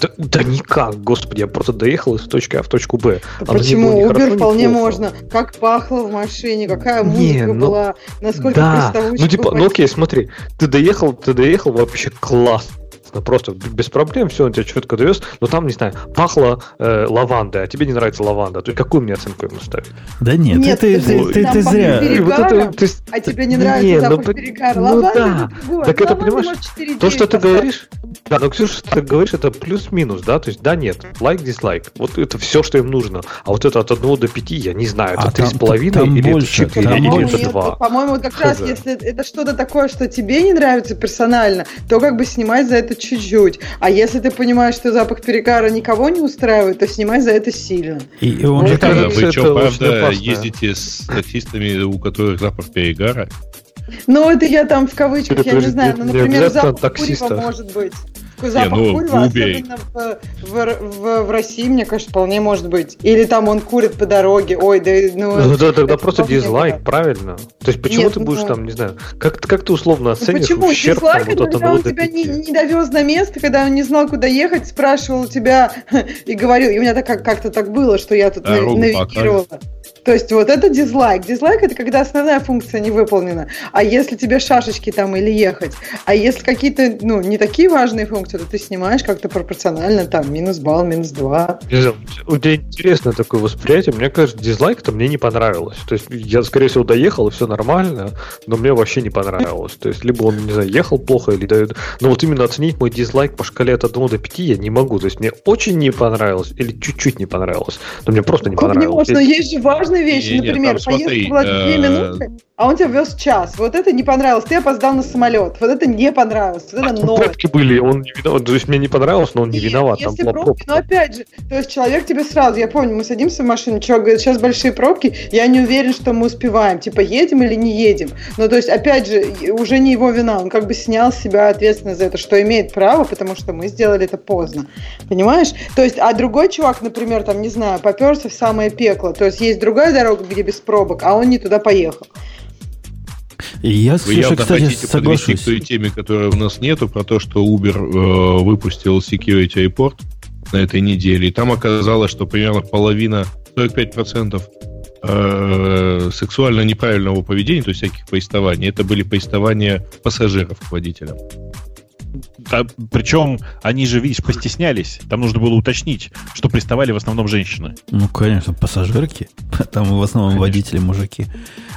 Да, да никак, господи, я просто доехал из точки А в точку Б. Не Почему? ни вполне плохо. можно. Как пахло в машине, какая Не, музыка ну, была, насколько Да, ну типа, ну окей, смотри, ты доехал, ты доехал вообще классно. Просто без проблем, все, он тебя четко довез, но там, не знаю, пахло э, лавандой, а тебе не нравится лаванда. То есть какую мне оценку ему ставить? Да нет, Нет, ты, ты- ты, ты, ты зря. перегаром. Вот это, то есть, А тебе не нравится ну, запах по- перегара? ну Лаванда да. Так это, понимаешь, может 4 То, что ты говоришь, да, но Ксюша, что ты говоришь, это плюс-минус, да, то есть да, нет, лайк, дизлайк, вот это все, что им нужно. А вот это от 1 до 5, я не знаю, это А три там- с половиной там или больше, это 4, там или По-моему, это нет. 2. По-моему, как раз, если это что-то такое, что тебе не нравится персонально, то как бы снимай за это чуть-чуть. А если ты понимаешь, что запах перегара никого не устраивает, то снимай за это сильно. И, и он Мне же Да, как- кажется, вы что, правда, ездите с таксистами, у которых запах перегара? Ну, это я там в кавычках, я не знаю. Ну, не например, запах таксиста. курева может быть. Запах ну, курева, в Убере. особенно в, в- в- в России, мне кажется, вполне может быть. Или там он курит по дороге. Ой, да ну... Ну, да, тогда просто дизлайк, да. правильно? То есть почему Нет, ты ну будешь да. там, не знаю, как, как ты условно Ну, оценишь почему? ущерб там, Дизлайк, вот когда 1 он тебя 5? не, не довез на место, когда он не знал, куда ехать, спрашивал тебя и говорил. И у меня так, как- как-то так было, что я тут на- Дорогу навигировала. То есть вот это дизлайк. Дизлайк это когда основная функция не выполнена. А если тебе шашечки там или ехать, а если какие-то, ну, не такие важные функции, то ты снимаешь как-то пропорционально, там, минус балл, минус два. Не у тебя интересное такое восприятие. Мне кажется, дизлайк-то мне не понравилось. То есть я, скорее всего, доехал, и все нормально, но мне вообще не понравилось. То есть либо он, не знаю, ехал плохо, или дает... Но вот именно оценить мой дизлайк по шкале от 1 до 5 я не могу. То есть мне очень не понравилось или чуть-чуть не понравилось. Но мне просто не Как не понравилось. можно? Есть же важные вещи. Не-не, Например, там смотри, поездка была две э, минуты, а он тебя вез час. Вот это не понравилось. Ты опоздал на самолет. Вот это не понравилось. Вот это Там новость. пробки были, он не виноват. То есть мне не понравилось, но он не Нет, виноват. Там Если была пробки, пробка. но опять же, то есть человек тебе сразу, я помню, мы садимся в машину, человек говорит, сейчас большие пробки, я не уверен, что мы успеваем, типа едем или не едем. Ну, то есть, опять же, уже не его вина, он как бы снял с себя ответственность за это, что имеет право, потому что мы сделали это поздно. Понимаешь? То есть, а другой чувак, например, там, не знаю, поперся в самое пекло, то есть есть другая дорога, где без пробок, а он не туда поехал. Я, Вы явно кстати, хотите подвести соглашусь. к той теме, которой у нас нету, про то, что Uber э, выпустил Security Report на этой неделе. И там оказалось, что примерно половина, 45% э, сексуально неправильного поведения, то есть всяких поистований, это были поистования пассажиров к водителям. Да, причем они же, видишь, постеснялись. Там нужно было уточнить, что приставали в основном женщины. Ну, конечно, пассажирки. Там в основном водители мужики.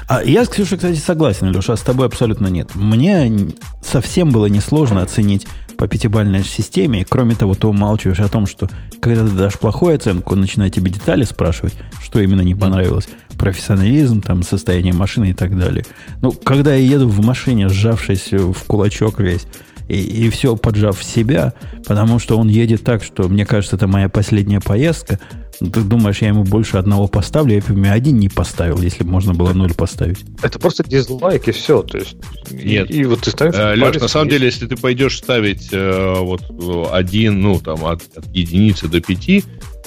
А я с Ксюшей, кстати, согласен, Леша, а с тобой абсолютно нет. Мне совсем было несложно оценить по пятибалльной системе. И кроме того, ты умалчиваешь о том, что когда ты дашь плохую оценку, он начинает тебе детали спрашивать, что именно не понравилось. Профессионализм, там, состояние машины и так далее. Ну, когда я еду в машине, сжавшись в кулачок весь, и, и все поджав в себя, потому что он едет так, что мне кажется, это моя последняя поездка. Ты думаешь, я ему больше одного поставлю? Я бы ему один не поставил, если бы можно было ноль поставить. Это просто дизлайк и все. То есть, и- Нет. И, вот ты ставишь... Э, Леш, на самом вниз. деле, если ты пойдешь ставить э, вот один, ну, там, от, от единицы до пяти,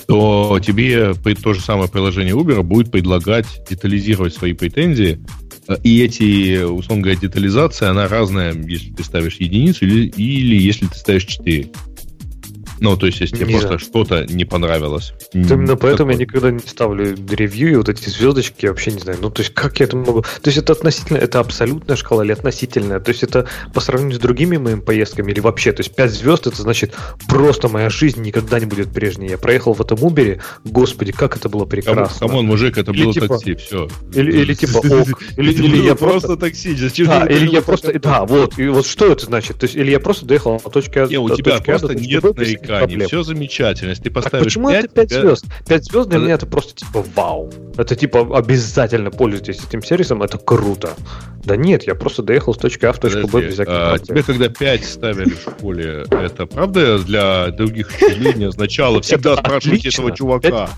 то тебе то же самое приложение Uber будет предлагать детализировать свои претензии. Э, И эти, условно говоря, детализация, она разная, если ты ставишь единицу или, или если ты ставишь 4. Ну, то есть, если тебе просто что-то не понравилось. Именно поэтому я никогда не ставлю ревью, и вот эти звездочки я вообще не знаю. Ну, то есть, как я это могу... То есть, это относительно, это абсолютная шкала или относительная? То есть, это по сравнению с другими моими поездками или вообще? То есть, 5 звезд, это значит, просто моя жизнь никогда не будет прежней. Я проехал в этом Убере, господи, как это было прекрасно. камон, мужик, это Или было типа- такси, все. Или, или типа ок, или, или я просто... такси. Да, или я просто... Да, вот, и вот что это значит? То есть, или я просто доехал от точки А Не, у до тебя точки А до просто нет Б нареканий, проблем. все замечательно. Если ты поставишь почему 5, это 5 звезд? 5 звезд для меня это просто типа вау. Это типа обязательно пользуйтесь этим сервисом, это круто. Да нет, я просто доехал с точки А в точку Б без всяких а, тебе когда 5 ставили в школе, это правда для других учреждений означало всегда Это отлично. этого чувака?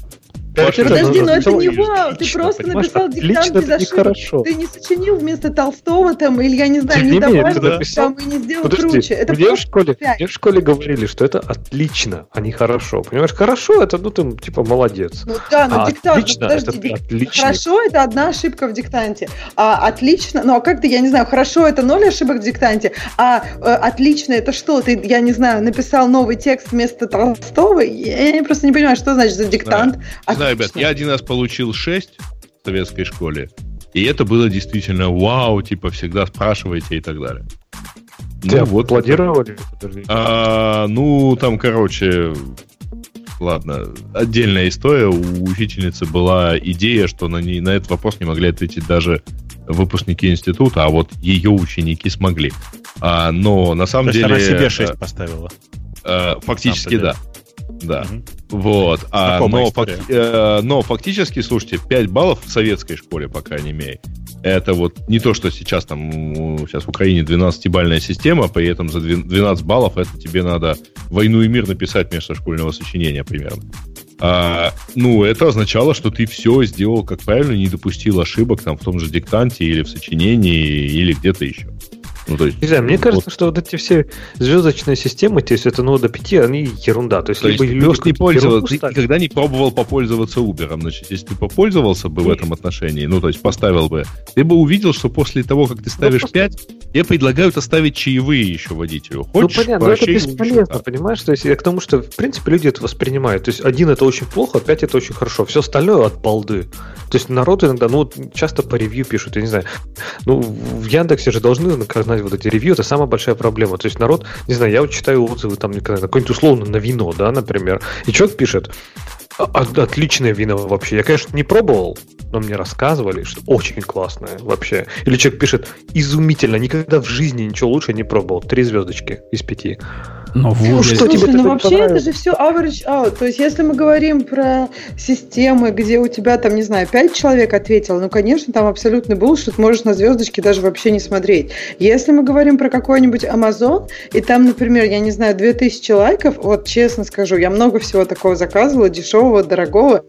Подожди, ну, но это не отлично, вау, ты просто написал Отлично, диктант без ошибок. нехорошо. Ты не сочинил вместо Толстого там, или я не знаю, не не менее, добавил написал- там и не сделал Подожди, круче. Это мне в школе, пять. мне в школе говорили, что это отлично, а не хорошо. Понимаешь, хорошо это, ну ты типа молодец. Ну да, но А диктант, ну, отлично, подожди, это отлично. Хорошо, это одна ошибка в диктанте. А отлично, ну а как ты, я не знаю, хорошо, это ноль ошибок в диктанте, а э, отлично, это что? Ты, я не знаю, написал новый текст вместо Толстого? Я, я просто не понимаю, что значит за диктант. Не знаю, ребят, я один раз получил 6 в советской школе, и это было действительно вау, типа всегда спрашивайте и так далее. Тебя Ну, вот. аплодировали? А, ну, там, короче, ладно, отдельная история. У учительницы была идея, что на, ней, на этот вопрос не могли ответить даже выпускники института, а вот ее ученики смогли. А, но на То самом есть деле... она себе э, 6 поставила. э, фактически да. Да. Мгм. Вот. А, Знакомая но, история. фак- э, но фактически, слушайте, 5 баллов в советской школе, по крайней мере, это вот не то, что сейчас там, сейчас в Украине 12-бальная система, при этом за две- 12 баллов это тебе надо «Войну и мир» написать вместо школьного сочинения примерно. А, ну, это означало, что ты все сделал как правильно, не допустил ошибок там в том же диктанте или в сочинении, или где-то еще. Ну, то есть, Не знаю, мне вот. кажется, что вот эти все звездочные системы, то есть это ну до 5, они ерунда. То есть, То есть либо ты люди просто не пользовался, ты никогда не пробовал попользоваться Uber. Значит, если ты попользовался бы в этом отношении, ну, то есть поставил бы, ты бы увидел, что после того, как ты ставишь просто- 5, тебе предлагают оставить чаевые еще водителю. Ну Хочешь, понятно, но это бесполезно, еще понимаешь? То есть я к тому, что в принципе люди это воспринимают. То есть один это очень плохо, пять это очень хорошо. Все остальное от балды. То есть народ иногда, ну, часто по ревью пишут, я не знаю. Ну, в Яндексе же должны на, на распознать вот эти ревью, это самая большая проблема. То есть народ, не знаю, я вот читаю отзывы там на какой-нибудь условно на вино, да, например, и человек пишет, «А, отличное вино вообще. Я, конечно, не пробовал, но мне рассказывали, что очень классное вообще. Или человек пишет, изумительно, никогда в жизни ничего лучше не пробовал. Три звездочки из пяти. Но в Ну, Вуде- что тебе Слушай, ну такое вообще это же все average out. То есть, если мы говорим про системы, где у тебя там, не знаю, 5 человек ответило, ну, конечно, там абсолютно был, что ты можешь на звездочки даже вообще не смотреть. Если мы говорим про какой-нибудь Amazon, и там, например, я не знаю, 2000 лайков, вот честно скажу, я много всего такого заказывала, дешевого, дорогого,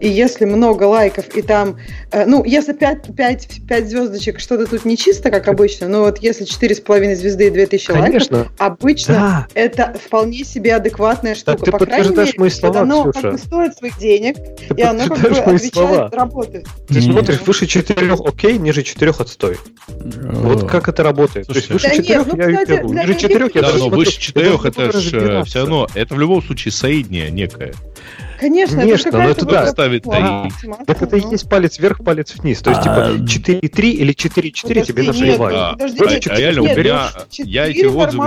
и если много лайков, и там, э, ну, если 5, 5, 5 звездочек, что-то тут не чисто, как обычно, но вот если 4,5 звезды и 2000 лайков, Конечно. обычно Да. это вполне себе адекватная штука. ты По крайней подтверждаешь мере, мои слова, оно Ксюша. как бы стоит своих денег, Ты и оно как бы отвечает, слова. работает. Ты смотришь, выше четырех окей, ниже четырех отстой. Вот как это работает. То есть выше Да четырех ну, я беру. Ниже четырех я Да, даже выше четырех это буду ж разбираться. все равно, это в любом случае среднее некое. Конечно, Конечно, это но это да. Ставит математика, Так это и ну. есть палец вверх, палец вниз. То есть, А, типа, 4,3 или 4,4 тебе Да. подожди, А- нет, а реально, у меня ну, я эти четыре отзывы.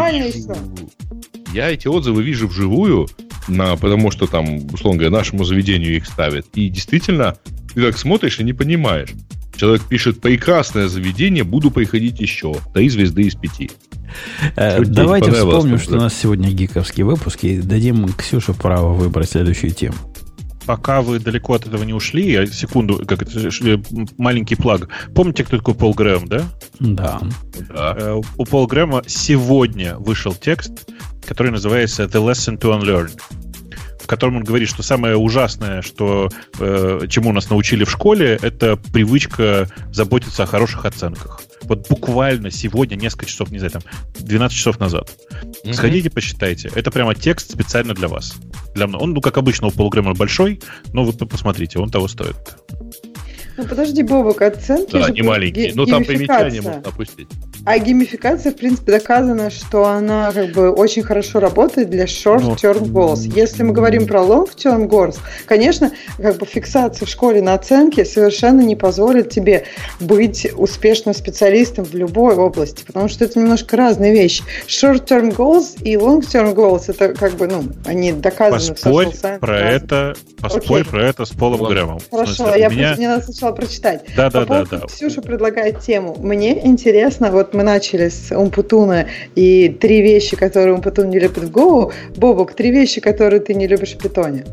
Я эти отзывы вижу вживую, на, потому что там, условно говоря, нашему заведению их ставят. И действительно, ты так смотришь и не понимаешь. Человек пишет прекрасное заведение, буду приходить еще. Три звезды из пяти. Э, Давайте вспомним, что у нас сегодня гиковский выпуск, и дадим Ксюше право выбрать следующую тему. Пока вы далеко от этого не ушли, я секунду, как это, маленький плаг. Помните, кто такой Пол Грэм, да? Да. Да. Э, У Пола Грэма сегодня вышел текст, который называется The Lesson to Unlearn, в котором он говорит, что самое ужасное, что, э, чему нас научили в школе, это привычка заботиться о хороших оценках. Вот буквально сегодня, несколько часов, не знаю, там, 12 часов назад. Мгм. Сходите, почитайте. Это прямо текст специально для вас. Для мной. Он, ну, как обычно, у Пола Грэма большой, но вы посмотрите, он того стоит. Ну подожди, Бобок, оценки Да, же не маленький. ге- Ну, там примечание можно опустить. А геймификация, в принципе, доказано, что она как бы очень хорошо работает для short-term goals. Если мы говорим про long-term goals, конечно, как бы фиксация в школе на оценке совершенно не позволит тебе быть успешным специалистом в любой области, потому что это немножко разные вещи. Short-term goals и long-term goals это как бы, ну, они доказаны Поспорь в social science про разные. это, поспорь Окей. про это с Полом. Грэмом. Хорошо, смысле, я меня... просто- мне надо сначала прочитать. Да, По да, да, поводу, да. Ксюша предлагает тему. Мне интересно, вот мы начали с Умпутуна и три вещи, которые Умпутун не любит в Go. Бобок, три вещи, которые ты не любишь в Питоне.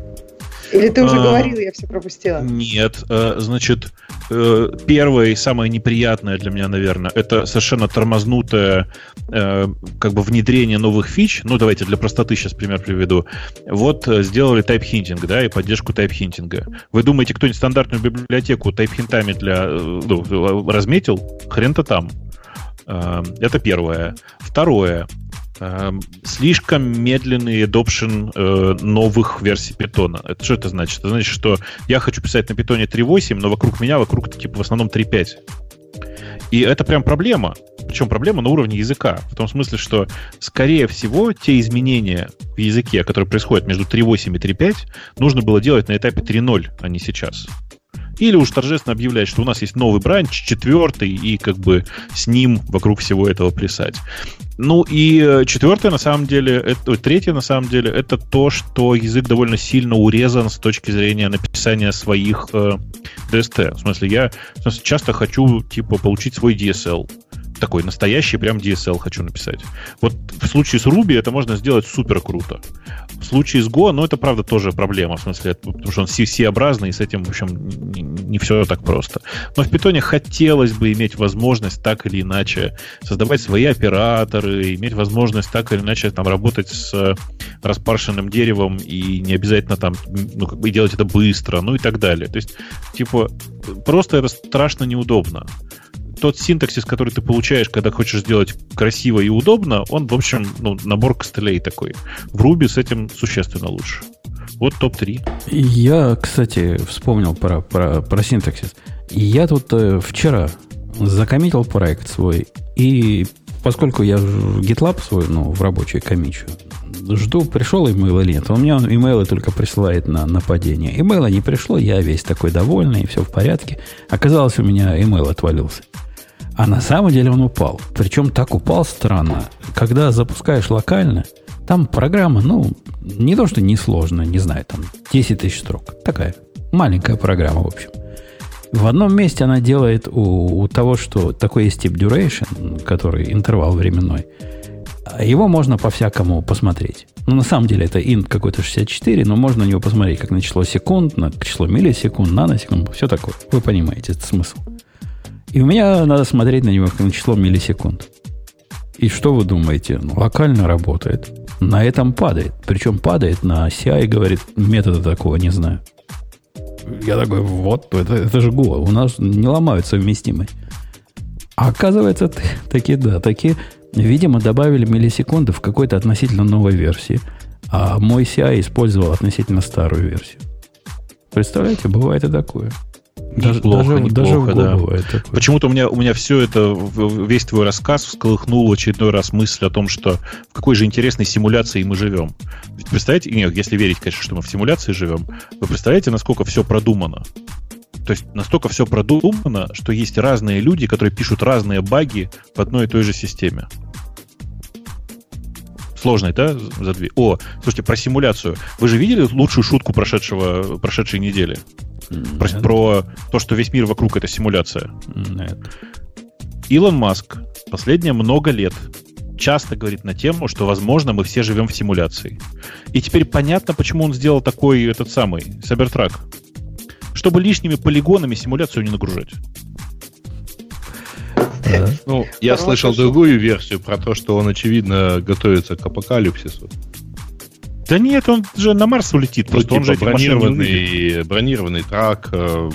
Или ты уже А, говорил, я все пропустила. Нет, э, значит, э, первое и самое неприятное для меня, наверное, это совершенно тормознутое э, как бы внедрение новых фич. Ну, давайте для простоты сейчас пример приведу. Вот сделали type hinting, да, и поддержку type hinting'а. Вы думаете, кто-нибудь стандартную библиотеку type hint'ами для, ну, разметил? Хрен-то там. Э, Это первое. Второе. Эм, слишком медленный adoption э, новых версий питона. Это что это значит? Это значит, что я хочу писать на питоне 3.8, но вокруг меня, вокруг типа в основном 3.5. И это прям проблема. Причем проблема на уровне языка. В том смысле, что, скорее всего, те изменения в языке, которые происходят между 3.8 и 3.5, нужно было делать на этапе 3.0, а не сейчас. Или уж торжественно объявлять, что у нас есть новый бранч, четвертый, и как бы с ним вокруг всего этого плясать. Ну и э, четвертое, на самом деле, это, третье, на самом деле, это то, что язык довольно сильно урезан с точки зрения написания своих э, DST. В смысле, я в смысле, часто хочу, типа, получить свой DSL. Такой настоящий прям DSL хочу написать. Вот в случае с Ruby это можно сделать супер круто. В случае с Go, ну, это, правда, тоже проблема. В смысле, потому что он C-образный, и с этим, в общем, не, не все так просто. Но в Python хотелось бы иметь возможность так или иначе создавать свои операторы, иметь возможность так или иначе там работать с э, распаршенным деревом и не обязательно там, ну, как бы делать это быстро, ну и так далее. То есть, типа, просто это страшно неудобно. Тот синтаксис, который ты получаешь, когда хочешь сделать красиво и удобно, он, в общем, ну, набор костылей такой. В Ruby с этим существенно лучше. Вот топ-3. Я, кстати, вспомнил про, про, про синтаксис. Я тут э, вчера закоммитил проект свой, и поскольку я GitLab свой, ну, в рабочий комичу, жду, пришел имейл или нет. Он мне имейлы только присылает на нападение. Имейла не пришло, я весь такой довольный, все в порядке. Оказалось, у меня имейл отвалился. А на самом деле он упал. Причем так упал странно. Когда запускаешь локально, там программа, ну, не то, что несложная, не знаю, там 10 тысяч строк. Такая маленькая программа, в общем. В одном месте она делает у, у того, что такой есть тип duration, который интервал временной. Его можно по-всякому посмотреть. Ну, на самом деле, это int какой-то 64, но можно на него посмотреть как на число секунд, на число миллисекунд, наносекунд, все такое. Вы понимаете этот смысл. И у меня надо смотреть на него на число миллисекунд. И что вы думаете? Ну, локально работает. На этом падает. Причем падает на CI, говорит, метода такого не знаю. Я такой, вот, это, это же Go. У нас не ломают совместимые. А оказывается, такие, да, такие, видимо, добавили миллисекунды в какой-то относительно новой версии. А мой CI использовал относительно старую версию. Представляете, бывает и такое. Даже, неплохо, даже, неплохо, даже да. бывает такое. Почему-то у меня, у меня все это, весь твой рассказ всколыхнул очередной раз мысль о том, что в какой же интересной симуляции мы живем. Ведь представляете, нет, если верить, конечно, что мы в симуляции живем, вы представляете, насколько все продумано? То есть настолько все продумано, что есть разные люди, которые пишут разные баги в одной и той же системе. Сложный, да, за две? О, слушайте, про симуляцию. Вы же видели лучшую шутку прошедшего, прошедшей недели? Про, про то, что весь мир вокруг это симуляция. Нет. Илон Маск последние много лет часто говорит на тему, что, возможно, мы все живем в симуляции. И теперь понятно, почему он сделал такой этот самый Cybertruck. Чтобы лишними полигонами симуляцию не нагружать. Ну, я слышал другую версию про то, что он, очевидно, готовится к апокалипсису. Да нет, он же на Марс улетит. Ну, просто типа он же бронированный, бронированный трак, э,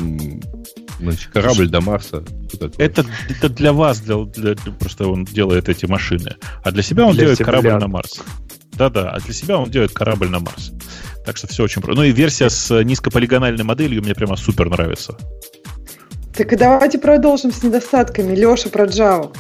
значит, корабль до Марса. Это, это для вас, для, для, просто он делает эти машины. А для себя он для делает корабль на Марс. Да-да, а для себя он делает корабль на Марс. Так что все очень просто. Ну и версия с низкополигональной моделью мне прямо супер нравится. Так и давайте продолжим с недостатками. Леша про Java.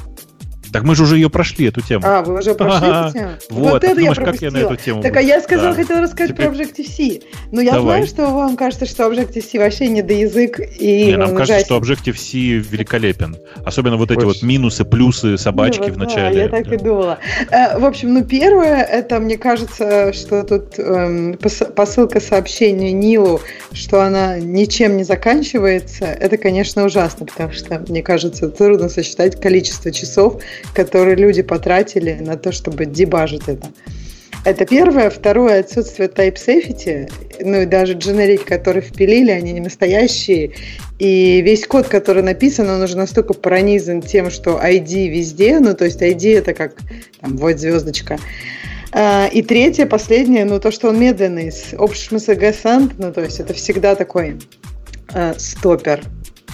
Так мы же уже ее прошли, эту тему. А, вы уже прошли эту тему? Вот, вот это думаешь, я как я на эту тему Так, а я сказала, да. хотела рассказать Теперь... про Objective-C. Но я Давай. знаю, что вам кажется, что Objective-C вообще не до язык. И не, нам кажется, что Objective-C великолепен. Особенно вот эти вот минусы, плюсы, собачки ну, в начале. Да, я так и думала. Э, в общем, ну первое, это мне кажется, что тут эм, посылка сообщения Нилу, что она ничем не заканчивается, это, конечно, ужасно, потому что, мне кажется, трудно сосчитать количество часов, которые люди потратили на то, чтобы дебажить это. Это первое. Второе, отсутствие type safety. Ну и даже дженерики, которые впилили, они не настоящие. И весь код, который написан, он уже настолько пронизан тем, что ID везде. Ну то есть ID это как там, вот звездочка. А, и третье, последнее, ну то, что он медленный. С общим ну то есть это всегда такой э, стопер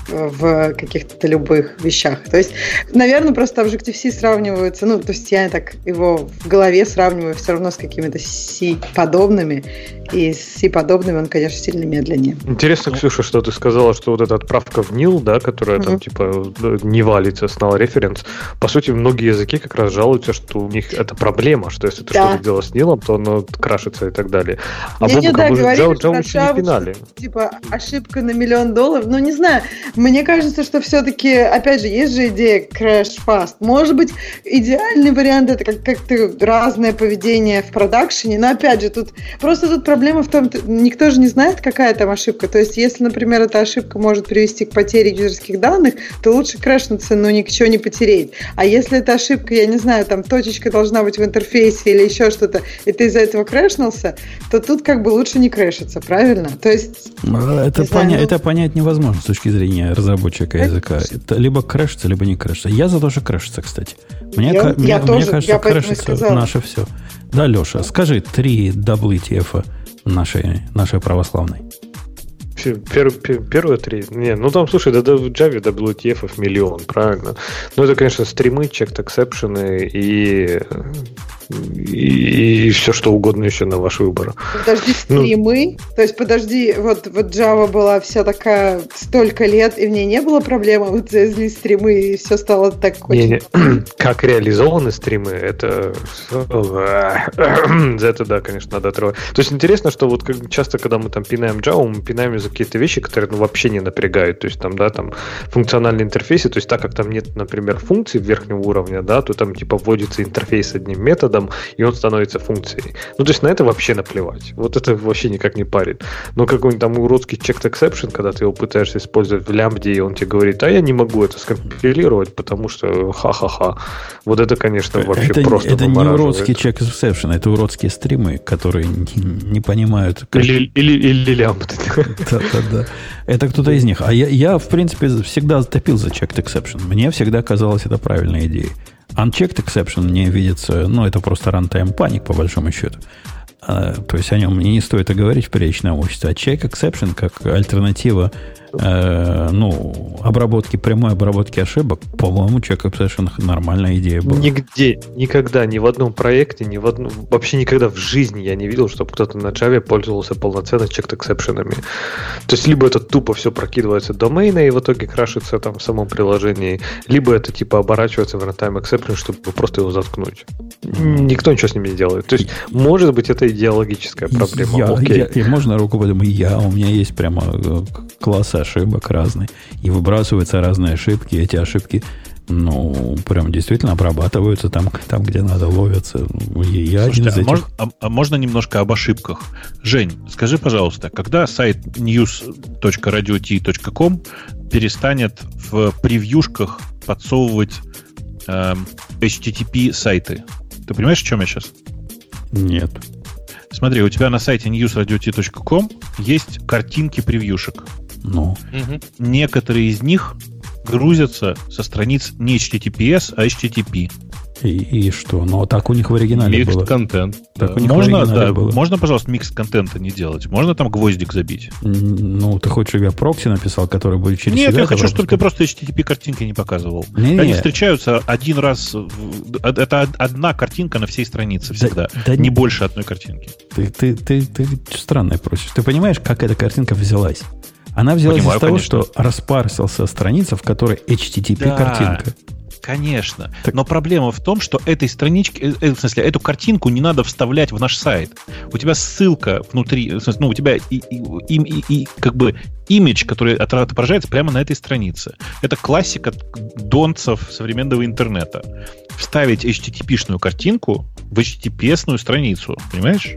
в каких-то любых вещах. То есть, наверное, просто Objective-C сравниваются, ну, то есть я так его в голове сравниваю все равно с какими-то C-подобными, и с C-подобными он, конечно, сильно медленнее. Интересно, Ксюша, что ты сказала, что вот эта отправка в NIL, да, которая mm-hmm. там, типа, не валится с null reference, по сути, многие языки как раз жалуются, что у них это проблема, что если ты да. что-то делаешь с NIL, то оно крашится и так далее. А не, да, говорили, Java, Java еще не пинали. Типа, ошибка на миллион долларов, ну, не знаю, мне кажется, что все-таки, опять же, есть же идея fast. Может быть, идеальный вариант это как- как-то разное поведение в продакшене, но опять же, тут просто тут проблема в том, никто же не знает, какая там ошибка. То есть, если, например, эта ошибка может привести к потере юзерских данных, то лучше крэшнуться, но ничего не потереть. А если эта ошибка, я не знаю, там точечка должна быть в интерфейсе или еще что-то, и ты из-за этого крэшнулся, то тут как бы лучше не крэшиться, правильно? То есть... Это, поня- знаю, ну... это понять невозможно с точки зрения разработчика языка. Это либо крэшится, либо не крэшится. Я за то, что крэшится, кстати. Мне, я, мне, я мне тоже, кажется, я крэшится наше все. Да, Леша, скажи три WTF нашей, нашей православной. Пер, пер, первые три? Не, ну там, слушай, да, да в Java WTF миллион, правильно? Ну, это, конечно, стримы, exception и и, и все что угодно еще на ваш выбор. Подожди, Ну. стримы? То есть, подожди, вот, вот Java была вся такая столько лет, и в ней не было проблем, а вот завезли стримы, и все стало так очень... Не-не, как реализованы стримы, это за это, да, конечно, надо отрывать. То есть интересно, что вот часто, когда мы там пинаем Java, мы пинаем за какие-то вещи, которые ну, вообще не напрягают. То есть там, да, там функциональные интерфейсы, то есть так как там нет, например, функций верхнего уровня, да, то там типа вводится интерфейс одним методом, и он становится функцией. Ну, то есть на это вообще наплевать. Вот это вообще никак не парит. Но какой-нибудь там уродский checked exception, когда ты его пытаешься использовать в лямбде, и он тебе говорит, а я не могу это скомпилировать, потому что ха-ха-ха. Вот это, конечно, вообще это, просто это не уродский чек exception, это уродские стримы, которые не, не понимают. как- Или, или, или лямбда. Да, да, да. Это кто-то из них. А я, я, в принципе, всегда топил за checked exception. Мне всегда казалось это правильной идеей. Unchecked exception мне видится, ну, это просто runtime паник, по большому счету. А, то есть о нем не стоит и говорить в приличном обществе. А check exception как альтернатива э, ну, обработки, прямой обработки ошибок, по-моему, check exception нормальная идея была. Нигде, никогда, ни в одном проекте, ни в одном, вообще никогда в жизни я не видел, чтобы кто-то на Java пользовался полноценно checked эксепшенами. То есть, либо это тупо все прокидывается до мейна и в итоге крашится там в самом приложении, либо это типа оборачивается в runtime exception, чтобы просто его заткнуть. Никто ничего с ним не делает. То есть, может быть, это идеологическая проблема. Я, Окей. я- и можно руку подумать, я, у меня есть прямо э, классы ошибок разные. И выбрасываются разные ошибки. Эти ошибки, ну, прям действительно обрабатываются там, там где надо, ловятся. Я один Слушайте, из а, этих. мож- а- а можно немножко об ошибках? Жень, скажи, пожалуйста, когда сайт news.radiot.com перестанет в превьюшках подсовывать эм, HTTP сайты? Ты понимаешь, о чем я сейчас? Нет. Смотри, у тебя на сайте newsradiot.com есть картинки превьюшек. Ну, Некоторые из них грузятся со страниц не HTTPS, а HTTP. и, и что? Ну, так у них в оригинале Микс было. контент. Так Да. у них в Можно, оригинале да, было. можно, пожалуйста, микс контента не делать? Можно там гвоздик забить? Ну, ты хочешь, чтобы я прокси написал, который будет через Нет, себя я хочу, чтобы ты просто HTTP картинки не показывал. Не-не. Они встречаются один раз. в- Это од- одна картинка на всей странице всегда. да не не- больше одной картинки. Ты, ты, ты, ты странное просишь. Ты понимаешь, как эта картинка взялась? Она взялась Понимаю, из того, конечно. что распарсился страница, в которой HTTP Да. картинка. Конечно. Так- Но проблема в том, что этой страничке, э, э, в смысле, эту картинку не надо вставлять в наш сайт. У тебя ссылка внутри, в смысле, ну, у тебя и, и- и- и- как бы имидж, который отображается прямо на этой странице. Это классика донцев современного интернета. Вставить HTTP-шную картинку в HTTPS-ную страницу. Понимаешь?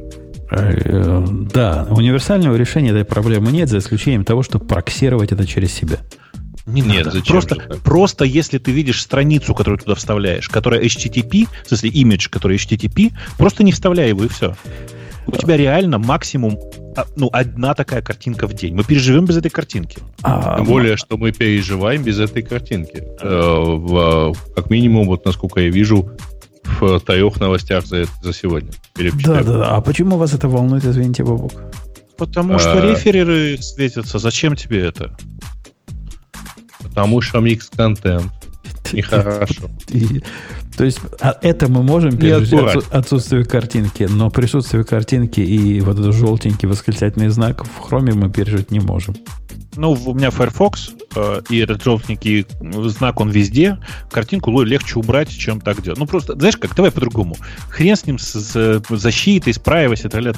Э, Да, универсального решения этой проблемы нет, за исключением того, чтобы проксировать это через себя. Не Нет, надо. зачем просто, просто если ты видишь страницу, которую туда вставляешь, которая HTTP, в смысле имидж, который HTTP, просто не вставляй его и все. У тебя реально максимум а, ну, одна такая картинка в день. Мы переживем без этой картинки. А, Тем более, что мы переживаем без этой картинки. Э, в, как минимум, вот насколько я вижу, в трех новостях за, за сегодня. Или в Да, да, да. А почему вас это волнует, извините, Бобок? Потому что А. рефереры светятся. Зачем тебе это? Потому что микс-контент. Нехорошо. И- то есть а это мы можем пережить отсу- отсутствие картинки, но присутствие картинки и вот этот желтенький восклицательный знак в хроме мы пережить не можем. Ну, у меня Firefox, э, и этот желтенький знак, он везде. Картинку легче убрать, чем так делать. Ну, просто, знаешь как, давай по-другому. Хрен с ним, с, с защитой, с privacy, далее.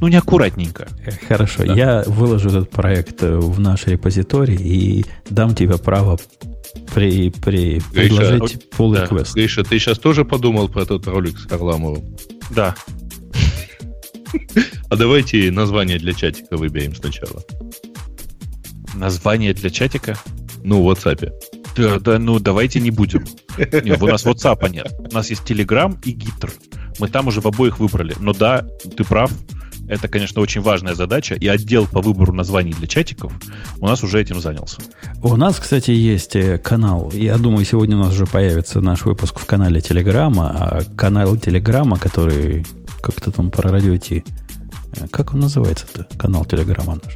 Ну, неаккуратненько. Э, Хорошо, Да. я выложу этот проект э, в наш репозиторий и дам тебе право при, при Гриша, предложить pull да. Гриша, ты сейчас тоже подумал про этот ролик с Харламовым? Да. А давайте название для чатика выберем сначала. Название для чатика. Ну, в WhatsApp. Да, да, ну, давайте не будем. Нет, у нас WhatsApp нет. У нас есть Telegram и Gitter. Мы там уже в обоих выбрали. Но да, ты прав. Это, конечно, очень важная задача. И отдел по выбору названий для чатиков у нас уже этим занялся. У нас, кстати, есть э, канал. Я думаю, сегодня у нас уже появится наш выпуск в канале Телеграма. А канал Телеграма, который как-то там про радио Ти. э, Как он называется-то? Канал Телеграма наш.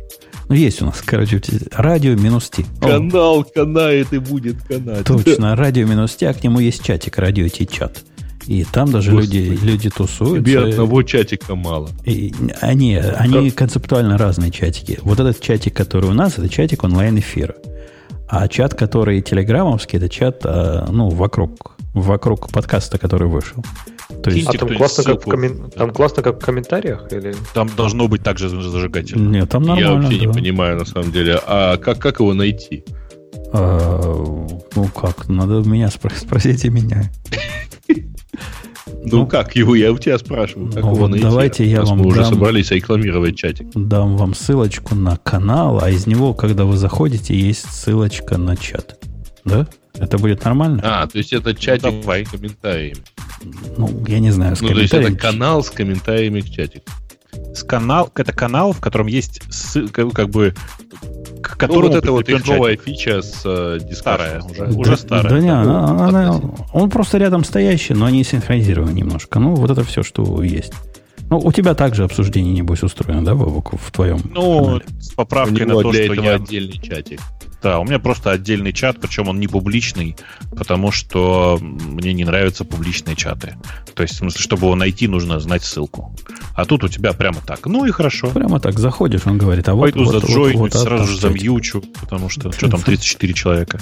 Ну, есть у нас, короче, радио минус Ти. Канал канает и будет канать. Точно, радио минус Ти, а к нему есть чатик, радио Ти чат. И там даже люди, люди тусуются. Тебе одного чатика мало. И, они, они концептуально разные чатики. Вот этот чатик, который у нас, это чатик онлайн-эфира. А чат, который телеграммовский, это чат, а, ну, вокруг, вокруг подкаста, который вышел. То есть, а там классно, как в коммен... там классно, как в комментариях? Или... Там должно быть также зажигательно. Нет, там нормально. Я вообще да. не понимаю, на самом деле. А как, как его найти? А, ну как, надо меня спро- спросите меня. Ну, как его? Я у тебя спрашиваю. Как Ну вот давайте я вам мы уже собрались рекламировать чатик. Дам вам ссылочку на канал, а из него, когда вы заходите, есть ссылочка на чат. Да? Это будет нормально? А, то есть это чатик давай. с комментариями. Ну, я не знаю, с Ну, то есть это комментариями. канал с комментариями к чатику. С канал, это канал, в котором есть ссылка, как бы, к Ну, которому вот это вот их прикреплен новая фича с э. Старая уже. Да- уже старая. Да не, она- она- она- он просто рядом стоящий, но они синхронизированы немножко. Ну, вот это все, что есть. Ну, у тебя также обсуждение, небось, устроено, да, Бабук, в твоем Ну, канале? с поправкой на то, для что этого я... отдельный чатик. Да, у меня просто отдельный чат, причем он не публичный, потому что мне не нравятся публичные чаты. То есть, в смысле, чтобы его найти, нужно знать ссылку. А тут у тебя прямо так. Ну и хорошо. Прямо так заходишь, он говорит, а вот... Пойду вот, вот, вот, сразу же замьючу, потому что что там 34 человека.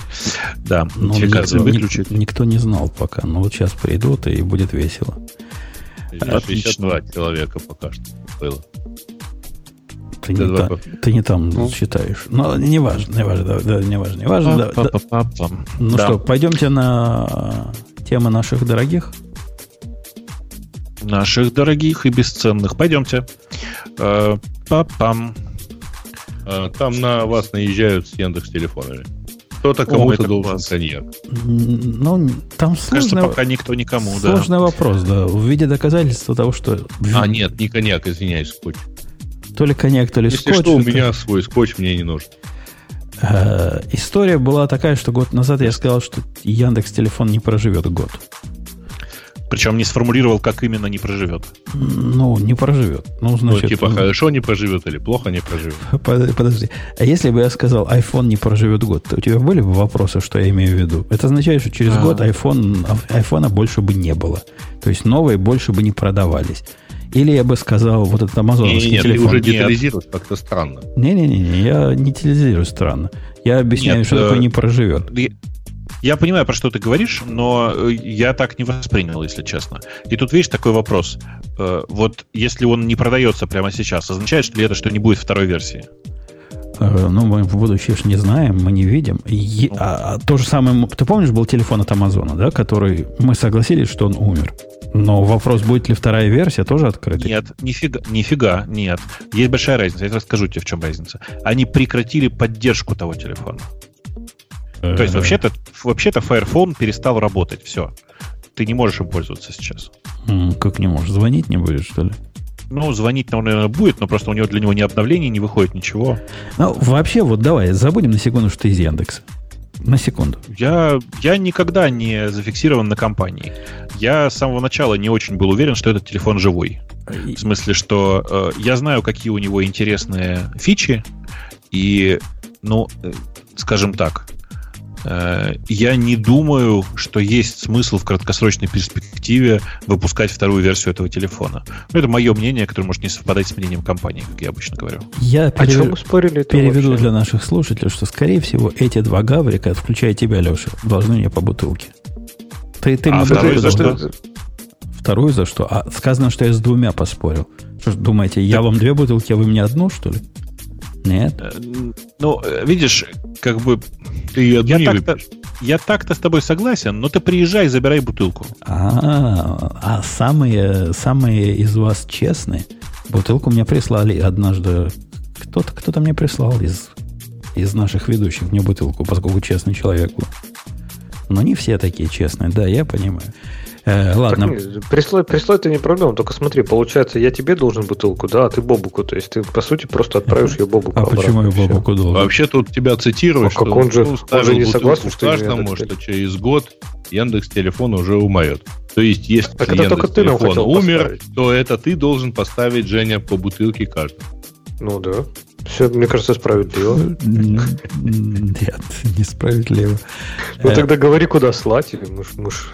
Да, Ну, выключить. ник- никто не знал пока, но вот сейчас придут, и будет весело. Отлично. 62 человека пока что было. Ты не, та- ты не там Ну. считаешь. Но не важно, не важно, да, да, не важно, не важно. да, да. Ну Да. что, пойдемте на темы наших дорогих. Наших дорогих и бесценных. Пойдемте. Э, Па-пам. А, Там на вас наезжают с Яндекс телефонами. Кто-то кому-то должен класс. коньяк. Ну, там Кажется, сложный, пока никто никому, да. сложный вопрос, да, в виде доказательства того, что А, нет, не коньяк, извиняюсь, скотч. То ли коньяк, то ли Если скотч. что, у меня свой скотч мне не нужен. Э, История была такая, что год назад я сказал, что Яндекс телефон не проживет год. Причем не сформулировал, как именно не проживет. Ну, не проживет. Ну, Ну, значит, типа, ну, хорошо не проживет или плохо не проживет. Под- Подожди. А если бы я сказал, iPhone не проживет год, то у тебя были бы вопросы, что я имею в виду? Это означает, что через А. год iPhone, айфона больше бы не было. То есть новые больше бы не продавались. Или я бы сказал, вот этот амазоновский Нет, ты телефон. уже нет. детализируешь как-то странно. Не-не-не, я не телезирую странно. Я объясняю, Нет, что э, такое не проживет. Я- понимаю, про что ты говоришь, но э, я так не воспринял, если честно. И тут, видишь, такой вопрос. Э, Вот если он не продается прямо сейчас, означает ли это, что не будет второй версии? Э, Ну, мы в будущее ж не знаем, мы не видим. Е- Ну. а, а то же самое, ты помнишь, был телефон от Амазона, да, который мы согласились, что он умер. Но вопрос, будет ли вторая версия, тоже открытый. Нет, нифига, нифига, нет. Есть большая разница. Я расскажу тебе, в чем разница. Они прекратили поддержку того телефона. То есть вообще-то, вообще-то Fire Phone перестал работать. Все. Ты не можешь им пользоваться сейчас. Как не можешь? Звонить не будет, что ли? Ну, звонить, он, наверное, будет, но просто у него для него ни обновлений, не выходит ничего. Ну, вообще, вот давай, забудем на секунду, что ты из Яндекса. На секунду. Я, я никогда не зафиксирован на компании. Я с самого начала не очень был уверен, что этот телефон живой. В смысле, что э, я знаю, какие у него интересные фичи, и, ну, э, скажем так, я не думаю, что есть смысл в краткосрочной перспективе выпускать вторую версию этого телефона. Ну, это мое мнение, которое может не совпадать с мнением компании, как я обычно говорю. Я О переве- чем спорили? переведу для наших слушателей, что, скорее всего, эти два гаврика, включая тебя, Леша, должны мне по бутылке. Ты, ты А мне второй за что? Вторую за что? А сказано, что я с двумя поспорил. Что ж, думаете, я вам две бутылки, а вы мне одну, что ли? Нет? Э, Ну, э, видишь, как бы Ты одну Я не так-то, выпьешь. я так-то с тобой согласен, но ты приезжай, забирай бутылку. А, а самые, самые из вас честные, бутылку мне прислали однажды. Кто-то, кто-то мне прислал из, из наших ведущих мне бутылку, поскольку честный человек был. Но не все такие честные, да, я понимаю. Э, ладно, Прислать, прислать это не проблема, только смотри, получается, я тебе должен бутылку, да, а ты Бобуку. То есть ты, по сути, просто отправишь ее Бобуку. а почему я. Бобуку должен? Вообще тут тебя цитируют, А как что он же- ну, он же не согласен, что каждому, что через год Яндекс телефон уже умрет. То есть, если Так это только Яндекс телефон умер, поставить. то это ты должен поставить, Женя, по бутылке каждому. Ну да. Все, мне кажется, справедливо. Нет, несправедливо. Ну Э, тогда говори, куда слать. или Мы ж, мы ж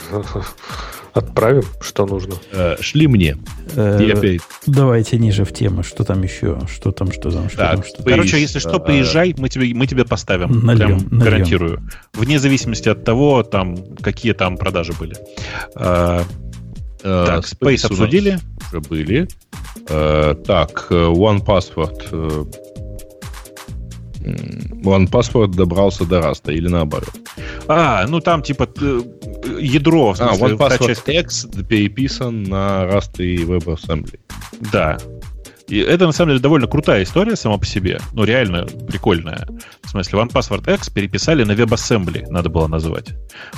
Отправим, что нужно. Э, шли мне. Э, И опять. Давайте ниже в тему. Что там еще? Что там, что там, что там, что? Короче, если что, приезжай, мы тебе, мы тебе поставим. Нальем, гарантирую. Вне зависимости от того, там, какие там продажи были. Так, Space обсудили. Уже были. Так, One Password. Э, м, One Password добрался до Rust'а или наоборот. А, ну там типа э, ядро, в А, смысле, One та Password часть- X переписан на Rust и WebAssembly. Да. И это, на самом деле, довольно крутая история сама по себе. Ну, реально прикольная. Смысле, One Password X переписали на WebAssembly, надо было называть.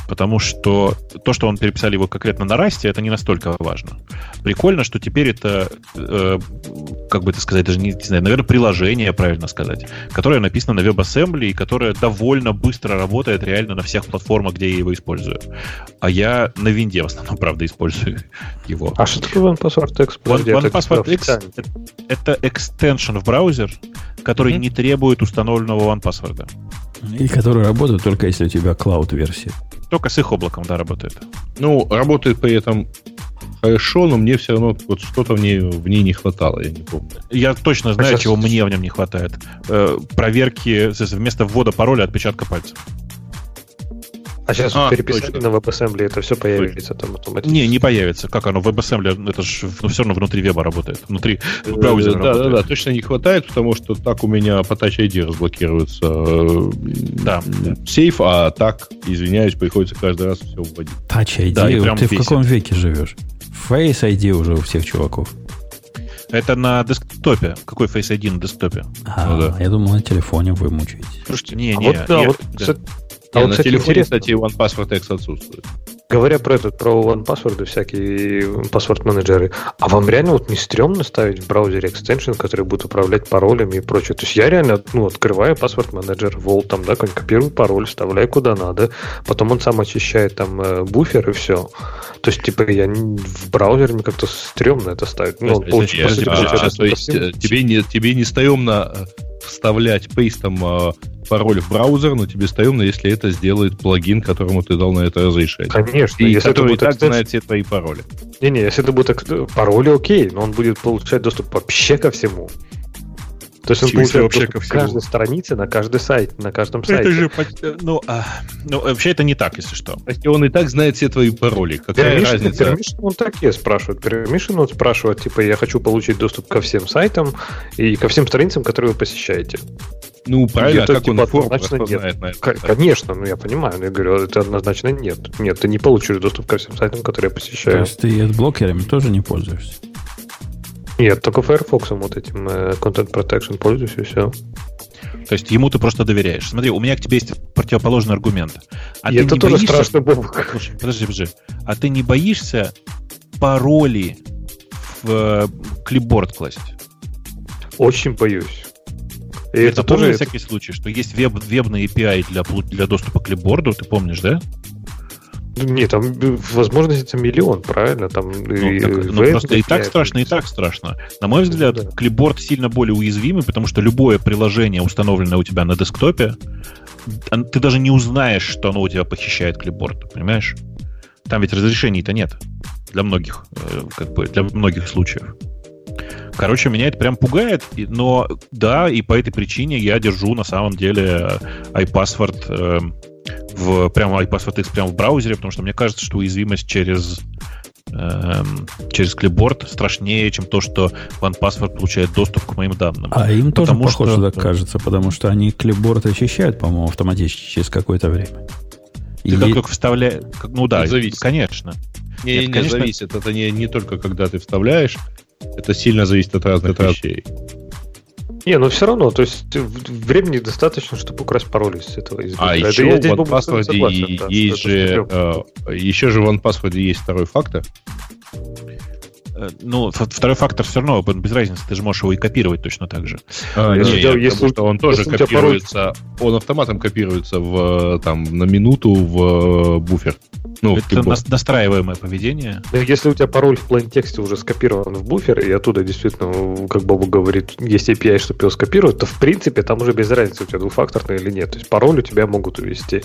Потому что то, что он переписали его конкретно на Rust'е, это не настолько важно. Прикольно, что теперь это, э, как бы это сказать, даже не, не знаю, наверное, приложение, правильно сказать, которое написано на WebAssembly и которое довольно быстро работает реально на всех платформах, где я его использую. А я на винде в основном, правда, использую его. А что такое OnePassword X? Подожди, One это Password X это экстеншн в браузер, который Мгм. не требует установленного OnePassword. И которые работают только если у тебя клауд-версия. Только с их облаком, да, работает. Ну, работает при этом хорошо, но мне все равно вот что-то в ней, в ней не хватало, я не помню. Я точно знаю, сейчас- чего мне в нем не хватает. Э, проверки вместо ввода пароля отпечатка пальцев. А сейчас А, переписали точно. на WebAssembly, это все появится там автоматически. Не, не появится. Как оно? WebAssembly, это же ну, все равно внутри веба работает. Внутри Э, браузера да, да, работает. да, точно не хватает, потому что так у меня по Touch ID разблокируется Да, да. сейф, а так, извиняюсь, приходится каждый раз все вводить. Touch ID. Да, и Вот прям ты в бесит. каком веке живешь? Face ID уже у всех чуваков. Это на десктопе. Какой Face ID на десктопе? А, Ну да. я думал, на телефоне вы мучаетесь. Слушайте, не, А не. вот, да, я- вот, да. кстати, а вот, на кстати, телефоне, интересно, кстати, One Password X отсутствует. говоря про этот, про OnePassword и всякие паспорт-менеджеры, а вам реально вот не стрёмно ставить в браузере экстеншн, который будет управлять паролями и прочее? То есть я реально, ну, открываю паспорт-менеджер, Vault, там, да, какой-нибудь копирую пароль, вставляю куда надо, потом он сам очищает там э, буфер и все. То есть, типа, я в браузере мне как-то стрёмно это ставить. Ну, Подожди, получ- по сути, а, то есть совсем- э, тебе не, тебе не стоемно э, вставлять пейстом э, пароль в браузер, но тебе стоемно, если это сделает плагин, которому ты дал на это разрешение. Конечно, И если это который и будет так экстеншн, знает все твои пароли. Не-не, если это будет пароли, окей, но он будет получать доступ вообще ко всему. То есть он получает вообще ко всему? каждой странице, на каждый сайт, на каждом сайте. Это же, э, ну, а, ну, вообще это не так, если что. Кстати, он и так знает все твои пароли. Какая Permission, разница? permission он такие спрашивает. Permission он спрашивает, типа, я хочу получить доступ ко всем сайтам и ко всем страницам, которые вы посещаете. Ну, правильно, а Это, как он типа, форму однозначно нет. распознает на это? Конечно, ну я понимаю, но я говорю, это однозначно нет. Нет, ты не получишь доступ ко всем сайтам, которые я То посещаю. есть ты блокерами тоже не пользуешься? Нет, только Firefox вот этим э, Content Protection пользуюсь и все. То есть ему ты просто доверяешь. Смотри, у меня к тебе есть противоположный аргумент. А и ты это не тоже боишься... страшно, Бобок. Слушай, подожди, подожди. А ты не боишься пароли в э, клипборд класть? Очень боюсь. И это это, тоже... на всякий случай, что есть веб, вебный API для, для доступа к клипборду, ты помнишь, да? Нет, там э, возможностей это миллион, правильно? Там Ну, и- так- и ну, веб просто и так страшно, и так страшно. На мой взгляд, Да. клипборд сильно более уязвимый, потому что любое приложение, установленное у тебя на десктопе, ты даже не узнаешь, что оно у тебя похищает клипборд, понимаешь? Там ведь разрешений-то нет для многих, э, как бы для многих случаев. Короче, меня это прям пугает, но да, и по этой причине я держу на самом деле э, iPassword э, в прямо iPassword X прямо в браузере, потому что мне кажется, что уязвимость через эм, через клипборд страшнее, чем то, что OnePassword получает доступ к моим данным. А им тоже Потому похоже что- так кажется, потому что они клипборд очищают, по-моему, автоматически через какое-то время. И Ты как только вставляешь... Ну да, Это зависит. конечно. Не, Нет, не, не конечно- зависит. Это не, не только когда ты вставляешь, это сильно зависит от разных вещей. Не, но все равно, то есть в- времени достаточно, чтобы украсть пароль из этого. Из А еще я в здесь, Бобок, OnePassword согласен, да, есть же, э, еще же в OnePassword есть второй фактор. Э, Ну, второй фактор все равно без разницы, ты же можешь его и копировать точно так же. А, Если не, я- если что он тоже копируется, он автоматом копируется в, там, на минуту в э, буфер. Ну, Это нас- настраиваемое поведение. Если у тебя пароль в плейн-тексте уже скопирован в буфер, и оттуда действительно, как Бобу говорит, есть API, чтобы его скопировать, то в принципе там уже без разницы, у тебя двухфакторный или нет. То есть пароль у тебя могут увести.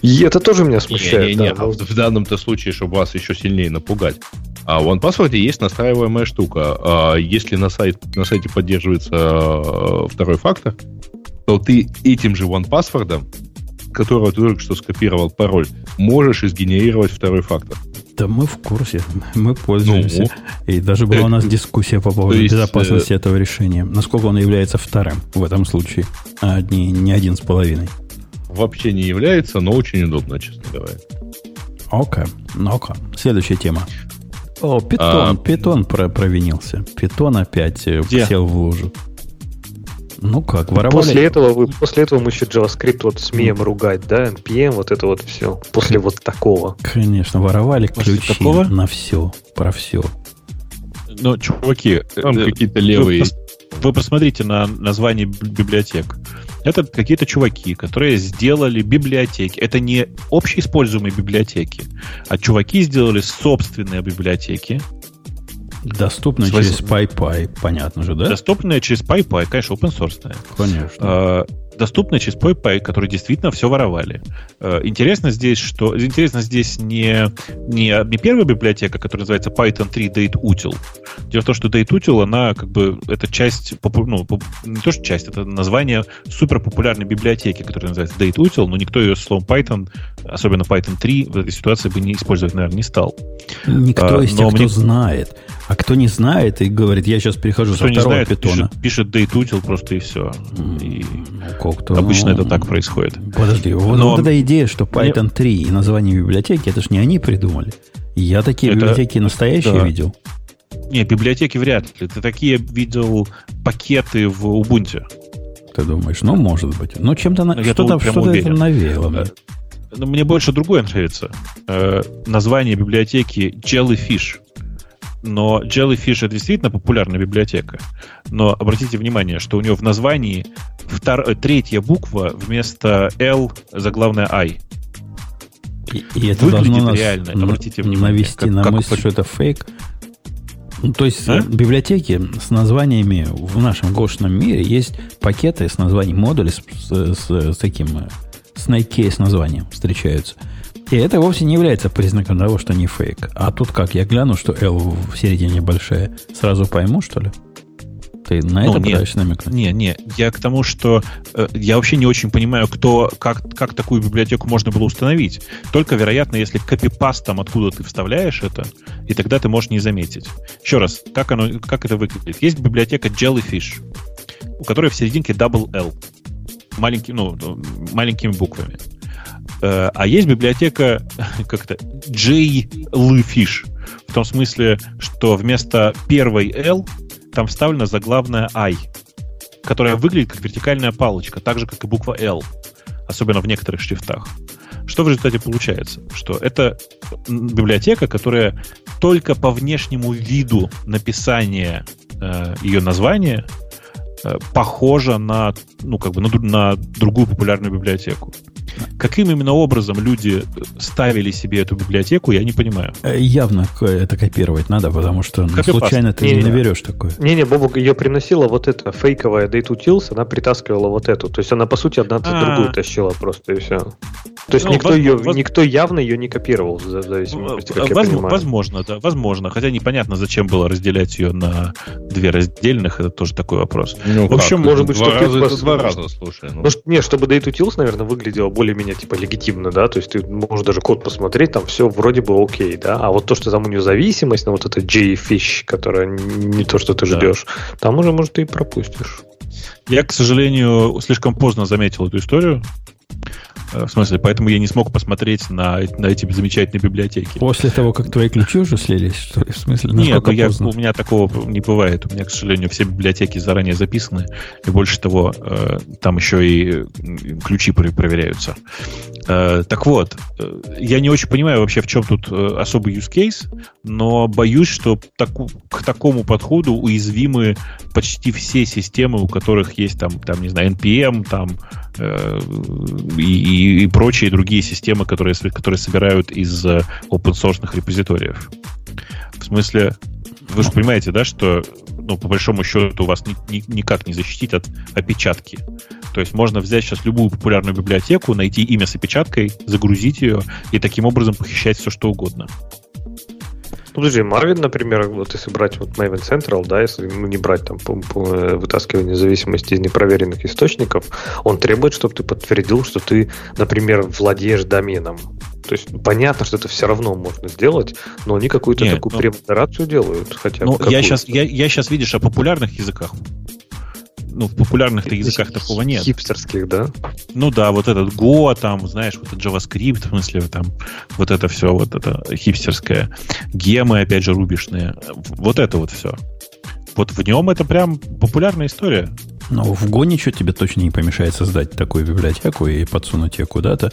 И это тоже меня смущает. Не-не-не, да. а в, в данном-то случае, чтобы вас еще сильнее напугать. А в OnePassword есть настраиваемая штука. А если на, сайт, на сайте поддерживается э, второй фактор, то ты этим же OnePassword, которого ты только что скопировал пароль, можешь изгенерировать второй фактор. Да мы в курсе, мы пользуемся. Ну, И даже была у нас дискуссия по поводу есть, безопасности этого решения. Насколько он является вторым в этом случае, а не, не один с половиной. вообще не является, но очень удобно, честно говоря. Окей, ну окей. Следующая тема. О, питон, А, питон про- провинился. Питон опять э, Где? сел в лужу. Ну как, воровали... После этого, вы, после этого мы еще JavaScript вот смеем ругать, да, NPM, вот это вот все. После вот такого. Конечно, воровали После ключи такого? на все, про все. Но, чуваки, Там э, какие-то вы, левые... пос- вы посмотрите на название библиотек. Это какие-то чуваки, которые сделали библиотеки. Это не общеиспользуемые библиотеки, а чуваки сделали собственные библиотеки, Доступно Свой- через PyPy, понятно же, да? доступные через PyPy, конечно, open source. Конечно. Э, доступны через PyPy, которые действительно все воровали. Э, Интересно здесь, что интересно здесь не, не, не первая библиотека, которая называется Python 3 DateUtil. Дело в том, что DateUtil, она как бы это часть, ну, не то что часть, это название супер популярной библиотеки, которая называется DateUtil, но никто ее словом Python, особенно Python 3, в этой ситуации бы не использовать, наверное, не стал. Никто а, из тех, кто мне- знает. А кто не знает и говорит, я сейчас перехожу Кто со не второго знает, питона. пишет, пишет DateUtil просто и все. И Ну, обычно ну, это так происходит. Подожди, вот, Но- вот эта идея, что Python 3 и название библиотеки, это ж не они придумали. Я такие Это- библиотеки настоящие да. видел. Не, библиотеки вряд ли. Ты такие видел пакеты в Ubuntu. Ты думаешь, ну, может быть. Но чем-то на- Ну, что-то, что-то это навеяло. мне. Но мне больше другое нравится. Э, название библиотеки Jellyfish. Но Jellyfish это действительно популярная библиотека. Но обратите внимание, что у нее в названии втор- э, третья буква вместо L заглавная I. И, и это Выглядит должно нас реально, на- обратите внимание, навести как- на как мысль, по- что это фейк. Ну, то есть А? библиотеки с названиями в нашем гошном мире есть пакеты с названием модули с, с- с- с таким э, snake case названием встречаются. И это вовсе не является признаком того, что не фейк. А тут как, я гляну, что L в середине большая, сразу пойму, что ли? Ты на Ну, это нет. пытаешься намекнуть? Не, не, я к тому, что э, я вообще не очень понимаю, кто, как, как такую библиотеку можно было установить. Только, вероятно, если копипастом откуда ты вставляешь это, и тогда ты можешь не заметить. Еще раз, как, оно, как это выглядит? Есть библиотека Jellyfish, у которой в серединке double L. Маленьким, ну, маленькими буквами. Э, А есть библиотека как-то J-Fish. В том смысле, что вместо первой L там вставлена заглавная I, которая выглядит как вертикальная палочка, так же, как и буква L, особенно в некоторых шрифтах. Что в результате получается? Что это библиотека, которая только по внешнему виду написания э, ее названия э, похожа на, ну, как бы на, на другую популярную библиотеку. Каким именно образом люди ставили себе эту библиотеку, я не понимаю. Э, Явно это копировать надо, потому что ну, Копипаст. случайно ты не Не-не. наберешь такое. Не-не, Бобук ее приносила вот эта фейковая DateUtils, она притаскивала вот эту. То есть она, по сути, одна А. другую тащила просто, и все. То есть Ну, никто, воз- ее, воз- никто явно ее не копировал, в зависимости, как я Воз- понимаю. Возможно, да, возможно. Хотя непонятно, зачем было разделять ее на две раздельных, это тоже такой вопрос. Ну, В общем, как? может быть, два что ты раза, это пос- два раза, слушай. ну. Ну, не, чтобы DateUtils, наверное, выглядело более-менее типа легитимно, да, то есть ты можешь даже код посмотреть, там все вроде бы окей, да, а вот то, что там у нее зависимость, ну вот это J-Fish, которая не то, что ты Да. ждешь, там уже, может, ты и пропустишь. Я, к сожалению, слишком поздно заметил эту историю. Э, В смысле, поэтому я не смог посмотреть на, на эти замечательные библиотеки. После того, как твои ключи уже слились, что ли? В смысле, Нет, насколько ну я, поздно? у меня такого не бывает. У меня, к сожалению, все библиотеки заранее записаны. И больше того, э, там еще и ключи про- проверяются. Э, так вот, я не очень понимаю вообще, в чем тут особый use case, но боюсь, что к такому подходу уязвимы почти все системы, у которых есть там, там не знаю, NPM, там и, и- и прочие другие системы, которые, которые собирают из э, open-source репозиториев. В смысле, вы же понимаете, да, что ну, по большому счету вас ни- ни- никак не защитить от опечатки. То есть можно взять сейчас любую популярную библиотеку, найти имя с опечаткой, загрузить ее и таким образом похищать все, что угодно. Ну, подожди, Marvin, например, вот если брать вот Maven Central, да, если ну, не брать там по, по вытаскивание зависимости из непроверенных источников, он требует, чтобы ты подтвердил, что ты, например, владеешь доменом. То есть понятно, что это все равно можно сделать, но они какую-то Нет, такую ну- премодерацию делают. Хотя Ну, я сейчас, я, я сейчас, видишь, о популярных языках. Ну, в популярных языках такого нет. Хипстерских, да? Ну да, вот этот Go, там, знаешь, вот этот JavaScript, в смысле, там, вот это все, вот это хипстерское. Гемы, опять же, рубишные. Вот это вот все. Вот в нем это прям популярная история. Но в Go ничего тебе точно не помешает создать такую библиотеку и подсунуть ее куда-то.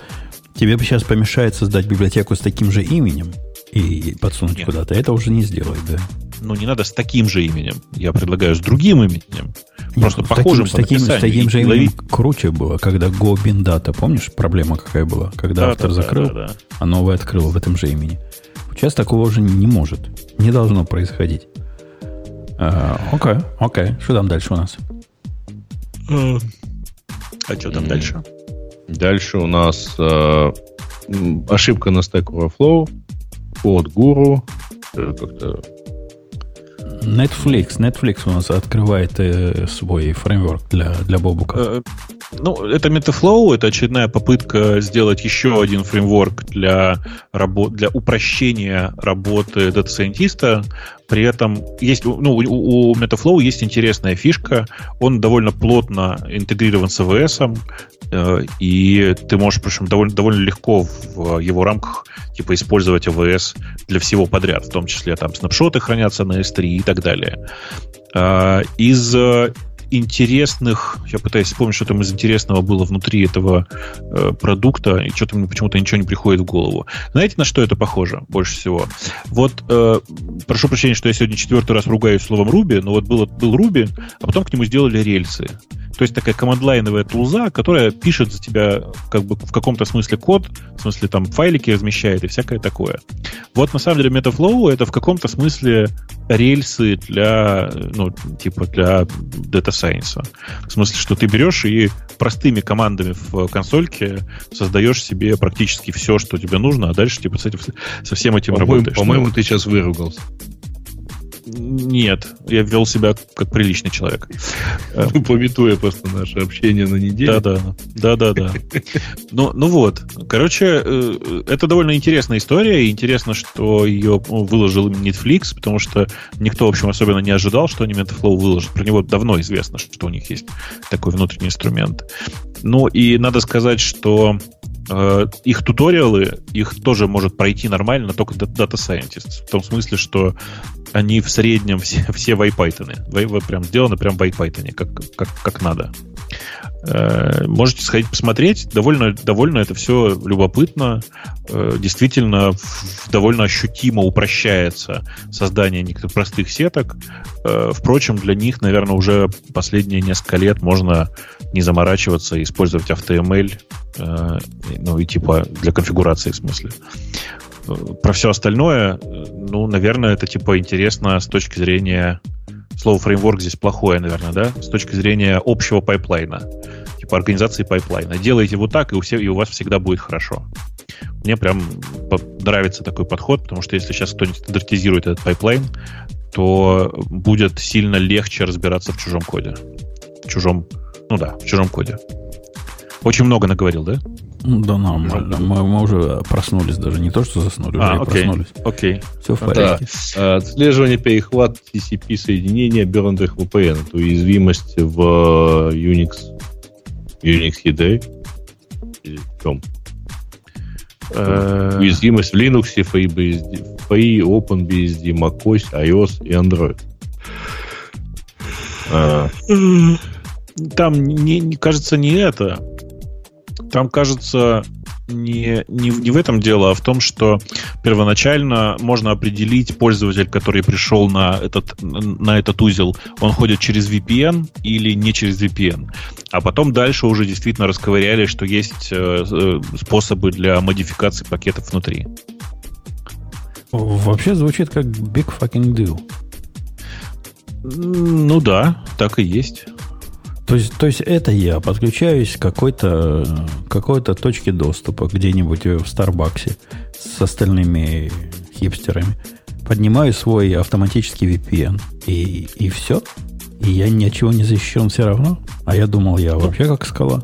Тебе бы сейчас помешает создать библиотеку с таким же именем и подсунуть Нет. куда-то. Это уже не сделает, да. Ну, не надо с таким же именем. Я предлагаю с другим именем. Просто Нет, похожим с таким, по с таким, с таким же именем ловить- круче было, когда Go. Помнишь, проблема какая была? Когда Да, автор да, закрыл, да, да. а новый открыл в этом же имени. Сейчас такого уже не может. Не должно происходить. А, Окей, окей. Что там дальше у нас? А что там дальше? Дальше у нас э, ошибка на Stack Overflow, код гуру, э, как-то Netflix. Netflix у нас открывает э, свой фреймворк для, для бобука. Э, Ну, это Metaflow, это очередная попытка сделать еще один фреймворк для, работ, для упрощения работы дата-сайентиста. При этом есть, ну, у, у Metaflow есть интересная фишка. Он довольно плотно интегрирован с AWS, э, и ты можешь, причем довольно, довольно легко в его рамках типа использовать AWS для всего подряд, в том числе там снапшоты хранятся на S3 и так далее. А, Из э, интересных, я пытаюсь вспомнить, что там из интересного было внутри этого э, продукта, и что-то мне почему-то ничего не приходит в голову. Знаете, на что это похоже больше всего? Вот, э, прошу прощения, что я сегодня четвертый раз ругаюсь словом Ruby, но вот было, был Ruby, а потом к нему сделали рельсы. То есть такая командлайновая тулза, которая пишет за тебя как бы в каком-то смысле код, в смысле там файлики размещает и всякое такое. Вот на самом деле Metaflow это в каком-то смысле рельсы для, ну, типа для Data Science. В смысле, что ты берешь и простыми командами в консольке создаешь себе практически все, что тебе нужно, а дальше типа с этим, со всем этим По-моему, работаешь. по-моему, ты сейчас выругался. Нет, я вел себя как приличный человек. Э, Пометуя просто наше общение на неделю. Да, да, да, да, да. Ну, ну вот, короче, э, это довольно интересная история, и интересно, что ее ну, выложил Netflix, потому что никто, в общем, особенно не ожидал, что они Metaflow выложат. Про него давно известно, что у них есть такой внутренний инструмент. Ну и надо сказать, что э, их туториалы, их тоже может пройти нормально только д- Data Scientist. В том смысле, что они в среднем все, все в IPython. Прям сделаны прям в IPython, как, как, как надо. Э, Можете сходить посмотреть. Довольно, довольно это все любопытно. Э, Действительно, в- довольно ощутимо упрощается создание некоторых простых сеток. Э, Впрочем, для них, наверное, уже последние несколько лет можно не заморачиваться и использовать AutoML, э, ну и типа для конфигурации в смысле. Про все остальное, ну, наверное, это типа интересно с точки зрения слово фреймворк здесь плохое, наверное, да? С точки зрения общего пайплайна, типа организации пайплайна. Делайте вот так, и у, всех, и у вас всегда будет хорошо. Мне прям нравится такой подход, потому что если сейчас кто-нибудь стандартизирует этот пайплайн, то будет сильно легче разбираться в чужом коде. В чужом, ну да, в чужом коде. Очень много наговорил, да? Ну, Да, нормально. Мы, мы уже проснулись даже. Не то, что заснули, уже А, и окей. проснулись. Окей. Все в Да. порядке. А, Отслеживание перехват TCP соединения обернутых VPN. Это уязвимость в э, Unix, Unix. Или в чем? Э, Уязвимость в Linux, FreeBSD, Free, OpenBSD, macOS, iOS и Android. Там, не, не- кажется, не это. Там, кажется, не, не, не в этом дело, а в том, что первоначально можно определить пользователь, который пришел на этот, на этот узел, он ходит через VPN или не через VPN. А потом дальше уже действительно расковыряли, что есть э, э, способы для модификации пакетов внутри. Вообще звучит как big fucking deal. Ну да, так и есть. То есть, то есть это я подключаюсь к какой-то какой-то точке доступа где-нибудь в Старбаксе с остальными хипстерами. Поднимаю свой автоматический VPN. И, и все. И я ничего не защищен все равно. А я думал, я вообще как скала.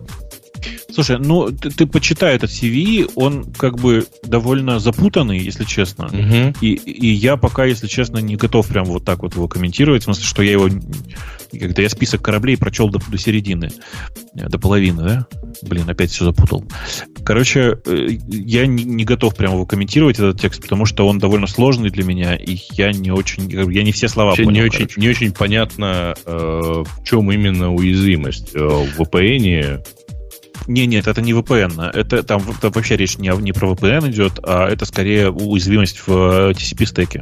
Слушай, ну ты, ты почитай этот CV, он как бы довольно запутанный, если честно. мгм. И, и я пока, если честно, не готов прям вот так вот его комментировать. В смысле, что я его... Когда я список кораблей прочел до, до середины, э, до половины, да? Блин, опять все запутал. Короче, э, я не, не готов прям его комментировать, этот текст, потому что он довольно сложный для меня, и я не очень... Я не все слова Вообще понял, не, очень, не очень понятно, э, в чем именно уязвимость. Э, В VPN Не, нет, это не VPN. Это там там вообще речь не, не про VPN идет, а это скорее уязвимость в э, TCP-стеке.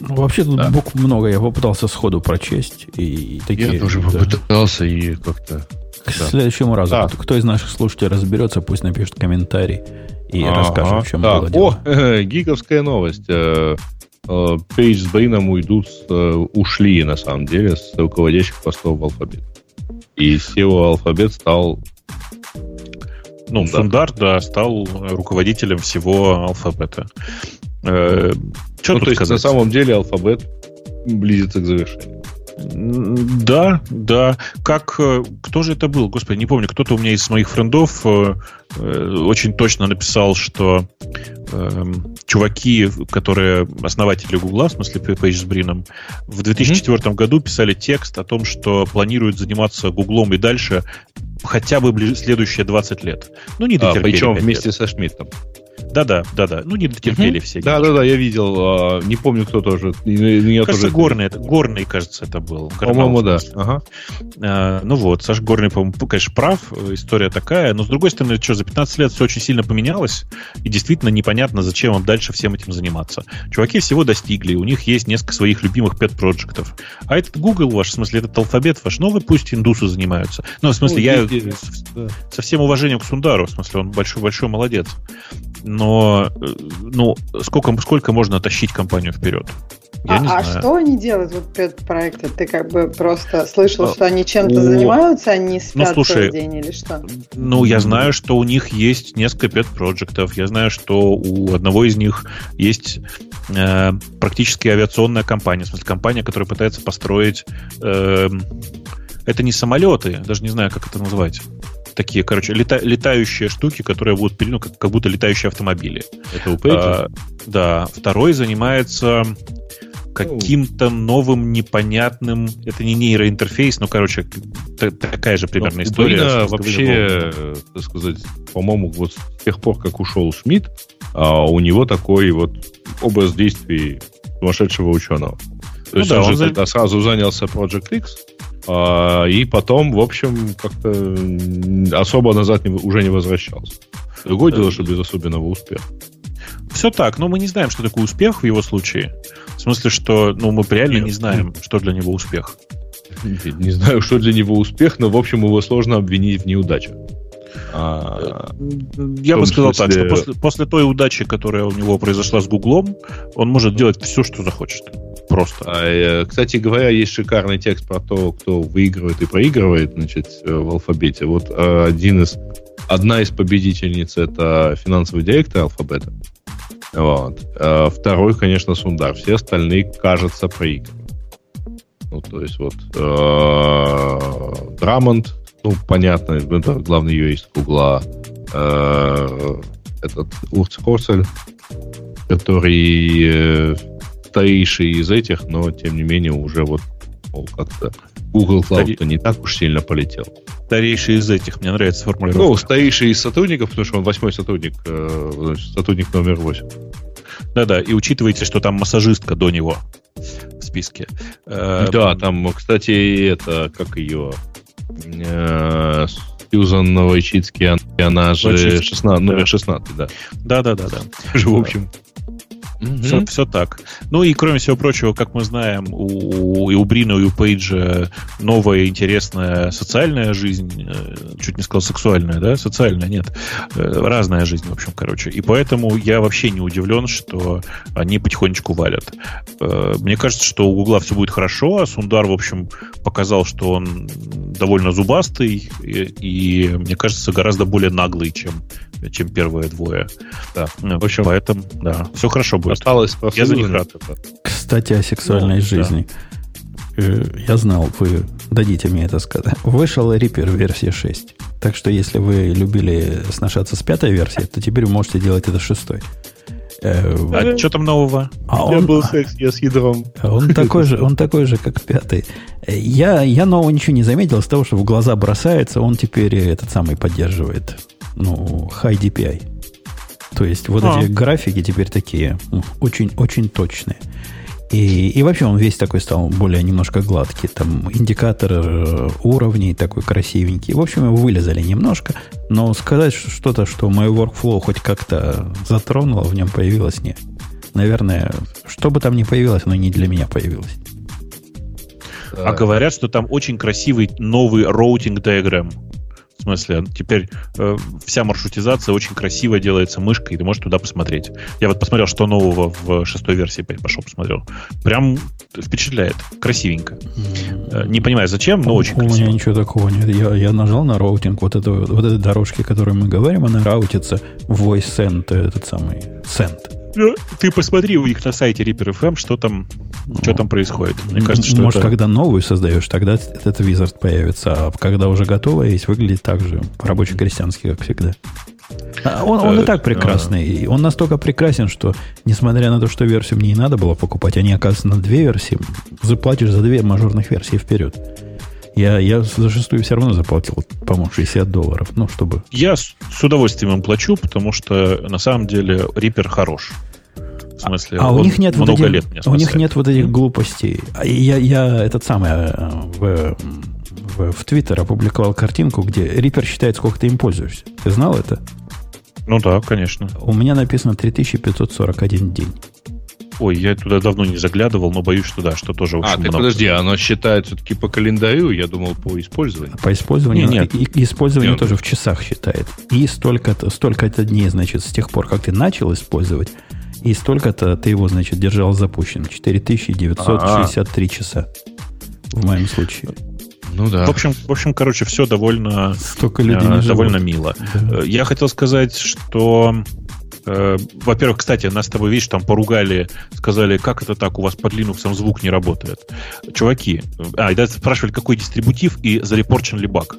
Ну, Вообще тут Да. букв много. Я попытался сходу прочесть. И такие, я тоже да. попытался и как-то... К Да. следующему разу, Так. кто, из наших слушателей разберется, пусть напишет комментарий и Ага. расскажет, в чем Так, было дело. О, гиковская новость. Э, э, Пейдж с Бэйном уйдут, э, ушли на самом деле с руководящих постов в алфабет. И SEO алфабет стал Ну, Да. Сундар, да, стал руководителем всего алфабета. Э, что ну, тут то есть на сказать? самом деле алфабет близится к завершению. Да, да. Как э, кто же это был? Господи, не помню. Кто-то у меня из моих френдов э, э, очень точно написал, что эм, чуваки, которые основатели Гугла, в смысле Пейдж с Брином, в 2004 году писали текст о том, что планируют заниматься Гуглом и дальше хотя бы ближе, следующие 20 лет. Ну, не А, дотерпели. причем вместе лет. со Шмидтом. Да-да, да-да. Ну, не дотерпели все. Да, да, да, я видел. а, Не помню, кто тоже. Меня Кажется, тоже Горный, это, Горный, кажется, это был. По-моему, да. Ага. А, ну вот, Саш Горный, по-моему, конечно, прав, история такая, но с другой стороны, что, за 15 лет все очень сильно поменялось, и действительно непонятно, зачем им дальше всем этим заниматься. Чуваки всего достигли, у них есть несколько своих любимых пет-проектов. А этот Google ваш, в смысле, этот алфабет ваш, вы пусть индусы занимаются. Ну, в смысле, Ну, я и- и- с- да. со всем уважением к Сундару, в смысле, он большой-большой молодец. Но, э, ну, сколько, сколько можно тащить компанию вперед? Я а, не а знаю. что они делают, вот пет-проекты? Ты как бы просто слышал, А, что они чем-то у- занимаются, они спят слушай, целый день или что? Ну, я знаю, что у них есть несколько пет-проектов. Я знаю, что у одного из них есть э, практически авиационная компания. В смысле, компания, которая пытается построить... эм, это не самолеты, даже не знаю, как это назвать. Такие, короче, лета- летающие штуки, которые будут, ну, как, как будто летающие автомобили. Это у Пейджа? А, да. Второй занимается каким-то новым непонятным... Это не нейроинтерфейс, но, короче, та- такая же примерно Ну, история. Мозговым вообще, э, так сказать, по-моему, вот с тех пор, как ушел Шмидт, а, у него такой вот образ действий сумасшедшего ученого. То Ну есть да, он, он за- тогда сразу занялся Project X, и потом, в общем, как-то особо назад уже не возвращался. Другое Да. дело, что без особенного успеха. Все так, но мы не знаем, что такое успех в его случае. В смысле, что ну, мы реально Нет. не знаем, что для него успех. Не знаю, что для него успех, но, в общем, его сложно обвинить в неудачах. А, Я В бы сказал так, смысле- что после, после той удачи, которая у него произошла с Гуглом, он может делать все, что захочет. Просто. А, э, Кстати говоря, есть шикарный текст про то, кто выигрывает и проигрывает значит, э, в алфабете. Вот э, один из, одна из победительниц это финансовый директор алфабета. Вот. Второй, конечно, Сундар. Все остальные, кажется, проигрывают. Ну, то есть вот Драмонт, ну, понятно, это главный юрист Гугла. Этот Урц Хорцель, который старейший из этих, но тем не менее уже вот мол, как-то Google Cloud-то не так уж сильно полетел. Старейший из этих, мне нравится формулировка. Ну, старейший из сотрудников, потому что он восьмой сотрудник, э, значит, сотрудник номер восемь. Да-да, и учитывайте, что там массажистка до него в списке. Э, Да, там, кстати, это, как ее, э, Сьюзан Новойчицкий, она же Новойчицкий, 16, да. номер 16, да. Да-да-да-да. Же, в общем. Все, все так. Ну и кроме всего прочего, как мы знаем, у, и у Брина, и у Пейджа новая интересная социальная жизнь, э, чуть не сказал сексуальная, да? Социальная, нет. Э, Разная жизнь, в общем, короче. И поэтому я вообще не удивлен, что они потихонечку валят. Э, Мне кажется, что у Гугла все будет хорошо, а Сундар, в общем, показал, что он довольно зубастый и, и, мне кажется, гораздо более наглый, чем, чем первые двое. Да. Ну, В общем, поэтому, да, все хорошо будет. Осталось Я за них рад. Кстати, о сексуальной Ну, да. жизни. Э, Я знал, вы дадите мне это сказать. Вышел Reaper версия 6. Так что, если вы любили сношаться с пятой версией, то теперь вы можете делать это с шестой. Э, А что там нового? А Я он, был секс, я с ядром. он такой же, он такой же, как пятый. Э, Я, я нового ничего не заметил из того, что в глаза бросается, он теперь этот самый поддерживает. Ну, high DPI. То есть вот А. эти графики теперь такие очень-очень точные. И, и вообще он весь такой стал более немножко гладкий. Там индикатор э, уровней такой красивенький. В общем, его вылезали немножко. Но сказать что- что-то, что мое workflow хоть как-то затронуло, в нем появилось, нет. Наверное, что бы там ни появилось, оно не для меня появилось. А говорят, что там очень красивый новый роутинг диаграмм. В смысле, теперь э, вся маршрутизация очень красиво делается мышкой, и ты можешь туда посмотреть. Я вот посмотрел, что нового в шестой версии пошел, посмотрел. Прям впечатляет. Красивенько. Э, Не понимаю, зачем, но очень У меня красиво. ничего такого нет. Я, я нажал на роутинг вот, это, вот этой дорожки, о которой мы говорим, она раутится в voice send, этот самый send. Ну, Ты посмотри у них на сайте Reaper FM, что там, что там происходит. Мне кажется, что Может, это... когда новую создаешь, тогда этот визард появится. А когда уже готовая есть, выглядит так же, по-рабоче-крестьянски, как всегда. А Он, он и Э, так прекрасный. И Он настолько прекрасен, что, несмотря на то, что версию мне и надо было покупать, они, оказывается, на две версии, заплатишь за две мажорных версии вперед. Я, я за шестую все равно заплатил, по-моему, 60 долларов. Ну, чтобы... Я с, с удовольствием им плачу, потому что на самом деле Reaper хорош. В смысле, А у них нет вот много этих, лет у них нет вот этих глупостей. А Я, я этот самый э, в, в, в Твиттер опубликовал картинку, где Reaper считает, сколько ты им пользуешься. Ты знал это? Ну да, конечно. У меня написано 3541 день. Ой, я туда давно не заглядывал, но боюсь, что да, что тоже А, очень ты много. подожди, оно считает все-таки по календарю, я думал по использованию. По использованию, Не, нет. и, и использование Нет. тоже в часах считает. И столько-то, столько-то дней, значит, с тех пор, как ты начал использовать, и столько-то ты его, значит, держал запущенным. 4963 часа. В моем случае. Ну да. В общем, в общем, короче, все довольно, Столько людей живут. довольно мило. Да. Э, Я хотел сказать, что во-первых, кстати, нас с тобой, видишь, там поругали, сказали, как это так, у вас под Linux звук не работает. Чуваки, э, а, и даже спрашивали, какой дистрибутив и зарепорчен ли баг.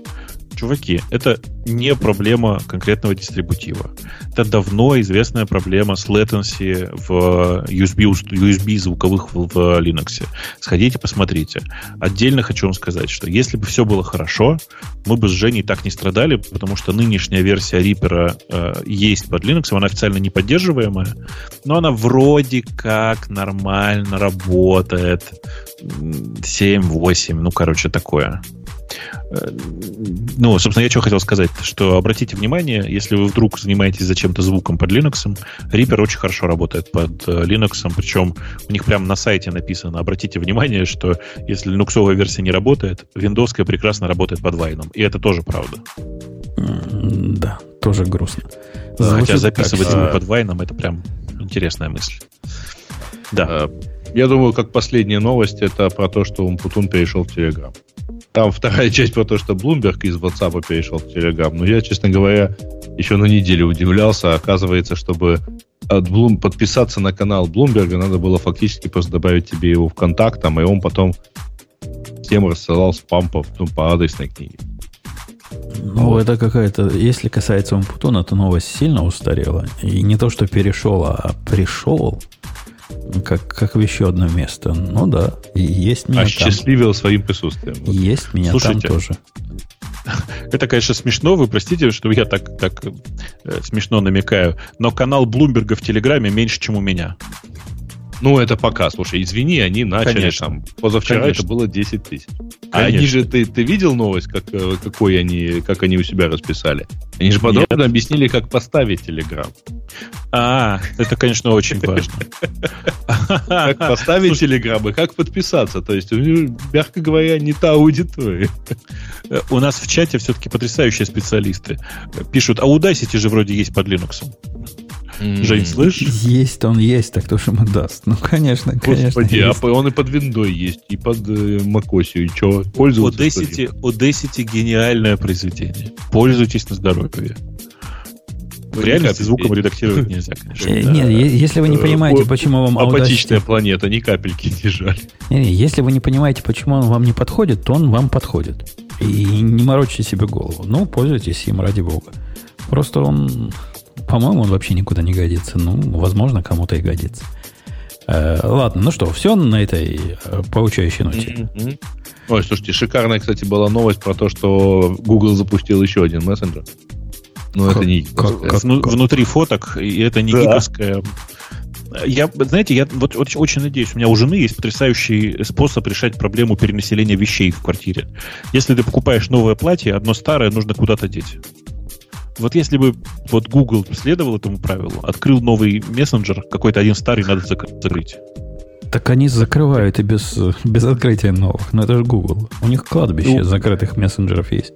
Чуваки, это не проблема конкретного дистрибутива. Это давно известная проблема с latency в USB, USB звуковых в, в Linux. Сходите, посмотрите. Отдельно хочу вам сказать, что если бы все было хорошо, мы бы с Женей так не страдали, потому что нынешняя версия Reaper э, есть под Linux, она официально не поддерживаемая, но она вроде как нормально работает. М, 7-8, ну, короче, такое. Э, Ну, собственно, я что хотел сказать, что обратите внимание, если вы вдруг занимаетесь зачем-то звуком под Linux, Reaper очень хорошо работает под э, Linux, причем у них прямо на сайте написано, обратите внимание, что если линуксовая версия не работает, виндовская прекрасно работает под Вайном. И это тоже правда. Да, тоже грустно. Хотя Звучит записывать так звук себе. под Вайном это прям интересная мысль. Да. Э, Я думаю, как последняя новость, это про то, что Умпутун перешел в Telegram. Там вторая часть про то, что Bloomberg из WhatsApp перешел в Telegram. Но я, честно говоря, еще на неделю удивлялся. Оказывается, чтобы от Bloom- подписаться на канал Bloomberg, надо было фактически просто добавить тебе его в контакт, там, и он потом всем рассылал спам по, ну, по адресной книге. Ну, это какая-то... Если касается Умпутуна, то новость сильно устарела. И не то, что перешел, а пришел. Как, как в еще одно место. Ну да, есть меня Осчастливил там. своим присутствием. Есть меня Слушайте, там тоже. Это, конечно, смешно. Вы простите, что я так, так э, смешно намекаю. Но канал Блумберга в Телеграме меньше, чем у меня. Ну, это пока. Слушай, извини, они начали Конечно. там. Позавчера Конечно. это было 10 тысяч. А они же, ты, ты видел новость, как, э, какой они, как они у себя расписали? Они же подробно Нет. объяснили, как поставить Телеграм. А, это, конечно, очень важно. Как поставить Телеграм и как подписаться. То есть, мягко говоря, не та аудитория. У нас в чате все-таки потрясающие специалисты. Пишут, а Udacity же вроде есть под Linux. Жень, слышишь? Есть он есть, так кто же ему даст? Ну, конечно, конечно. Господи, а он и под виндой есть, и под э, macOS, и что, пользоваться? Audacity, Audacity гениальное произведение. Пользуйтесь на здоровье. В реальности звуком редактировать нельзя, конечно. Э, нет, если вы не понимаете, почему вам Апатичная планета, ни капельки не жаль. Если вы не понимаете, почему он вам не подходит, то он вам подходит. И не морочите себе голову. Ну, пользуйтесь им, ради бога. Просто он по-моему, он вообще никуда не годится. Ну, возможно, кому-то и годится. Э, ладно, ну что, все на этой э, получающей ноте. Mm-hmm. Ой, слушайте, шикарная, кстати, была новость про то, что Google запустил еще один мессенджер. Но как, это не как, как, ну, внутри фоток, и это не да. гиковская. Я, знаете, я вот, вот очень надеюсь, у меня у жены есть потрясающий способ решать проблему перенаселения вещей в квартире. Если ты покупаешь новое платье, одно старое нужно куда-то деть. Вот если бы вот Google следовал этому правилу, открыл новый мессенджер, какой-то один старый надо закрыть. Так они закрывают и без, без открытия новых. Но это же Google. У них кладбище ну, закрытых мессенджеров есть.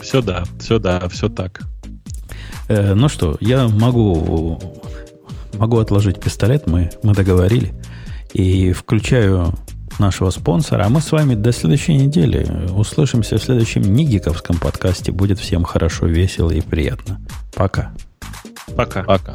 Все да, все да, все так. Э, ну что, я могу, могу отложить пистолет, мы, мы договорили. И включаю нашего спонсора. А мы с вами до следующей недели услышимся в следующем Нигиковском подкасте. Будет всем хорошо, весело и приятно. Пока. Пока. Пока.